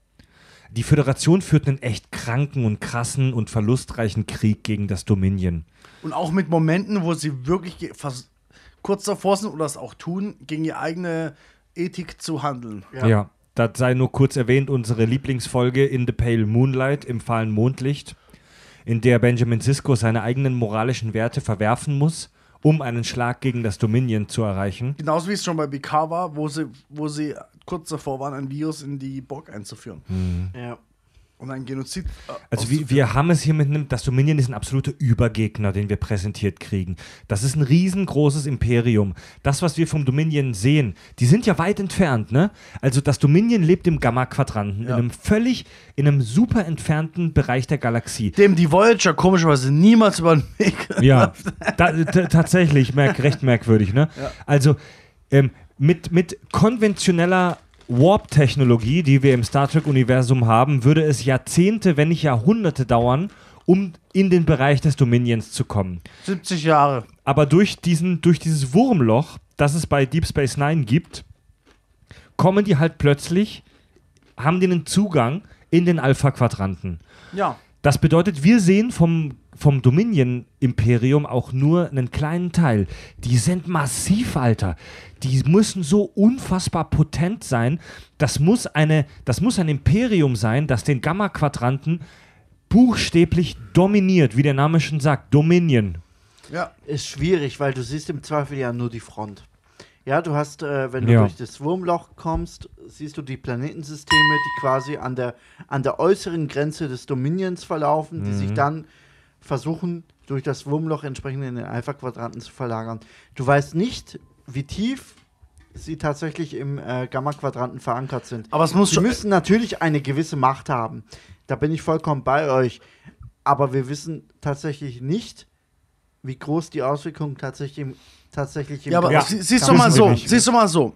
Die Föderation führt einen echt kranken und krassen und verlustreichen Krieg gegen das Dominion. Und auch mit Momenten, wo sie wirklich kurz davor sind oder es auch tun, gegen ihre eigene Ethik zu handeln. Ja. das sei nur kurz erwähnt, unsere Lieblingsfolge In the Pale Moonlight im fahlen Mondlicht, in der Benjamin Sisko seine eigenen moralischen Werte verwerfen muss, um einen Schlag gegen das Dominion zu erreichen. Genauso wie es schon bei BK war, wo sie, wo sie kurz davor waren, ein Virus in die Borg einzuführen. Ja. Und ein Genozid. äh, Also wir, haben es hier mit einem, das Dominion ist ein absoluter Übergegner, den wir präsentiert kriegen. Das ist ein riesengroßes Imperium. Das, was wir vom Dominion sehen, die sind ja weit entfernt, ne? Also das Dominion lebt im Gamma-Quadranten, in Ja. einem völlig, in einem super entfernten Bereich der Galaxie. Dem die Voyager komischerweise niemals über den Weg. Ja, da, tatsächlich, merk, recht merkwürdig, ne? Also ähm, mit, mit konventioneller Warp-Technologie, die wir im Star Trek-Universum haben, würde es Jahrzehnte, wenn nicht Jahrhunderte dauern, um in den Bereich des Dominions zu kommen. 70 Jahre. Aber durch, diesen, durch dieses Wurmloch, das es bei Deep Space Nine gibt, kommen die halt plötzlich, haben die einen Zugang in den Alpha-Quadranten. Ja. Das bedeutet, wir sehen vom, vom Dominion-Imperium auch nur einen kleinen Teil. Die sind massiv, Alter. Die müssen so unfassbar potent sein. Das muss, eine, das muss ein Imperium sein, das den Gamma-Quadranten buchstäblich dominiert, wie der Name schon sagt. Dominion. Ja. Ist schwierig, weil du siehst im Zweifel ja nur die Front. Ja, du hast, äh, wenn du Ja. durch das Wurmloch kommst, siehst du die Planetensysteme, die quasi an der, an der äußeren Grenze des Dominions verlaufen, die Mhm. sich dann versuchen, durch das Wurmloch entsprechend in den Alpha-Quadranten zu verlagern. Du weißt nicht, wie tief sie tatsächlich im äh, Gamma-Quadranten verankert sind. Aber es muss Sie müssen natürlich eine gewisse Macht haben. Da bin ich vollkommen bei euch. Aber wir wissen tatsächlich nicht, wie groß die Auswirkungen tatsächlich im, tatsächlich im Ja, aber Ja, sie, siehst das du mal so, nicht. siehst du mal so.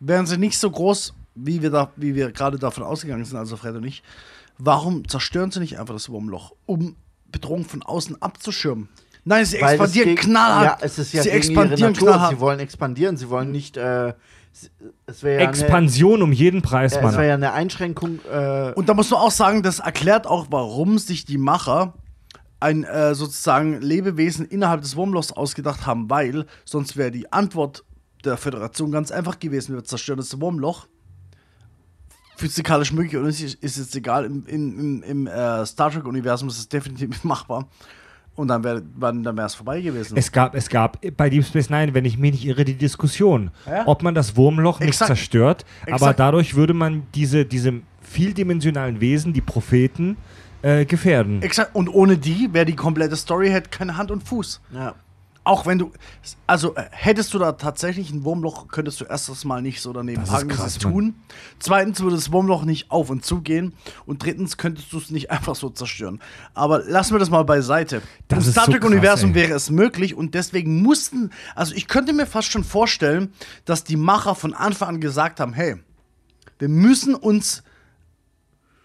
Wären sie nicht so groß, wie wir, da, wie wir gerade davon ausgegangen sind, also Fred und ich, warum zerstören sie nicht einfach das Wurmloch, um Bedrohung von außen abzuschirmen? Nein, sie Weil das expandieren gegen- knallhart. Ja, es ist ja sie gegen ihre expandieren Natur. knallhart. Sie wollen expandieren. Sie wollen nicht. Äh, ja, eine- Expansion um jeden Preis, äh, es Mann. wäre ja eine Einschränkung. Äh, Und da muss man auch sagen, das erklärt auch, warum sich die Macher ein äh, sozusagen Lebewesen innerhalb des Wurmlochs ausgedacht haben, weil sonst wäre die Antwort der Föderation ganz einfach gewesen. Wir zerstören das Wurmloch. Physikalisch möglich oder nicht, ist jetzt egal. Im, im, im, äh, Star Trek-Universum ist es definitiv machbar. Und dann wäre dann es vorbei gewesen. Es gab, es gab bei Deep Space Nine, wenn ich mich nicht irre, die Diskussion, Ja. ob man das Wurmloch nicht Exakt. zerstört, aber Exakt. dadurch würde man diese, diese vieldimensionalen Wesen, die Propheten, äh, gefährden. Exakt. Und ohne die wäre die komplette Story hätte keine Hand und Fuß. ja. Auch wenn du, also äh, hättest du da tatsächlich ein Wurmloch, könntest du erstens mal nicht so daneben Das ist parken, krass, das tun. Zweitens würde das Wurmloch nicht auf und zu gehen. Und drittens könntest du es nicht (laughs) einfach so zerstören. Aber lassen wir das mal beiseite. Das Im Star so Trek-Universum ey. wäre es möglich und deswegen mussten, also ich könnte mir fast schon vorstellen, dass die Macher von Anfang an gesagt haben: hey, wir müssen uns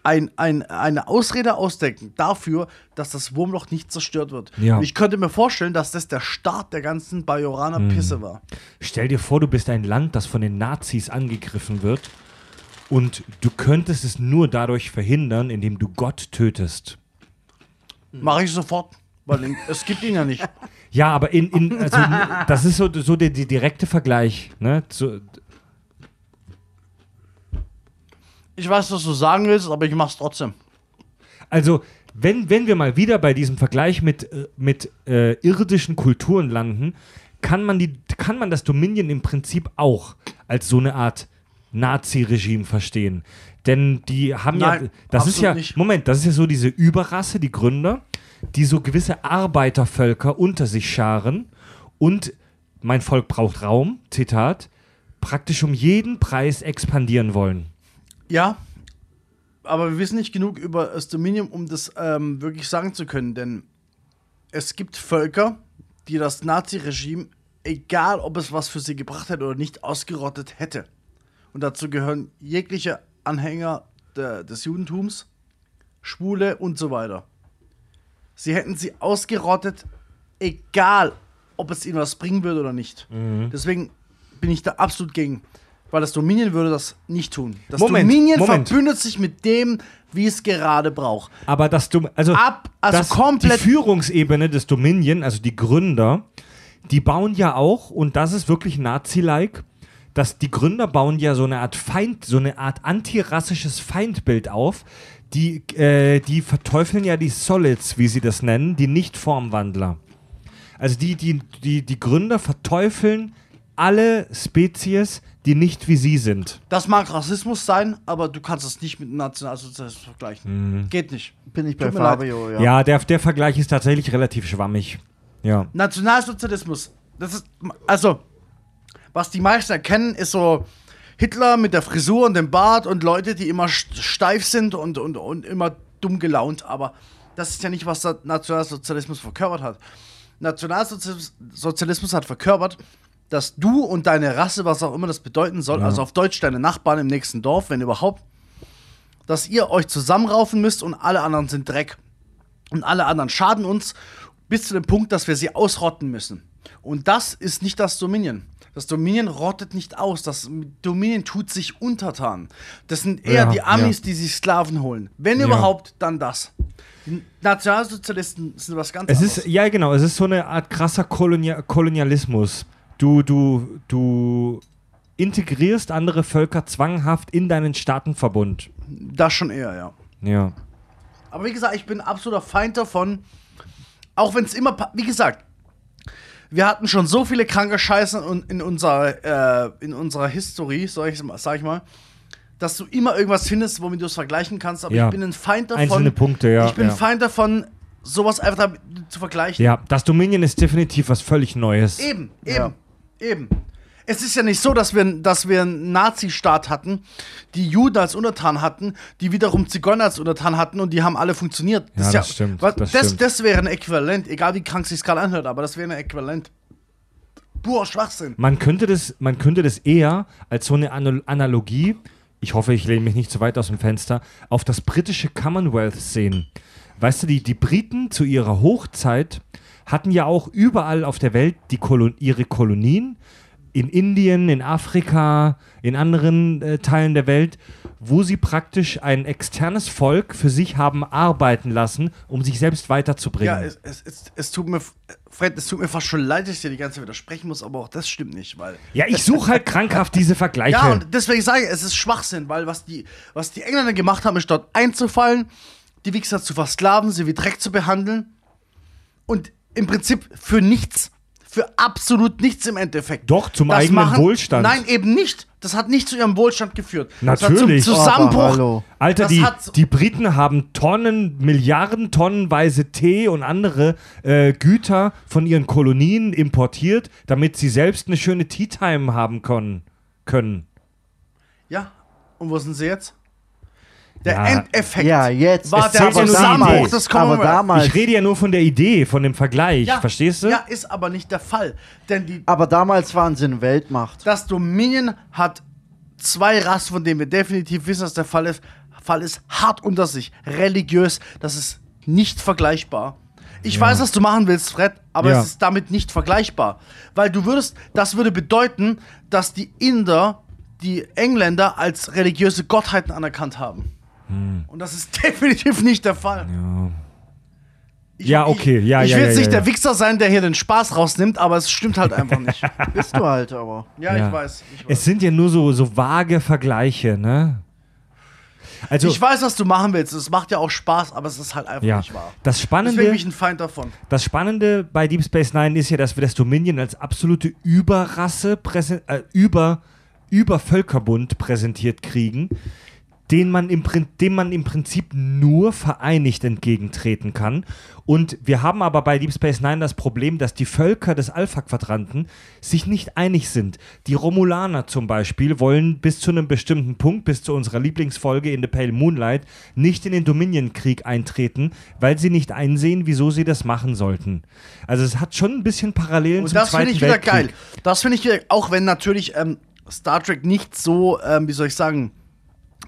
ein, ein, eine Ausrede ausdenken dafür, dass das Wurmloch nicht zerstört wird. Ja. Und ich könnte mir vorstellen, dass das der Start der ganzen Bajoraner-Pisse war. Stell dir vor, du bist ein Land, das von den Nazis angegriffen wird und du könntest es nur dadurch verhindern, indem du Gott tötest. Mache ich sofort, weil (laughs) es gibt ihn ja nicht. Ja, aber in, in also, das ist so, so der, der direkte Vergleich. Ne? Zu, Ich weiß, was du sagen willst, aber ich mach's trotzdem. Also, wenn, wenn wir mal wieder bei diesem Vergleich mit, äh, mit äh, irdischen Kulturen landen, kann man, die, kann man das Dominion im Prinzip auch als so eine Art Nazi-Regime verstehen. Denn die haben Nein, ja, das ist ja, nicht. Moment, das ist ja so diese Überrasse, die Gründer, die so gewisse Arbeitervölker unter sich scharen und mein Volk braucht Raum, Zitat, praktisch um jeden Preis expandieren wollen. Ja, aber wir wissen nicht genug über das Dominion, um das ähm, wirklich sagen zu können, denn es gibt Völker, die das Nazi-Regime, egal ob es was für sie gebracht hätte oder nicht, ausgerottet hätte. Und dazu gehören jegliche Anhänger der, des Judentums, Schwule und so weiter. Sie hätten sie ausgerottet, egal ob es ihnen was bringen würde oder nicht. Mhm. Deswegen bin ich da absolut gegen. Weil das Dominion würde das nicht tun. Das Moment, Dominion Moment. verbündet sich mit dem, wie es gerade braucht. Aber das Dom also, Ab- also das, komplett- die Führungsebene des Dominion, also die Gründer, die bauen ja auch, und das ist wirklich Nazi-like, dass die Gründer bauen ja so eine Art Feind, so eine Art antirassisches Feindbild auf. Die, äh, die verteufeln ja die Solids, wie sie das nennen, die Nicht-Formwandler. Also die, die, die, die Gründer verteufeln alle Spezies, die nicht wie sie sind. Das mag Rassismus sein, aber du kannst es nicht mit dem Nationalsozialismus vergleichen. Geht nicht. Bin ich bei. Fabio, ja. Ja, der, der Vergleich ist tatsächlich relativ schwammig. Ja. Nationalsozialismus, das ist, also, was die meisten erkennen, ist so Hitler mit der Frisur und dem Bart und Leute, die immer st- steif sind und, und, und immer dumm gelaunt, aber das ist ja nicht, was der Nationalsozialismus verkörpert hat. Nationalsozialismus Sozialismus hat verkörpert, dass du und deine Rasse, was auch immer das bedeuten soll, also auf Deutsch deine Nachbarn im nächsten Dorf, wenn überhaupt, dass ihr euch zusammenraufen müsst und alle anderen sind Dreck. Und alle anderen schaden uns bis zu dem Punkt, dass wir sie ausrotten müssen. Und das ist nicht das Dominion. Das Dominion rottet nicht aus. Das Dominion tut sich untertan. Das sind eher Ja, die Amis, ja. die sich Sklaven holen. Wenn Ja. überhaupt, dann das. Die Nationalsozialisten sind was ganz Es anderes. ist, ja genau, es ist so eine Art krasser Kolonia Kolonialismus. Du, du, du integrierst andere Völker zwanghaft in deinen Staatenverbund. das schon eher, ja. Ja. Aber wie gesagt, ich bin absoluter Feind davon. Auch wenn es immer, wie gesagt, wir hatten schon so viele kranke Scheiße in, in, unserer, äh, in unserer Historie, sag ich, mal- sag ich mal, dass du immer irgendwas findest, womit du es vergleichen kannst. Aber Ja. ich bin ein Feind davon. Einzelne Punkte, ja, Ich bin ja. ein Feind davon, sowas einfach zu vergleichen. Ja, das Dominion ist definitiv was völlig Neues. Eben, eben, Ja. Eben. Es ist ja nicht so, dass wir, dass wir einen Nazi-Staat hatten, die Juden als Untertan hatten, die wiederum Zigeuner als Untertan hatten und die haben alle funktioniert. Ja, ist das stimmt, Was, das das, stimmt. das wäre ein Äquivalent, egal wie krank sich gerade anhört, aber das wäre ein Äquivalent. Purer Schwachsinn. Man könnte das, man könnte das eher als so eine Anal Analogie, ich hoffe, ich lehne mich nicht zu weit aus dem Fenster, auf das britische Commonwealth sehen. Weißt du, die, die Briten zu ihrer Hochzeit hatten ja auch überall auf der Welt die Kolon ihre Kolonien, in Indien, in Afrika, in anderen äh, Teilen der Welt, wo sie praktisch ein externes Volk für sich haben arbeiten lassen, um sich selbst weiterzubringen. Ja, es, es, es, es tut mir, Fred, es tut mir fast schon leid, dass ich dir die ganze Zeit widersprechen muss, aber auch das stimmt nicht, weil. ja ich suche halt krankhaft diese Vergleiche. Ja, und deswegen sage ich, es ist Schwachsinn, weil was die, was die Engländer gemacht haben, ist dort einzufallen, die Wichser zu versklaven, sie wie Dreck zu behandeln und im Prinzip für nichts, für absolut nichts im Endeffekt. Doch, zum eigenen Wohlstand. Nein, eben nicht. Das hat nicht zu ihrem Wohlstand geführt. Natürlich. Das hat zum Zusammenbruch. Alter, Das die, hat- die Briten haben Tonnen, Milliarden tonnenweise Tee und andere äh, Güter von ihren Kolonien importiert, damit sie selbst eine schöne Tea Time haben können. können. Ja, und wo sind sie jetzt? Der Ja. Endeffekt Ja, jetzt. war Es der ja Zusammenbruch des aber Commonwealth. damals, Ich rede ja nur von der Idee, von dem Vergleich, verstehst du? Ja, ist aber nicht der Fall. Denn die, aber damals waren sie eine Weltmacht. das Dominion hat zwei Rassen, von denen wir definitiv wissen, dass der Fall ist. Fall ist hart unter sich, religiös. Das ist nicht vergleichbar. Ich weiß, was du machen willst, Fred, aber Ja. es ist damit nicht vergleichbar. Weil du würdest, das würde bedeuten, dass die Inder die Engländer als religiöse Gottheiten anerkannt haben. Hm. Und das ist (laughs) definitiv nicht der Fall. Ich, Ja, okay, ja, ich, ja, Ich will ja, jetzt nicht ja, der ja. Wichser sein, der hier den Spaß rausnimmt, aber es stimmt halt einfach nicht. (laughs) Bist du halt aber. Ja, Ja. ich weiß. Ich weiß. Es sind ja nur so, so vage Vergleiche, ne? Also, ich weiß, was du machen willst. Es macht ja auch Spaß, aber es ist halt einfach ja, nicht wahr. das Deswegen Spannende, bin ich ein Feind davon. das Spannende bei Deep Space Nine ist ja, dass wir das Dominion als absolute Überrasse, äh, über, über Völkerbund präsentiert kriegen, den man, im, dem man im Prinzip nur vereinigt entgegentreten kann. Und wir haben aber bei Deep Space Nine das Problem, dass die Völker des Alpha-Quadranten sich nicht einig sind. Die Romulaner zum Beispiel wollen bis zu einem bestimmten Punkt, bis zu unserer Lieblingsfolge in The Pale Moonlight, nicht in den Dominion-Krieg eintreten, weil sie nicht einsehen, wieso sie das machen sollten. Also es hat schon ein bisschen Parallelen Und zum das Zweiten finde ich wieder Weltkrieg. geil. Das finde ich wieder, auch wenn natürlich ähm, Star Trek nicht so, ähm, wie soll ich sagen,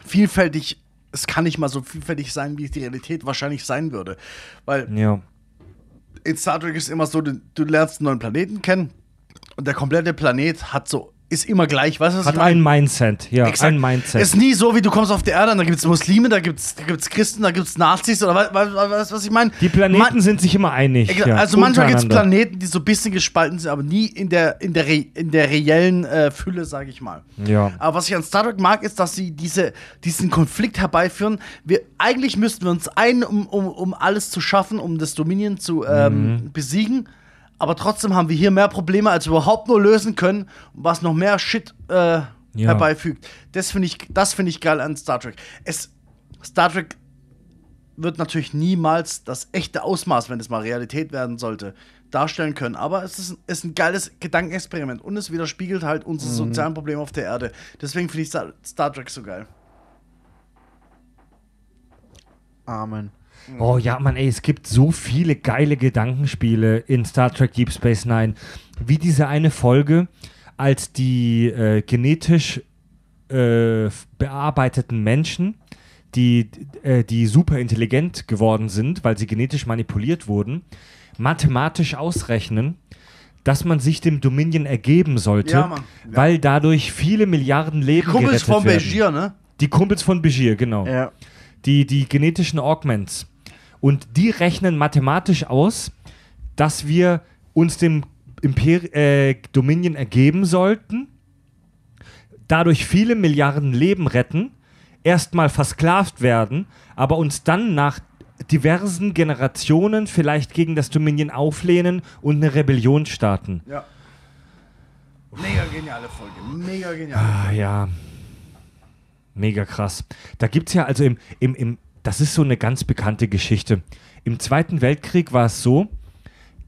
vielfältig, es kann nicht mal so vielfältig sein, wie es die Realität wahrscheinlich sein würde. Weil Ja. in Star Trek ist immer so, du, du lernst einen neuen Planeten kennen und der komplette Planet hat so, ist immer gleich, weißt du, was Hat ein Mindset, ja, Exakt. ein Mindset. Ist nie so, wie du kommst auf die Erde und da gibt es Muslime, da gibt es da gibt's Christen, da gibt es Nazis oder was, was, was, ich meine? die Planeten Man- sind sich immer einig. Ja, also manchmal gibt es. Planeten, die so ein bisschen gespalten sind, aber nie in der, in der, re in der reellen äh, Fülle, sage ich mal. Ja. Aber was ich an Star Trek mag, ist, dass sie diese, diesen Konflikt herbeiführen. Wir, eigentlich müssten wir uns ein, um, um, um alles zu schaffen, um das Dominion zu ähm, Mhm. besiegen. Aber trotzdem haben wir hier mehr Probleme, als wir überhaupt nur lösen können, was noch mehr Shit äh, herbeifügt. Das finde ich, das finde ich geil an Star Trek. Es, Star Trek wird natürlich niemals das echte Ausmaß, wenn es mal Realität werden sollte, darstellen können. Aber es ist, ist ein geiles Gedankenexperiment und es widerspiegelt halt unsere sozialen Probleme auf der Erde. Deswegen finde ich Star, Star Trek so geil. Amen. Oh ja, Mann, ey, es gibt so viele geile Gedankenspiele in Star Trek Deep Space Nine. Wie diese eine Folge, als die äh, genetisch äh, bearbeiteten Menschen, die, äh, die super intelligent geworden sind, weil sie genetisch manipuliert wurden, mathematisch ausrechnen, dass man sich dem Dominion ergeben sollte, Ja. Ja. weil dadurch viele Milliarden Leben Kumpels gerettet von werden. Begier, ne? Die Kumpels von Begier, genau Ja. die, die genetischen Augments. Und die rechnen mathematisch aus, dass wir uns dem Imper äh, Dominion ergeben sollten, dadurch viele Milliarden Leben retten, erstmal versklavt werden, aber uns dann nach diversen Generationen vielleicht gegen das Dominion auflehnen und eine Rebellion starten. Ja. Mega geniale Folge. Mega genial. Ah ja. Mega krass. Da gibt es ja also im, im, im, das ist so eine ganz bekannte Geschichte. Im Zweiten Weltkrieg war es so,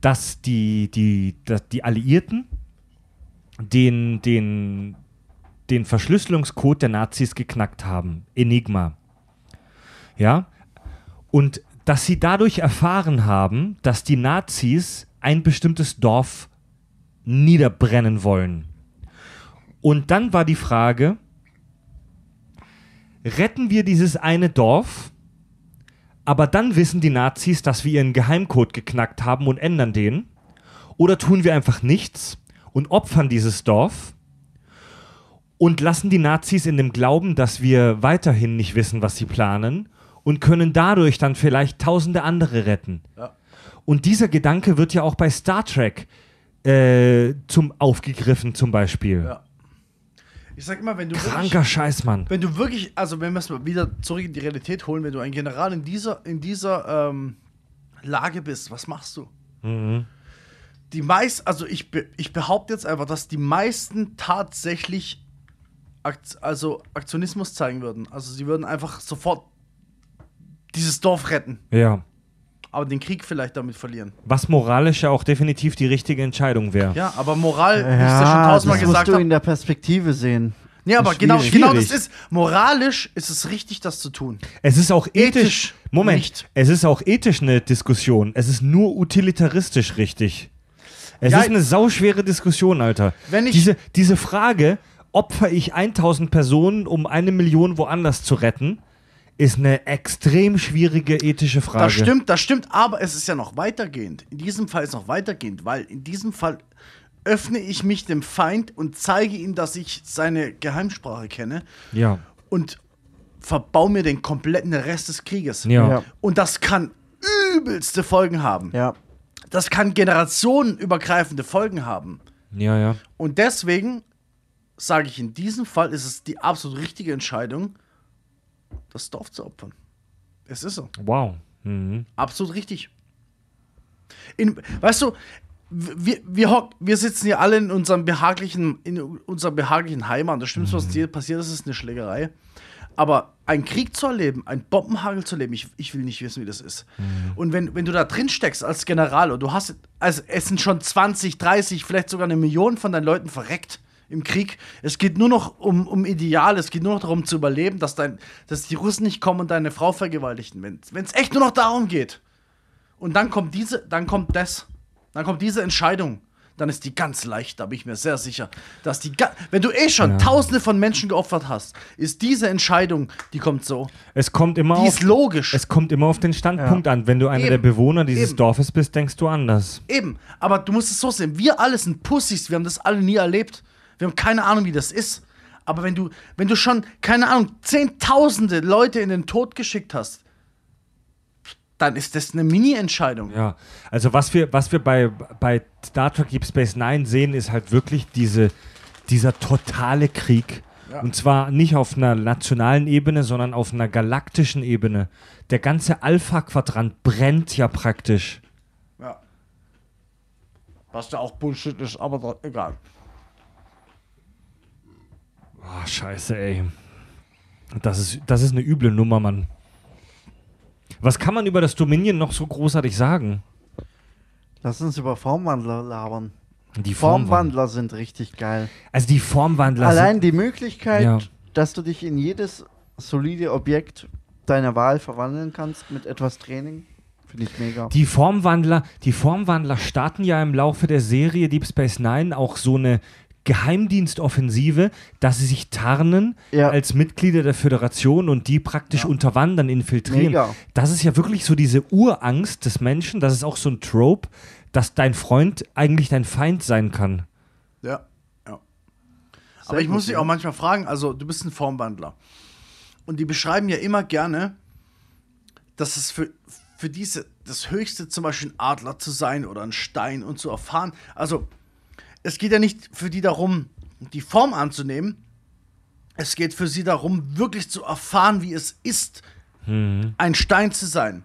dass die, die, dass die Alliierten den, den, den Verschlüsselungscode der Nazis geknackt haben. Enigma. Ja. Und dass sie dadurch erfahren haben, dass die Nazis ein bestimmtes Dorf niederbrennen wollen. Und dann war die Frage, retten wir dieses eine Dorf, aber dann wissen die Nazis, dass wir ihren Geheimcode geknackt haben und ändern den, oder tun wir einfach nichts und opfern dieses Dorf und lassen die Nazis in dem Glauben, dass wir weiterhin nicht wissen, was sie planen und können dadurch dann vielleicht tausende andere retten. Ja. Und dieser Gedanke wird ja auch bei Star Trek äh, zum aufgegriffen zum Beispiel. Ja. Ich sag immer, wenn du wirklich, Kranker Scheiß, Mann. wenn du wirklich, also wenn wir es mal wieder zurück in die Realität holen, wenn du ein General in dieser, in dieser ähm, Lage bist, was machst du? Mhm. Die meisten, also ich, ich behaupte jetzt einfach, dass die meisten tatsächlich Akt, also Aktionismus zeigen würden. Also sie würden einfach sofort dieses Dorf retten, Ja. Aber den Krieg vielleicht damit verlieren. Was moralisch ja auch definitiv die richtige Entscheidung wäre. Ja, aber Moral, wie ich es ja schon Ja, tausendmal das musst gesagt du habe, in der Perspektive sehen. Nee, aber genau, genau das ist, moralisch ist es richtig, das zu tun. Es ist auch ethisch. Ethisch Moment. nicht. Es ist auch ethisch eine Diskussion. Es ist nur utilitaristisch richtig. Es Ja, ist eine sauschwere Diskussion, Alter. Wenn ich- diese, diese Frage, opfer ich 1000 Personen, um eine Million woanders zu retten, ist eine extrem schwierige ethische Frage. Das stimmt, das stimmt, aber es ist ja noch weitergehend. In diesem Fall ist es noch weitergehend, weil in diesem Fall öffne ich mich dem Feind und zeige ihm, dass ich seine Geheimsprache kenne Ja. und verbau mir den kompletten Rest des Krieges. Ja. Ja. Und das kann übelste Folgen haben. Ja. Das kann generationenübergreifende Folgen haben. Ja, ja. Und deswegen sage ich, in diesem Fall ist es die absolut richtige Entscheidung, das Dorf zu opfern. Es ist so. Wow. Mhm. Absolut richtig. In, weißt du, wir, wir, hock, wir sitzen hier alle in unserem behaglichen, in unserem behaglichen Heimat. Das Schlimmste, was dir passiert ist, ist eine Schlägerei. Aber einen Krieg zu erleben, einen Bombenhagel zu erleben, ich, ich will nicht wissen, wie das ist. Und wenn, wenn du da drin steckst als General und du hast, also es sind schon 20, 30, vielleicht sogar eine Million von deinen Leuten verreckt im Krieg. Es geht nur noch um, um Ideal, es geht nur noch darum zu überleben, dass, dein, dass die Russen nicht kommen und deine Frau vergewaltigen. Wenn es echt nur noch darum geht. Und dann kommt diese, dann kommt das, dann kommt diese Entscheidung. Dann ist die ganz leicht, da bin ich mir sehr sicher, dass die, wenn du eh schon Ja. Tausende von Menschen geopfert hast, ist diese Entscheidung, die kommt so. Es kommt immer Die auf, ist logisch. Es kommt immer auf den Standpunkt an. Wenn du einer der Bewohner dieses Eben. Dorfes bist, denkst du anders. Eben, aber du musst es so sehen. Wir alle sind Pussys, wir haben das alle nie erlebt. Wir haben keine Ahnung, wie das ist. Aber wenn du, wenn du schon, keine Ahnung, zehntausende Leute in den Tod geschickt hast, dann ist das eine Mini-Entscheidung. Ja, also was wir, was wir bei, bei Star Trek Deep Space Nine sehen, ist halt wirklich diese, dieser totale Krieg. Und zwar nicht auf einer nationalen Ebene, sondern auf einer galaktischen Ebene. Der ganze Alpha-Quadrant brennt ja praktisch. Ja. Was ja auch Bullshit ist, aber egal. Oh, scheiße, ey. Das ist, das ist eine üble Nummer, Mann. Was kann man über das Dominion noch so großartig sagen? Lass uns über Formwandler labern. Die Formwandler sind richtig geil. Also die Formwandler Allein die Möglichkeit, Ja. dass du dich in jedes solide Objekt deiner Wahl verwandeln kannst mit etwas Training, finde ich mega. Die Formwandler, die Formwandler starten ja im Laufe der Serie Deep Space Nine auch so eine Geheimdienstoffensive, dass sie sich tarnen Ja. als Mitglieder der Föderation und die praktisch unterwandern, infiltrieren. Mega. Das ist ja wirklich so diese Urangst des Menschen, das ist auch so ein Trope, dass dein Freund eigentlich dein Feind sein kann. Ja, ja. Sehr Aber ich muss dich ja. auch manchmal fragen, also du bist ein Formwandler. Und die beschreiben ja immer gerne, dass es für, für diese, das Höchste zum Beispiel ein Adler zu sein oder ein Stein und zu erfahren. Also es geht ja nicht für die darum, die Form anzunehmen. Es geht für sie darum, wirklich zu erfahren, wie es ist, ein Stein zu sein,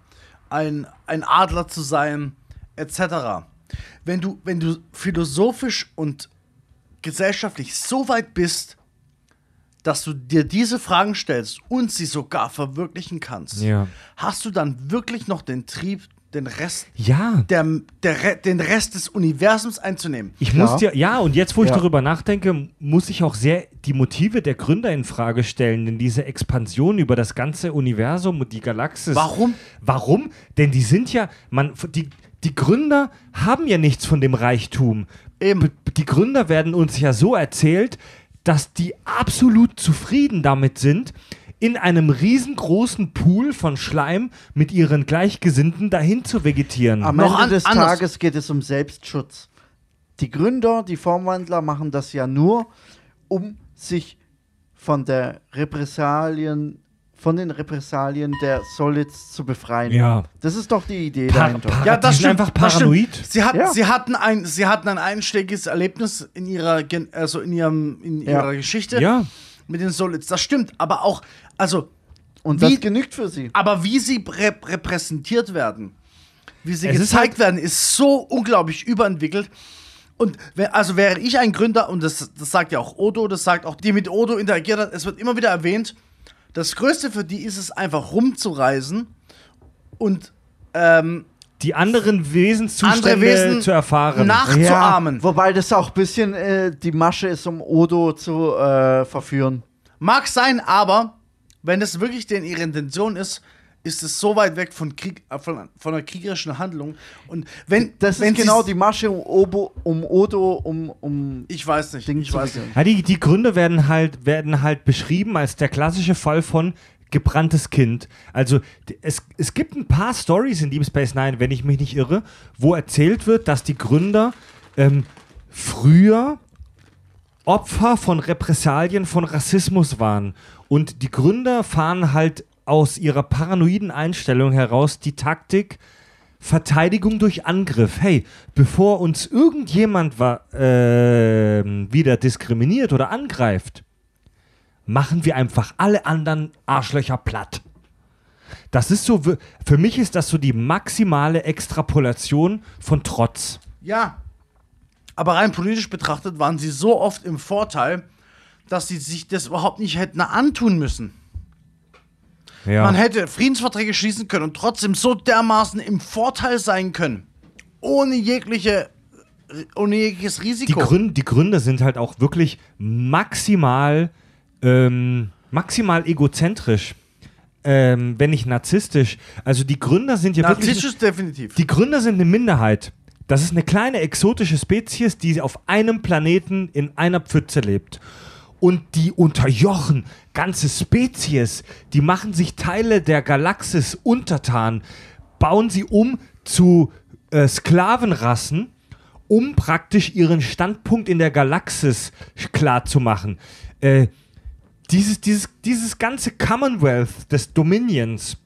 ein, ein Adler zu sein, etc. Wenn du, wenn du philosophisch und gesellschaftlich so weit bist, dass du dir diese Fragen stellst und sie sogar verwirklichen kannst, Ja. hast du dann wirklich noch den Trieb, den Rest, Ja. der, der, den Rest des Universums einzunehmen? Ich muss dir, ja, und jetzt, wo ich Ja. darüber nachdenke, muss ich auch sehr die Motive der Gründer in Frage stellen, denn diese Expansion über das ganze Universum und die Galaxis. Warum? Warum? Denn die sind ja, man, die, die Gründer haben ja nichts von dem Reichtum. Eben. Die Gründer werden uns ja so erzählt, dass die absolut zufrieden damit sind, in einem riesengroßen Pool von Schleim mit ihren Gleichgesinnten dahin zu vegetieren. Am Noch Ende an- des anders. Tages geht es um Selbstschutz. Die Gründer, die Formwandler machen das ja nur, um sich von der Repressalien, von den Repressalien der Solids zu befreien. Ja. Das ist doch die Idee Par- dahinter. par- Ja, die das sind stimmt. einfach das stimmt. paranoid. Sie, hat, Ja. sie, hatten ein, sie hatten ein einschlägiges Erlebnis in ihrer, also in ihrem, in Ja. ihrer Geschichte Ja. mit den Solids. Das stimmt, aber auch, also, Und wie- das genügt für sie. aber wie sie rep repräsentiert werden, wie sie Es ist gezeigt halt- werden, ist so unglaublich überentwickelt. Und also wäre ich ein Gründer, und das, das sagt ja auch Odo, das sagt auch die mit Odo interagiert hat, es wird immer wieder erwähnt, das Größte für die ist es einfach rumzureisen und ähm, die anderen Wesenszustände andere Wesen zu erfahren. nachzuahmen. wobei das auch ein bisschen äh, die Masche ist, um Odo zu äh, verführen. Mag sein, aber wenn es wirklich denn ihre Intention ist, ist es so weit weg von, Krieg, äh, von, von einer kriegerischen Handlung. Und wenn Das wenn ist genau die Masche um, Obo, um Odo, um, um Ich weiß nicht. Ding ich weiß nicht. Ja, die, die Gründe werden halt, werden halt beschrieben als der klassische Fall von gebranntes Kind. Also es, es gibt ein paar Stories in Deep Space Nine, wenn ich mich nicht irre, wo erzählt wird, dass die Gründer ähm, früher Opfer von Repressalien, von Rassismus waren. Und die Gründer fahren halt aus ihrer paranoiden Einstellung heraus die Taktik, Verteidigung durch Angriff. Hey, bevor uns irgendjemand ähm, wieder diskriminiert oder angreift, machen wir einfach alle anderen Arschlöcher platt. Das ist so, für mich ist das so die maximale Extrapolation von Trotz. Ja. Aber rein politisch betrachtet waren sie so oft im Vorteil, dass sie sich das überhaupt nicht hätten antun müssen. Ja. Man hätte Friedensverträge schließen können und trotzdem so dermaßen im Vorteil sein können. Ohne jegliche, ohne jegliches die, Risiko. Grün, die Gründer sind halt auch wirklich maximal, ähm, maximal egozentrisch, ähm, wenn nicht narzisstisch. Also die Gründer sind ja wirklich. Narzisstisch definitiv. Die Gründer sind eine Minderheit. Das ist eine kleine exotische Spezies, die auf einem Planeten in einer Pfütze lebt. Und die unterjochen ganze Spezies, die machen sich Teile der Galaxis untertan, bauen sie um zu äh, Sklavenrassen, um praktisch ihren Standpunkt in der Galaxis klar zu machen. Äh, dieses, dieses, dieses ganze Commonwealth des Dominions,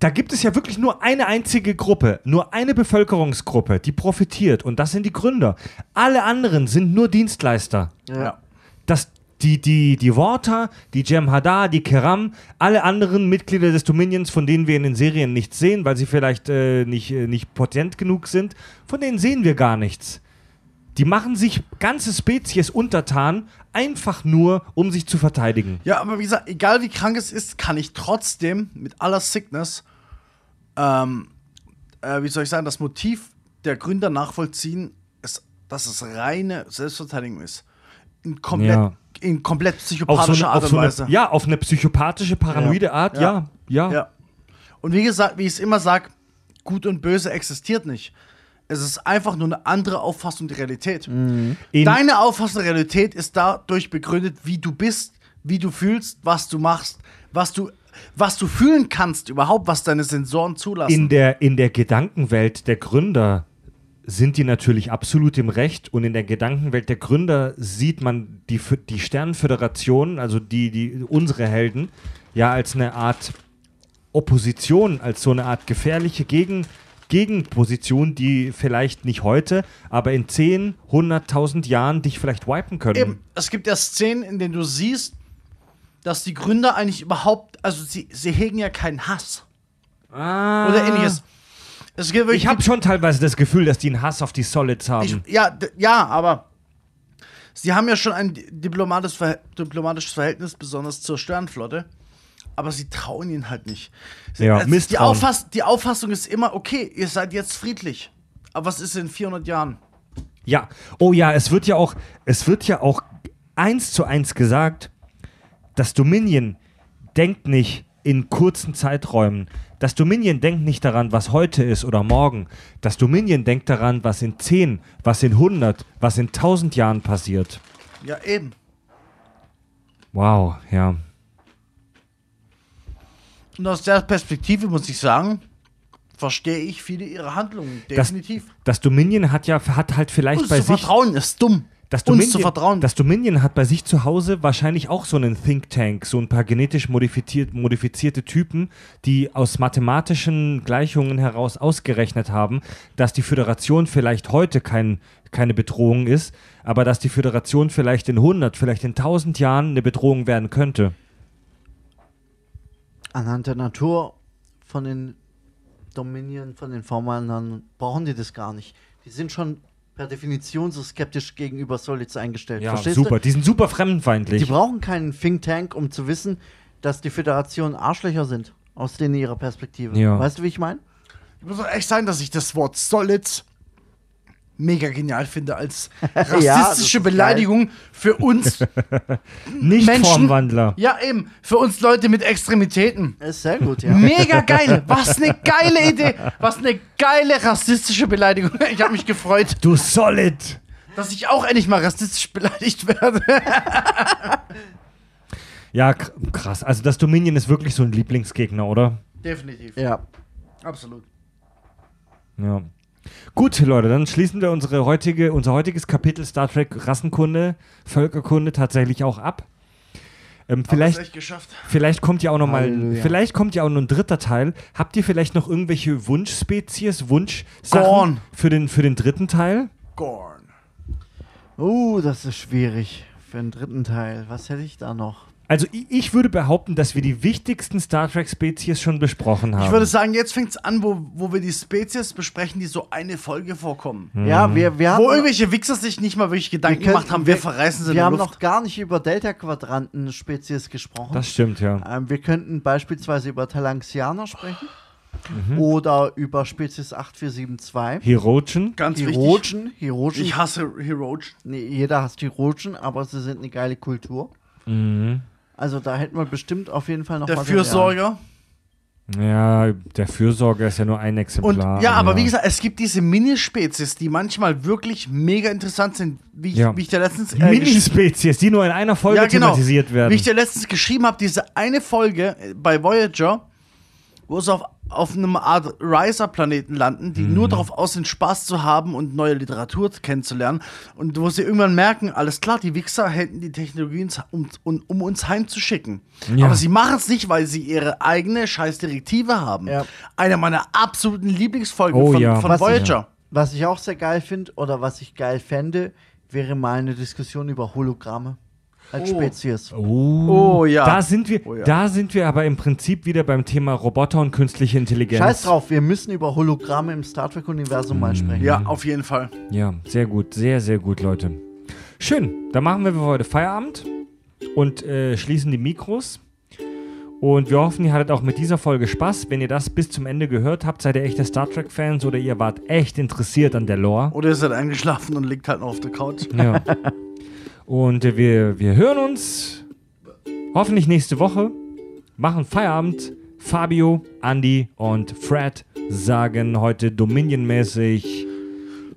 da gibt es ja wirklich nur eine einzige Gruppe, nur eine Bevölkerungsgruppe, die profitiert und das sind die Gründer. Alle anderen sind nur Dienstleister. ja. Das, die, die, die Worter, die Jem'Hadar, die Keram, alle anderen Mitglieder des Dominions, von denen wir in den Serien nichts sehen, weil sie vielleicht äh, nicht, äh, nicht potent genug sind, von denen sehen wir gar nichts. Die machen sich ganze Spezies untertan, einfach nur, um sich zu verteidigen. Ja, aber wie gesagt, egal wie krank es ist, kann ich trotzdem mit aller Sickness, ähm, äh, wie soll ich sagen, das Motiv der Gründer nachvollziehen, ist, dass es reine Selbstverteidigung ist. In komplett, Ja. in komplett psychopathischer so eine, Art und so Weise. eine, ja, auf eine psychopathische, paranoide Ja. Art, Ja. ja, ja. Ja. Und wie gesagt, wie ich es immer sage, gut und böse existiert nicht. Es ist einfach nur eine andere Auffassung der Realität. In- Deine Auffassung der Realität ist dadurch begründet, wie du bist, wie du fühlst, was du machst, was du, was du fühlen kannst, überhaupt, was deine Sensoren zulassen. in der, in der Gedankenwelt der Gründer sind die natürlich absolut im Recht und in der Gedankenwelt der Gründer sieht man die, die Sternenföderation, also die, die, unsere Helden, ja als eine Art Opposition, als so eine Art gefährliche Gegen, Gegenposition, die vielleicht nicht heute, aber in 10, 100.000 Jahren dich vielleicht wipen können. Eben, es gibt ja Szenen, in denen du siehst, dass die Gründer eigentlich überhaupt, also sie, sie hegen ja keinen Hass Ah. oder ähnliches. Es gibt Ich habe schon teilweise das Gefühl, dass die einen Hass auf die Solids haben. Ich, ja, ja, aber sie haben ja schon ein diplomatisches Verhältnis, besonders zur Sternflotte. Aber sie trauen ihnen halt nicht. Sie- Ja, also die. Auffass die Auffassung ist immer, okay, ihr seid jetzt friedlich. Aber was ist in 400 Jahren? Ja, oh ja, es wird ja auch, es wird ja auch eins zu eins gesagt, das Dominion denkt nicht in kurzen Zeiträumen. Das Dominion denkt nicht daran, was heute ist oder morgen. Das Dominion denkt daran, was in 10, was in 100, was in 1000 Jahren passiert. Ja, eben. Wow, ja. Und aus der Perspektive muss ich sagen, verstehe ich viele ihrer Handlungen. Das, Definitiv. das Dominion hat ja hat halt vielleicht Uns bei zu sich vertrauen ist dumm. Das Uns Dominion, zu vertrauen. Das Dominion hat bei sich zu Hause wahrscheinlich auch so einen Think Tank, so ein paar genetisch modifiziert, modifizierte Typen, die aus mathematischen Gleichungen heraus ausgerechnet haben, dass die Föderation vielleicht heute kein, keine Bedrohung ist, aber dass die Föderation vielleicht in 100, vielleicht in 1000 Jahren eine Bedrohung werden könnte. Anhand der Natur von den Dominion, von den Vormännern, brauchen die das gar nicht. Die sind schon per Definition so skeptisch gegenüber Solids eingestellt. Ja, Verstehst super. du? Die sind super Die fremdenfeindlich. brauchen keinen Think Tank, um zu wissen, dass die Föderation Arschlöcher sind. Aus denen ihrer Perspektive. Ja. Weißt du, wie ich meine? Ich muss auch echt sagen, dass ich das Wort Solid mega genial finde als (laughs) rassistische ist Beleidigung für uns. (laughs) Nicht Menschen- Formwandler. ja, eben, für uns Leute mit Extremitäten. Ist sehr gut, ja. Mega geil. (laughs) Was eine geile Idee. Was eine geile rassistische Beleidigung. Ich habe mich gefreut, Du Solid! dass ich auch endlich mal rassistisch beleidigt werde. Ja, kr- krass. Also das Dominion ist wirklich so ein Lieblingsgegner, oder? Definitiv. ja. Absolut. Ja. Gut, Leute, dann schließen wir unsere heutige, unser heutiges Kapitel Star Trek Rassenkunde, Völkerkunde tatsächlich auch ab. Ähm, vielleicht, vielleicht kommt ja auch noch mal, Halleluja. vielleicht kommt ja auch noch ein dritter Teil. Habt ihr vielleicht noch irgendwelche Wunschspezies, Wunschsachen für den, für den dritten Teil? Gorn. Uh, das ist schwierig für den dritten Teil. Was hätte ich da noch? Also ich, würde behaupten, dass wir die wichtigsten Star Trek-Spezies schon besprochen haben. Ich würde sagen, jetzt fängt es an, wo, wo wir die Spezies besprechen, die so eine Folge vorkommen. Ja, wir, wir haben. Wo irgendwelche Wichser sich nicht mal wirklich Gedanken können- gemacht haben, wir, verreißen sie Wir haben Luft. noch gar nicht über Delta-Quadranten-Spezies gesprochen. das stimmt, ja. Ähm, wir könnten beispielsweise über Talanxianer sprechen. Mhm. Oder über Spezies 8472. Hirogen. Ganz wichtig. Hirogen. Hirogen. Ich hasse Herogen. nee, jeder hasst Hirogen, aber sie sind eine geile Kultur. Mhm. Also da hätten wir bestimmt auf jeden Fall noch Der. Fürsorger. Ja, der Fürsorger ist ja nur ein Und Exemplar. ja, aber wie gesagt, es gibt diese Minispezies, die manchmal wirklich mega interessant sind, wie ich, Ja. wie ich dir letztens äh, Minispezies, die nur in einer Folge ja, genau. thematisiert werden. Wie ich dir letztens geschrieben habe, diese eine Folge äh, bei Voyager, wo sie auf, auf einem Art Riser-Planeten landen, die Mhm. nur darauf aus sind, Spaß zu haben und neue Literatur kennenzulernen. Und wo sie irgendwann merken, alles klar, die Wichser hätten die Technologien, um, um, um uns heimzuschicken. Ja. Aber sie machen es nicht, weil sie ihre eigene scheiß Direktive haben. Ja. Eine meiner absoluten Lieblingsfolgen Oh von, ja. von Was- Voyager. Was ich auch sehr geil finde oder was ich geil fände, wäre mal eine Diskussion über Hologramme als Oh. Spezies. Oh, Oh, ja. Da sind wir, Oh ja. da sind wir aber im Prinzip wieder beim Thema Roboter und künstliche Intelligenz. Scheiß drauf, wir müssen über Hologramme im Star Trek-Universum mal sprechen. Ja, auf jeden Fall. Ja, sehr gut, sehr, sehr gut, Leute. Schön, dann machen wir für heute Feierabend und äh, schließen die Mikros. Und wir hoffen, ihr hattet auch mit dieser Folge Spaß. Wenn ihr das bis zum Ende gehört habt, seid ihr echte Star Trek-Fans oder ihr wart echt interessiert an der Lore. Oder ihr seid eingeschlafen und liegt halt noch auf der Couch. Ja. (laughs) Und wir, wir hören uns hoffentlich nächste Woche, machen Feierabend. Fabio, Andy und Fred sagen heute Dominion-mäßig (laughs)